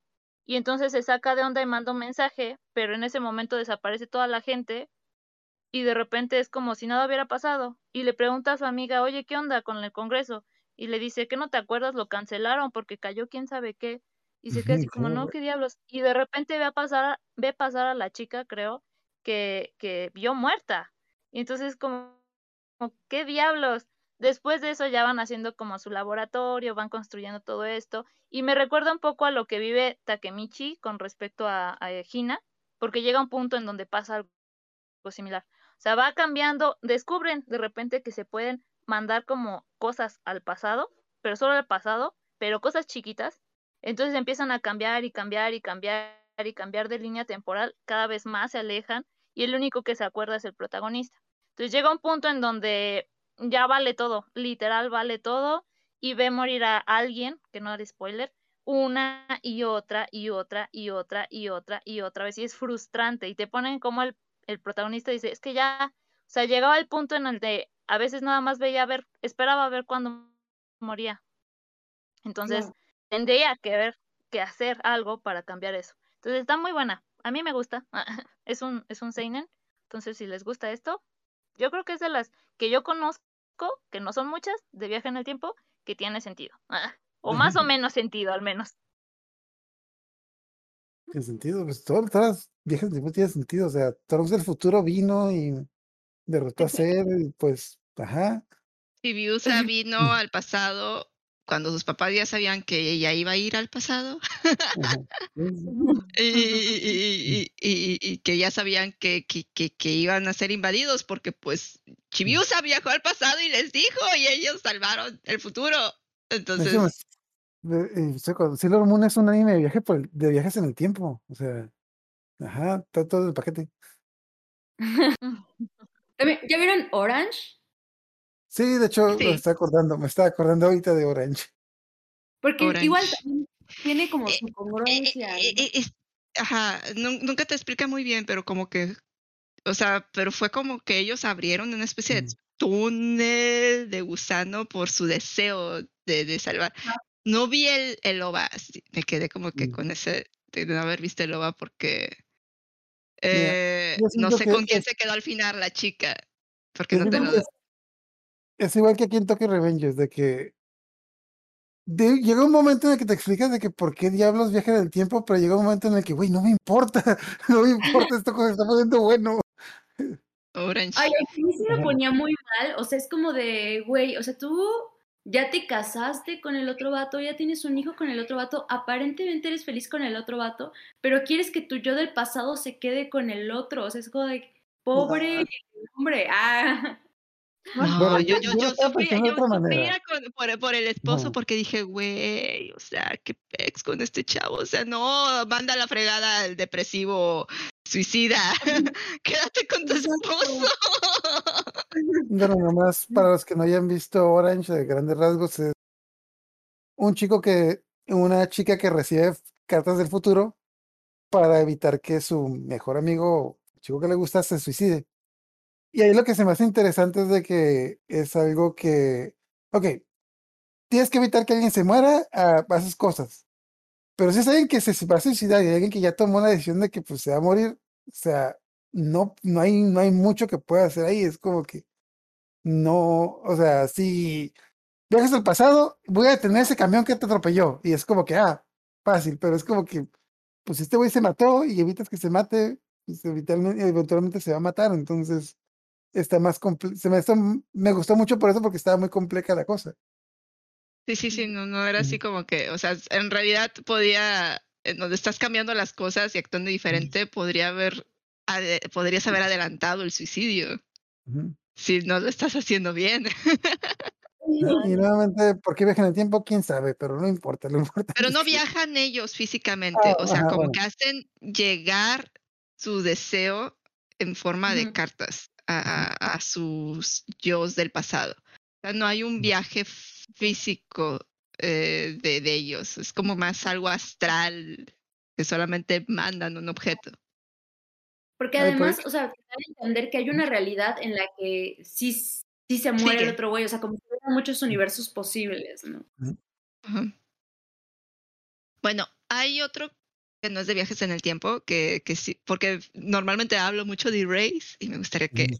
y entonces se saca de onda y manda un mensaje, pero en ese momento desaparece toda la gente y de repente es como si nada hubiera pasado. Y le pregunta a su amiga, oye, ¿qué onda con el Congreso? Y le dice, ¿que no te acuerdas? Lo cancelaron porque cayó quién sabe qué. Y se queda así como, no, qué diablos. Y de repente ve, a pasar, ve pasar a la chica, creo, que, que vio muerta. Y entonces como, como, ¿qué diablos? Después de eso ya van haciendo como su laboratorio, van construyendo todo esto. Y me recuerda un poco a lo que vive Takemichi con respecto a, a Hina, porque llega un punto en donde pasa algo similar. O sea, va cambiando, descubren de repente que se pueden mandar como cosas al pasado, pero solo al pasado, pero cosas chiquitas. Entonces empiezan a cambiar y cambiar y cambiar y cambiar de línea temporal, cada vez más se alejan y el único que se acuerda es el protagonista. Entonces llega un punto en donde ya vale todo, literal vale todo y ve morir a alguien, que no haré spoiler, una y otra y otra y otra y otra y otra vez y es frustrante y te ponen como el, el protagonista dice, es que ya, o sea, llegaba el punto en el de a veces nada más veía a ver, esperaba a ver cuándo moría. Entonces, tendría que ver que hacer algo para cambiar eso. Entonces, está muy buena. A mí me gusta. es un es un seinen. Entonces, si les gusta esto, yo creo que es de las que yo conozco, que no son muchas, de viaje en el tiempo, que tiene sentido. o más o menos sentido, al menos. ¿Qué sentido? Pues todo, todas las viejas de tiene sentido. O sea, Trunks del futuro vino y derrotó a Cell, y pues, ajá. Chibiusa vino al pasado cuando sus papás ya sabían que ella iba a ir al pasado y, y- y- y- y que ya sabían que, que, que- que iban a ser invadidos porque pues Chibiusa viajó al pasado y les dijo y ellos salvaron el futuro. Entonces, Sailor Moon es un anime de, viaje por el- de viajes en el tiempo. O sea, ajá, está todo el paquete. También, ¿Ya vieron Orange? Sí, de hecho, Sí. me está acordando, me estaba acordando ahorita de Orange. Porque Orange. igual también tiene como su Eh, congruencia. eh, eh, es- ajá, nun- nunca te explica muy bien, pero como que, o sea, pero fue como que ellos abrieron una especie de Mm. túnel de gusano por su deseo de, de salvar. No vi el, el OVA, sí, me quedé como que Mm. con ese, de no haber visto el OVA porque eh, no sé que con quién es- se quedó al final la chica, porque no te lo... que es, es igual que aquí en Tokyo Revengers, de que de- llega un momento en el que te explicas de que por qué diablos viajan en el tiempo, pero llega un momento en el que, güey, no me importa, no me importa, esto se está poniendo bueno. Orange. Ay, a mí sí me ponía muy mal. O sea, es como de, güey, o sea, tú ya te casaste con el otro vato, ya tienes un hijo con el otro vato, aparentemente eres feliz con el otro vato, pero quieres que tu yo del pasado se quede con el otro. O sea, es como de, pobre hombre. Ah. No, Bueno, yo, yo- yo, yo sufría, yo con- por, por el esposo porque dije, güey, o sea, qué pex con este chavo. O sea, no, manda la fregada al depresivo suicida. Quédate con tu esposo. Bueno, nomás para los que no hayan visto Orange de grandes rasgos, es un chico que, una chica que recibe cartas del futuro para evitar que su mejor amigo, el chico que le gusta, se suicide. Y ahí lo que se me hace interesante es de que es algo que, ok, tienes que evitar que alguien se muera, ah, haces cosas. Pero si es alguien que se va a suicidar y alguien que ya tomó la decisión de que pues se va a morir, o sea, no, no hay, no hay mucho que pueda hacer ahí. Es como que no, o sea, si viajas al pasado, voy a detener ese camión que te atropelló. Y es como que, ah, fácil, pero es como que, pues este güey se mató y evitas que se mate, pues eventualmente, se va a matar. Entonces, está más comple- se me, me gustó mucho por eso porque estaba muy compleja la cosa. Sí, sí, sí, no, no era así como que, o sea, en realidad podía, en donde estás cambiando las cosas y actuando diferente, podría haber, podrías haber adelantado el suicidio si no lo estás haciendo bien. Y, nuevamente, ¿por qué viajan en el tiempo? ¿Quién sabe? Pero no importa, lo importante Pero no viajan ellos físicamente, Ah, o sea, ajá, como bueno. que hacen llegar su deseo en forma de cartas a, a- a sus yos del pasado. O sea, no hay un viaje físico eh, de, de ellos, es como más algo astral que solamente mandan un objeto. Porque pues- además, o sea, entender que hay una realidad en la que sí, sí se muere el otro güey, o sea, como que hay muchos universos posibles, ¿no? Ajá. Bueno, hay otro que no es de viajes en el tiempo, que, que sí, porque normalmente hablo mucho de Erase y me gustaría que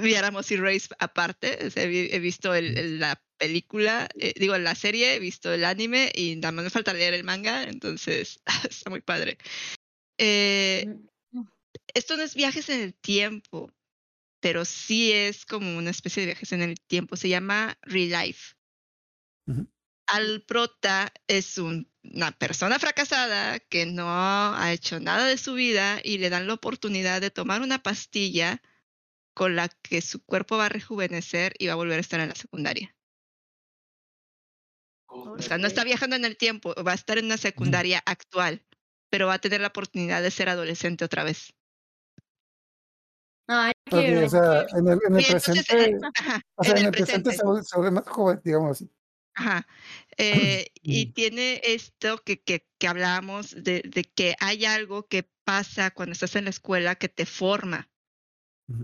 viéramos Erase aparte. O sea, he, vi- he visto el- el- la película, eh, digo, la serie, he visto el anime y nada más me falta leer el manga, entonces está muy padre. Eh, esto no es viajes en el tiempo, pero sí es como una especie de viajes en el tiempo. Se llama Real Life. Ujú. Al prota es un- una persona fracasada que no ha hecho nada de su vida y le dan la oportunidad de tomar una pastilla con la que su cuerpo va a rejuvenecer y va a volver a estar en la secundaria. O sea, no está viajando en el tiempo, va a estar en una secundaria actual, pero va a tener la oportunidad de ser adolescente otra vez. Ay, o sea, en el, en presente, ajá, o sea, en en el el presente presente. se vuelve- más joven, digamos así. Ajá. Eh, y Mm. tiene esto que, que, que hablábamos de, de que hay algo que pasa cuando estás en la escuela que te forma.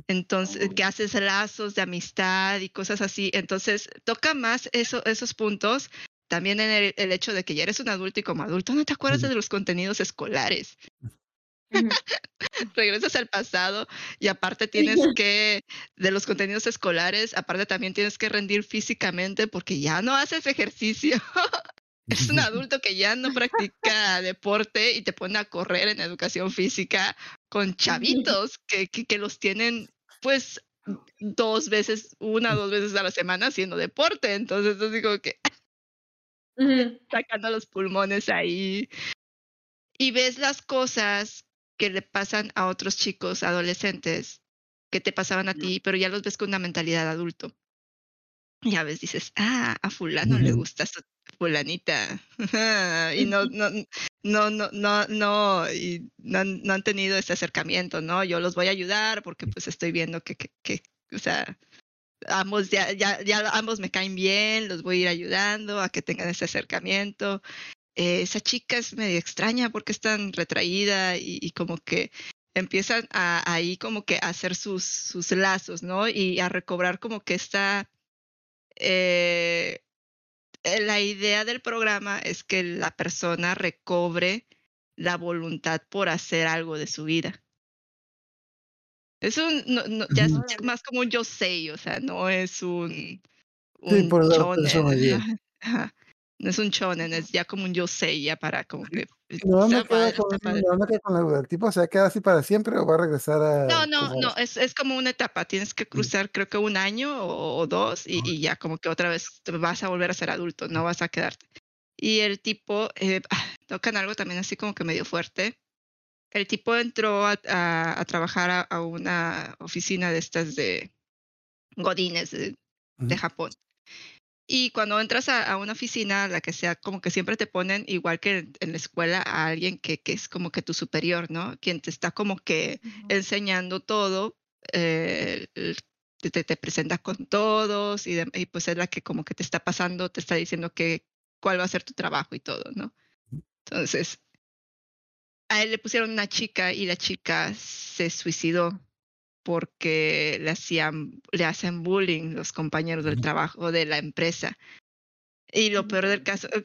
Entonces, que haces lazos de amistad y cosas así. Entonces, toca más eso, esos puntos. También en el, el hecho de que ya eres un adulto y como adulto no te acuerdas de los contenidos escolares. Regresas al pasado y aparte tienes que, de los contenidos escolares, aparte también tienes que rendir físicamente porque ya no haces ejercicio. Es un adulto que ya no practica deporte y te pone a correr en educación física con chavitos que, que, que los tienen pues dos veces, una o dos veces a la semana haciendo deporte. Entonces, yo digo que Ujú. sacando los pulmones ahí. Y ves las cosas que le pasan a otros chicos adolescentes que te pasaban a ti, pero ya los ves con una mentalidad adulto. Y a veces dices, ah, a fulano le Ujú. gusta su fulanita. y no, no, no, no, no, no, y no, han- no han tenido ese acercamiento, ¿no? Yo los voy a ayudar porque pues estoy viendo que, que, que o sea, ambos ya, ya, ambos me caen bien, los voy a ir ayudando a que tengan ese acercamiento. Eh, esa chica es medio extraña porque es tan retraída y, como que empiezan a, ahí como que hacer sus, sus lazos, ¿no? Y a recobrar como que esta... eh, eh, la idea del programa es que la persona recobre la voluntad por hacer algo de su vida. Es un, no, no, ya es más como un yo sé, o sea, no es un, Sí, por shonen, ajá. No es un shonen, es ya como un yosei, ya para como que... No está me queda con, no me queda con la duda. ¿El tipo se va a quedar así para siempre o va a regresar a No, no, como- no, es, es como una etapa. Tienes que cruzar, creo que un año o, o dos, y, y ya como que otra vez vas a volver a ser adulto, no vas a quedarte. Y el tipo, eh, ah, tocan algo también así como que medio fuerte. El tipo entró a, a- a trabajar a, a una oficina de estas de Godines de. Japón. Y cuando entras a, a una oficina, la que sea, como que siempre te ponen, igual que en, en la escuela, a alguien que, que es como que tu superior, ¿no? Quien te está como que enseñando todo, eh, el- te, te- te presenta con todos y, de- y pues es la que como que te está pasando, te está diciendo que cuál va a ser tu trabajo y todo, ¿no? Entonces, a él le pusieron una chica y la chica se suicidó porque le hacían, le hacen bullying los compañeros del trabajo de la empresa. Y lo peor del caso, eh,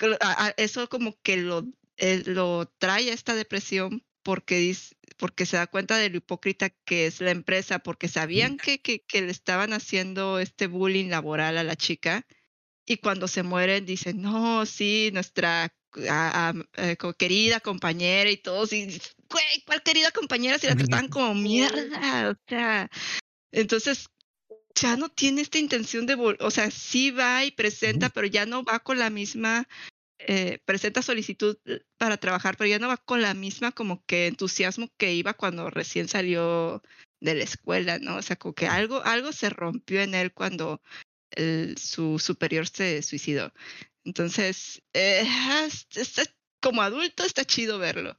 eso como que lo, eh, lo trae a esta depresión porque, dice, porque se da cuenta de lo hipócrita que es la empresa, porque sabían que, que, que le estaban haciendo este bullying laboral a la chica y cuando se mueren dicen, no, sí, nuestra a- a- eh, querida compañera y todos, y güey, ¿cuál querida compañera si la trataban como mierda? O sea, entonces ya no tiene esta intención de, o sea, sí va y presenta, pero ya no va con la misma, eh, presenta solicitud eh, para trabajar, pero ya no va con la misma como que entusiasmo que iba cuando recién salió de la escuela, ¿no? O sea, como que algo, algo se rompió en él cuando el- su superior se suicidó. Entonces, eh, es- está- como adulto está chido verlo.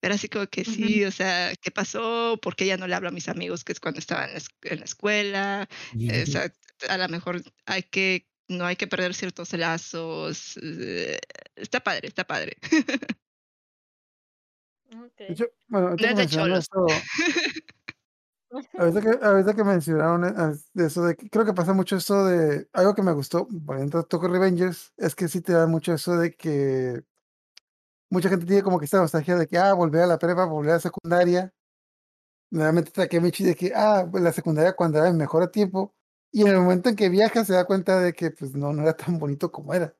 Pero así como que sí, o sea, ¿qué pasó? ¿Por qué ya no le hablo a mis amigos que es cuando estaba en la, es- en la escuela? Eh, o sea, a lo mejor hay que, no hay que perder ciertos lazos. eh, está padre, está padre. Ok. De hecho, bueno, ahorita No que es de mencionaron cholos. esto, ahorita que, ahorita que mencionaron de eso de que creo que pasa mucho eso de algo que me gustó, por ejemplo, Tokyo Revengers, es que sí te da mucho eso de que mucha gente tiene como que esta nostalgia de que, ah, volver a la prepa, volver a la secundaria. Nuevamente Takemichi de que, ah, la secundaria cuando era el mejor a tiempo. Y en el momento en que viaja se da cuenta de que pues no, no era tan bonito como era.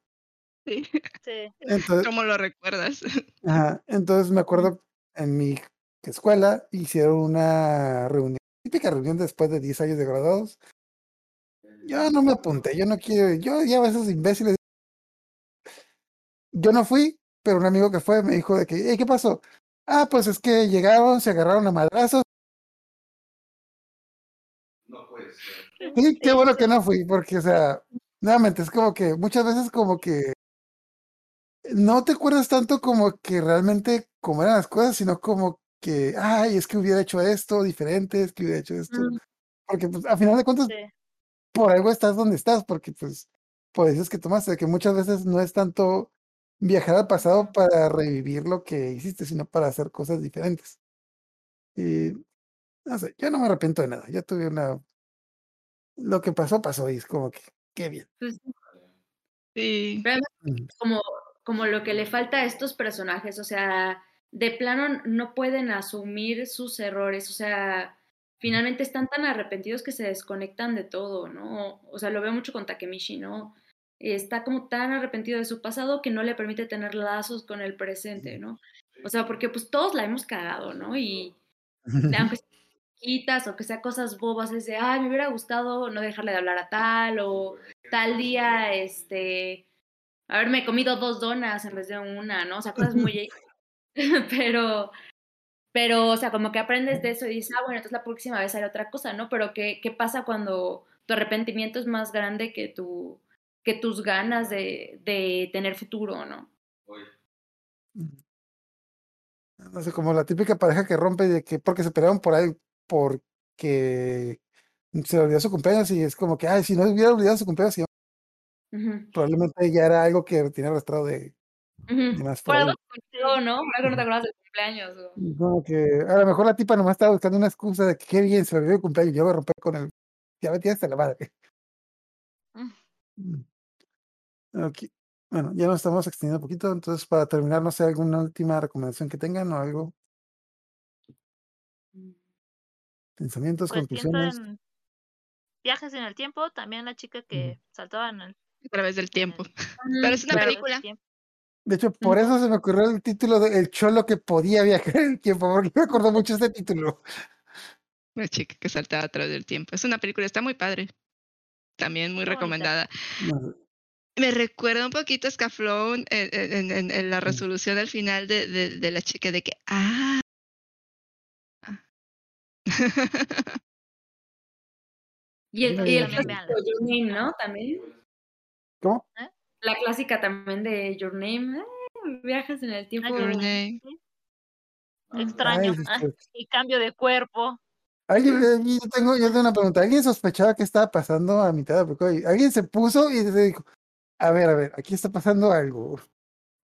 Sí. Sí. Entonces, ¿Cómo lo recuerdas? Ajá, entonces me acuerdo en mi escuela hicieron una reunión, típica reunión después de 10 años de graduados. Yo no me apunté, yo no quiero, yo ya a esos imbéciles. Yo no fui, pero un amigo que fue me dijo de que, "Hey, ¿qué pasó? Ah, pues es que llegaron, se agarraron a madrazos. Sí, qué bueno que no fui, porque, o sea, nuevamente es como que muchas veces como que no te acuerdas tanto como que realmente cómo eran las cosas, sino como que, ay, es que hubiera hecho esto diferente, es que hubiera hecho esto. Mm. Porque, pues, a final de cuentas, Sí. por algo estás donde estás, porque, pues, por decisiones que tomaste, que muchas veces no es tanto viajar al pasado para revivir lo que hiciste, sino para hacer cosas diferentes. Y, no sé, yo no me arrepiento de nada, ya tuve una... Lo que pasó, pasó y es como que, qué bien. Pues, Sí. Mm. como, como lo que le falta a estos personajes, o sea, de plano no pueden asumir sus errores, o sea, finalmente están tan arrepentidos que se desconectan de todo, ¿no? O sea, lo veo mucho con Takemichi, ¿no? Está como tan arrepentido de su pasado que no le permite tener lazos con el presente, ¿no? O sea, porque pues todos la hemos cagado, ¿no? Y aunque sean chiquitas o que sea cosas bobas, es de, ay, me hubiera gustado no dejarle de hablar a tal o tal día, este, haberme comido dos donas en vez de una, ¿no? O sea, cosas muy... pero, pero, o sea, como que aprendes de eso y dices, ah, bueno, entonces la próxima vez haré otra cosa, ¿no? Pero ¿qué, qué pasa cuando tu arrepentimiento es más grande que, tu, que tus ganas de, de tener futuro, ¿no? No sé, como la típica pareja que rompe de que porque se pelearon por ahí, porque se le olvidó su cumpleaños y es como que, ay, si no hubiera olvidado su cumpleaños, Ujú, probablemente ya era algo que tenía arrastrado de, de ujú. más Por algo contigo, ¿no? Por algo no te acuerdas del cumpleaños. o- Como que a lo mejor la tipa nomás estaba buscando una excusa de que qué bien se le olvidó el cumpleaños, yo voy a romper con él. Ya me tiraste la madre. Mm. Ok. Bueno, ya nos estamos extendiendo un poquito, entonces para terminar, no sé, alguna última recomendación que tengan o algo, pensamientos, Pues conclusiones. en viajes en el tiempo, también la chica que saltaba en el, a través del tiempo. Mm, Pero es una claro. película. De hecho, por eso se me ocurrió el título de El Cholo que podía viajar en el tiempo, porque me acordó mucho ese título. Una chica que saltaba a través del tiempo. Es una película, está muy padre. También muy recomendada. No, Me recuerda un poquito a Scaflón en, en- en- en la resolución al final de, de, de la chica de que, ah. Y el, y el ¿no? También. ¿Cómo? La clásica también de Your Name. eh, viajas en el tiempo. Your Your name. Extraño. Ay, Ah, este, y cambio de cuerpo. Alguien, yo tengo, yo tengo una pregunta. ¿Alguien sospechaba que estaba pasando a mitad de película? Alguien se puso y se dijo, a ver, a ver, aquí está pasando algo.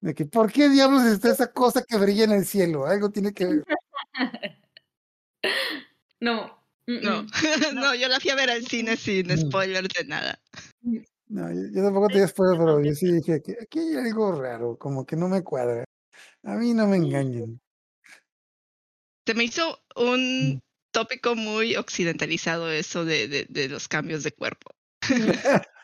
De que, ¿por qué diablos está esa cosa que brilla en el cielo? Algo tiene que ver. No. mm, No, mm. no, yo la fui a ver al cine sin No. spoilers de nada. No, yo, yo tampoco te después, pero yo sí dije que aquí hay algo raro, como que no me cuadra. A mí no me engañen. Se me hizo un tópico muy occidentalizado eso de, de, de los cambios de cuerpo.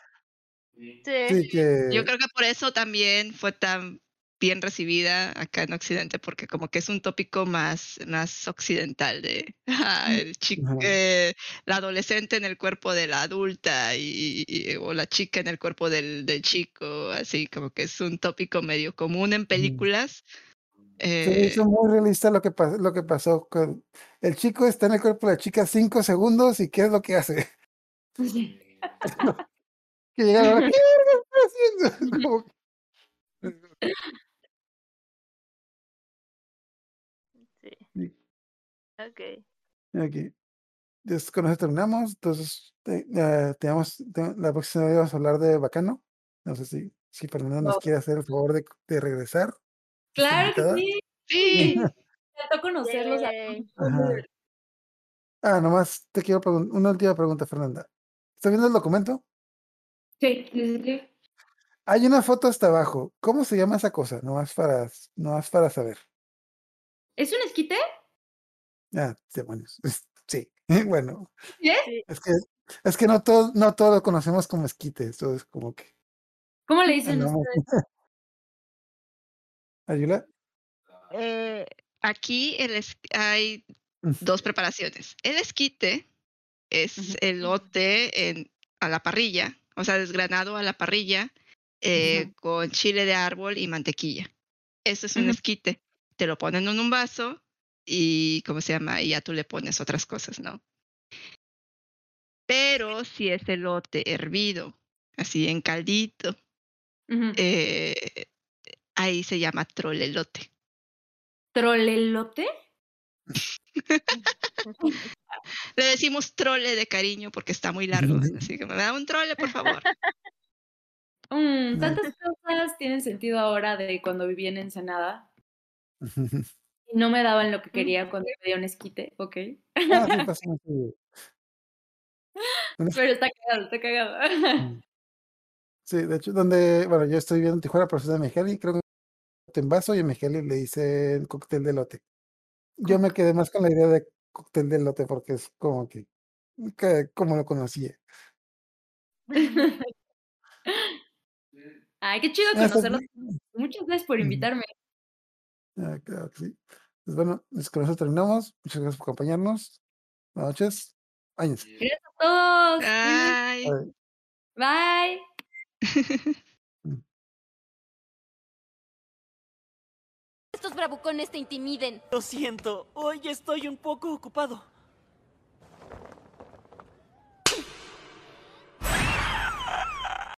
Sí. Sí que. Yo creo que por eso también fue tan bien recibida acá en Occidente, porque como que es un tópico más, más occidental de ah, el chico, Ajá. eh, la adolescente en el cuerpo de la adulta y, y- o la chica en el cuerpo del, del chico, así como que es un tópico medio común en películas. Se me Eh, hizo muy realista lo que, lo que pasó con el chico está en el cuerpo de la chica cinco segundos y ¿qué es lo que hace? Que llega la hora, ¿qué verga está haciendo? Como que- Sí. Sí. Ok. Ok. Entonces, con eso terminamos. Entonces, te- tenemos, te- la próxima vez vamos a hablar de Bacano. No sé si, si Fernanda nos No. quiere hacer el favor de, de regresar. Claro que sí. sí, Me encantó conocerlos. Ah, nomás te quiero preguntar una última pregunta, Fernanda. ¿Estás viendo el documento? Sí, sí, sí, sí. Hay una foto hasta abajo. ¿Cómo se llama esa cosa? Nomás para, nomás para saber. ¿Es un esquite? Ah, demonios. Sí, bueno, ¿Sí es? Que, es que no todo, no todo lo conocemos como esquite. Esto es como que. ¿Cómo le dicen andamos- ustedes? ¿Ayula? Eh, aquí el es- hay dos preparaciones. El esquite es Ujú. elote en, a la parrilla, o sea, desgranado a la parrilla eh, con chile de árbol y mantequilla. Eso es un esquite. Te lo ponen en un vaso y, ¿cómo se llama? Y ya tú le pones otras cosas, ¿no? Pero si es elote hervido, así en caldito, eh, ahí se llama trolelote. ¿Trolelote? Le decimos trole de cariño porque está muy largo. Así que me da un trole, por favor. Mm, tantas cosas tienen sentido ahora de cuando viví en Ensenada. Y no me daban lo que quería cuando pedía un esquite, ok. Ah, sí, pasa Pero está cagado, está cagado. Mm. Sí, de hecho, donde, bueno, yo estoy viendo en Tijuana, soy de Mexicali, creo que en vaso y en Mexicali le dicen cóctel de lote. Yo me quedé más con la idea de cóctel de lote porque es como que, que como lo conocía. Ay, qué chido Ah, conocerlos. Muchas gracias por invitarme. Ah, claro que sí. Pues bueno, pues con eso terminamos. Muchas gracias por acompañarnos. Buenas noches. Gracias a todos. Ay. Bye. Bye. Estos bravucones te intimiden. Lo siento, hoy estoy un poco ocupado.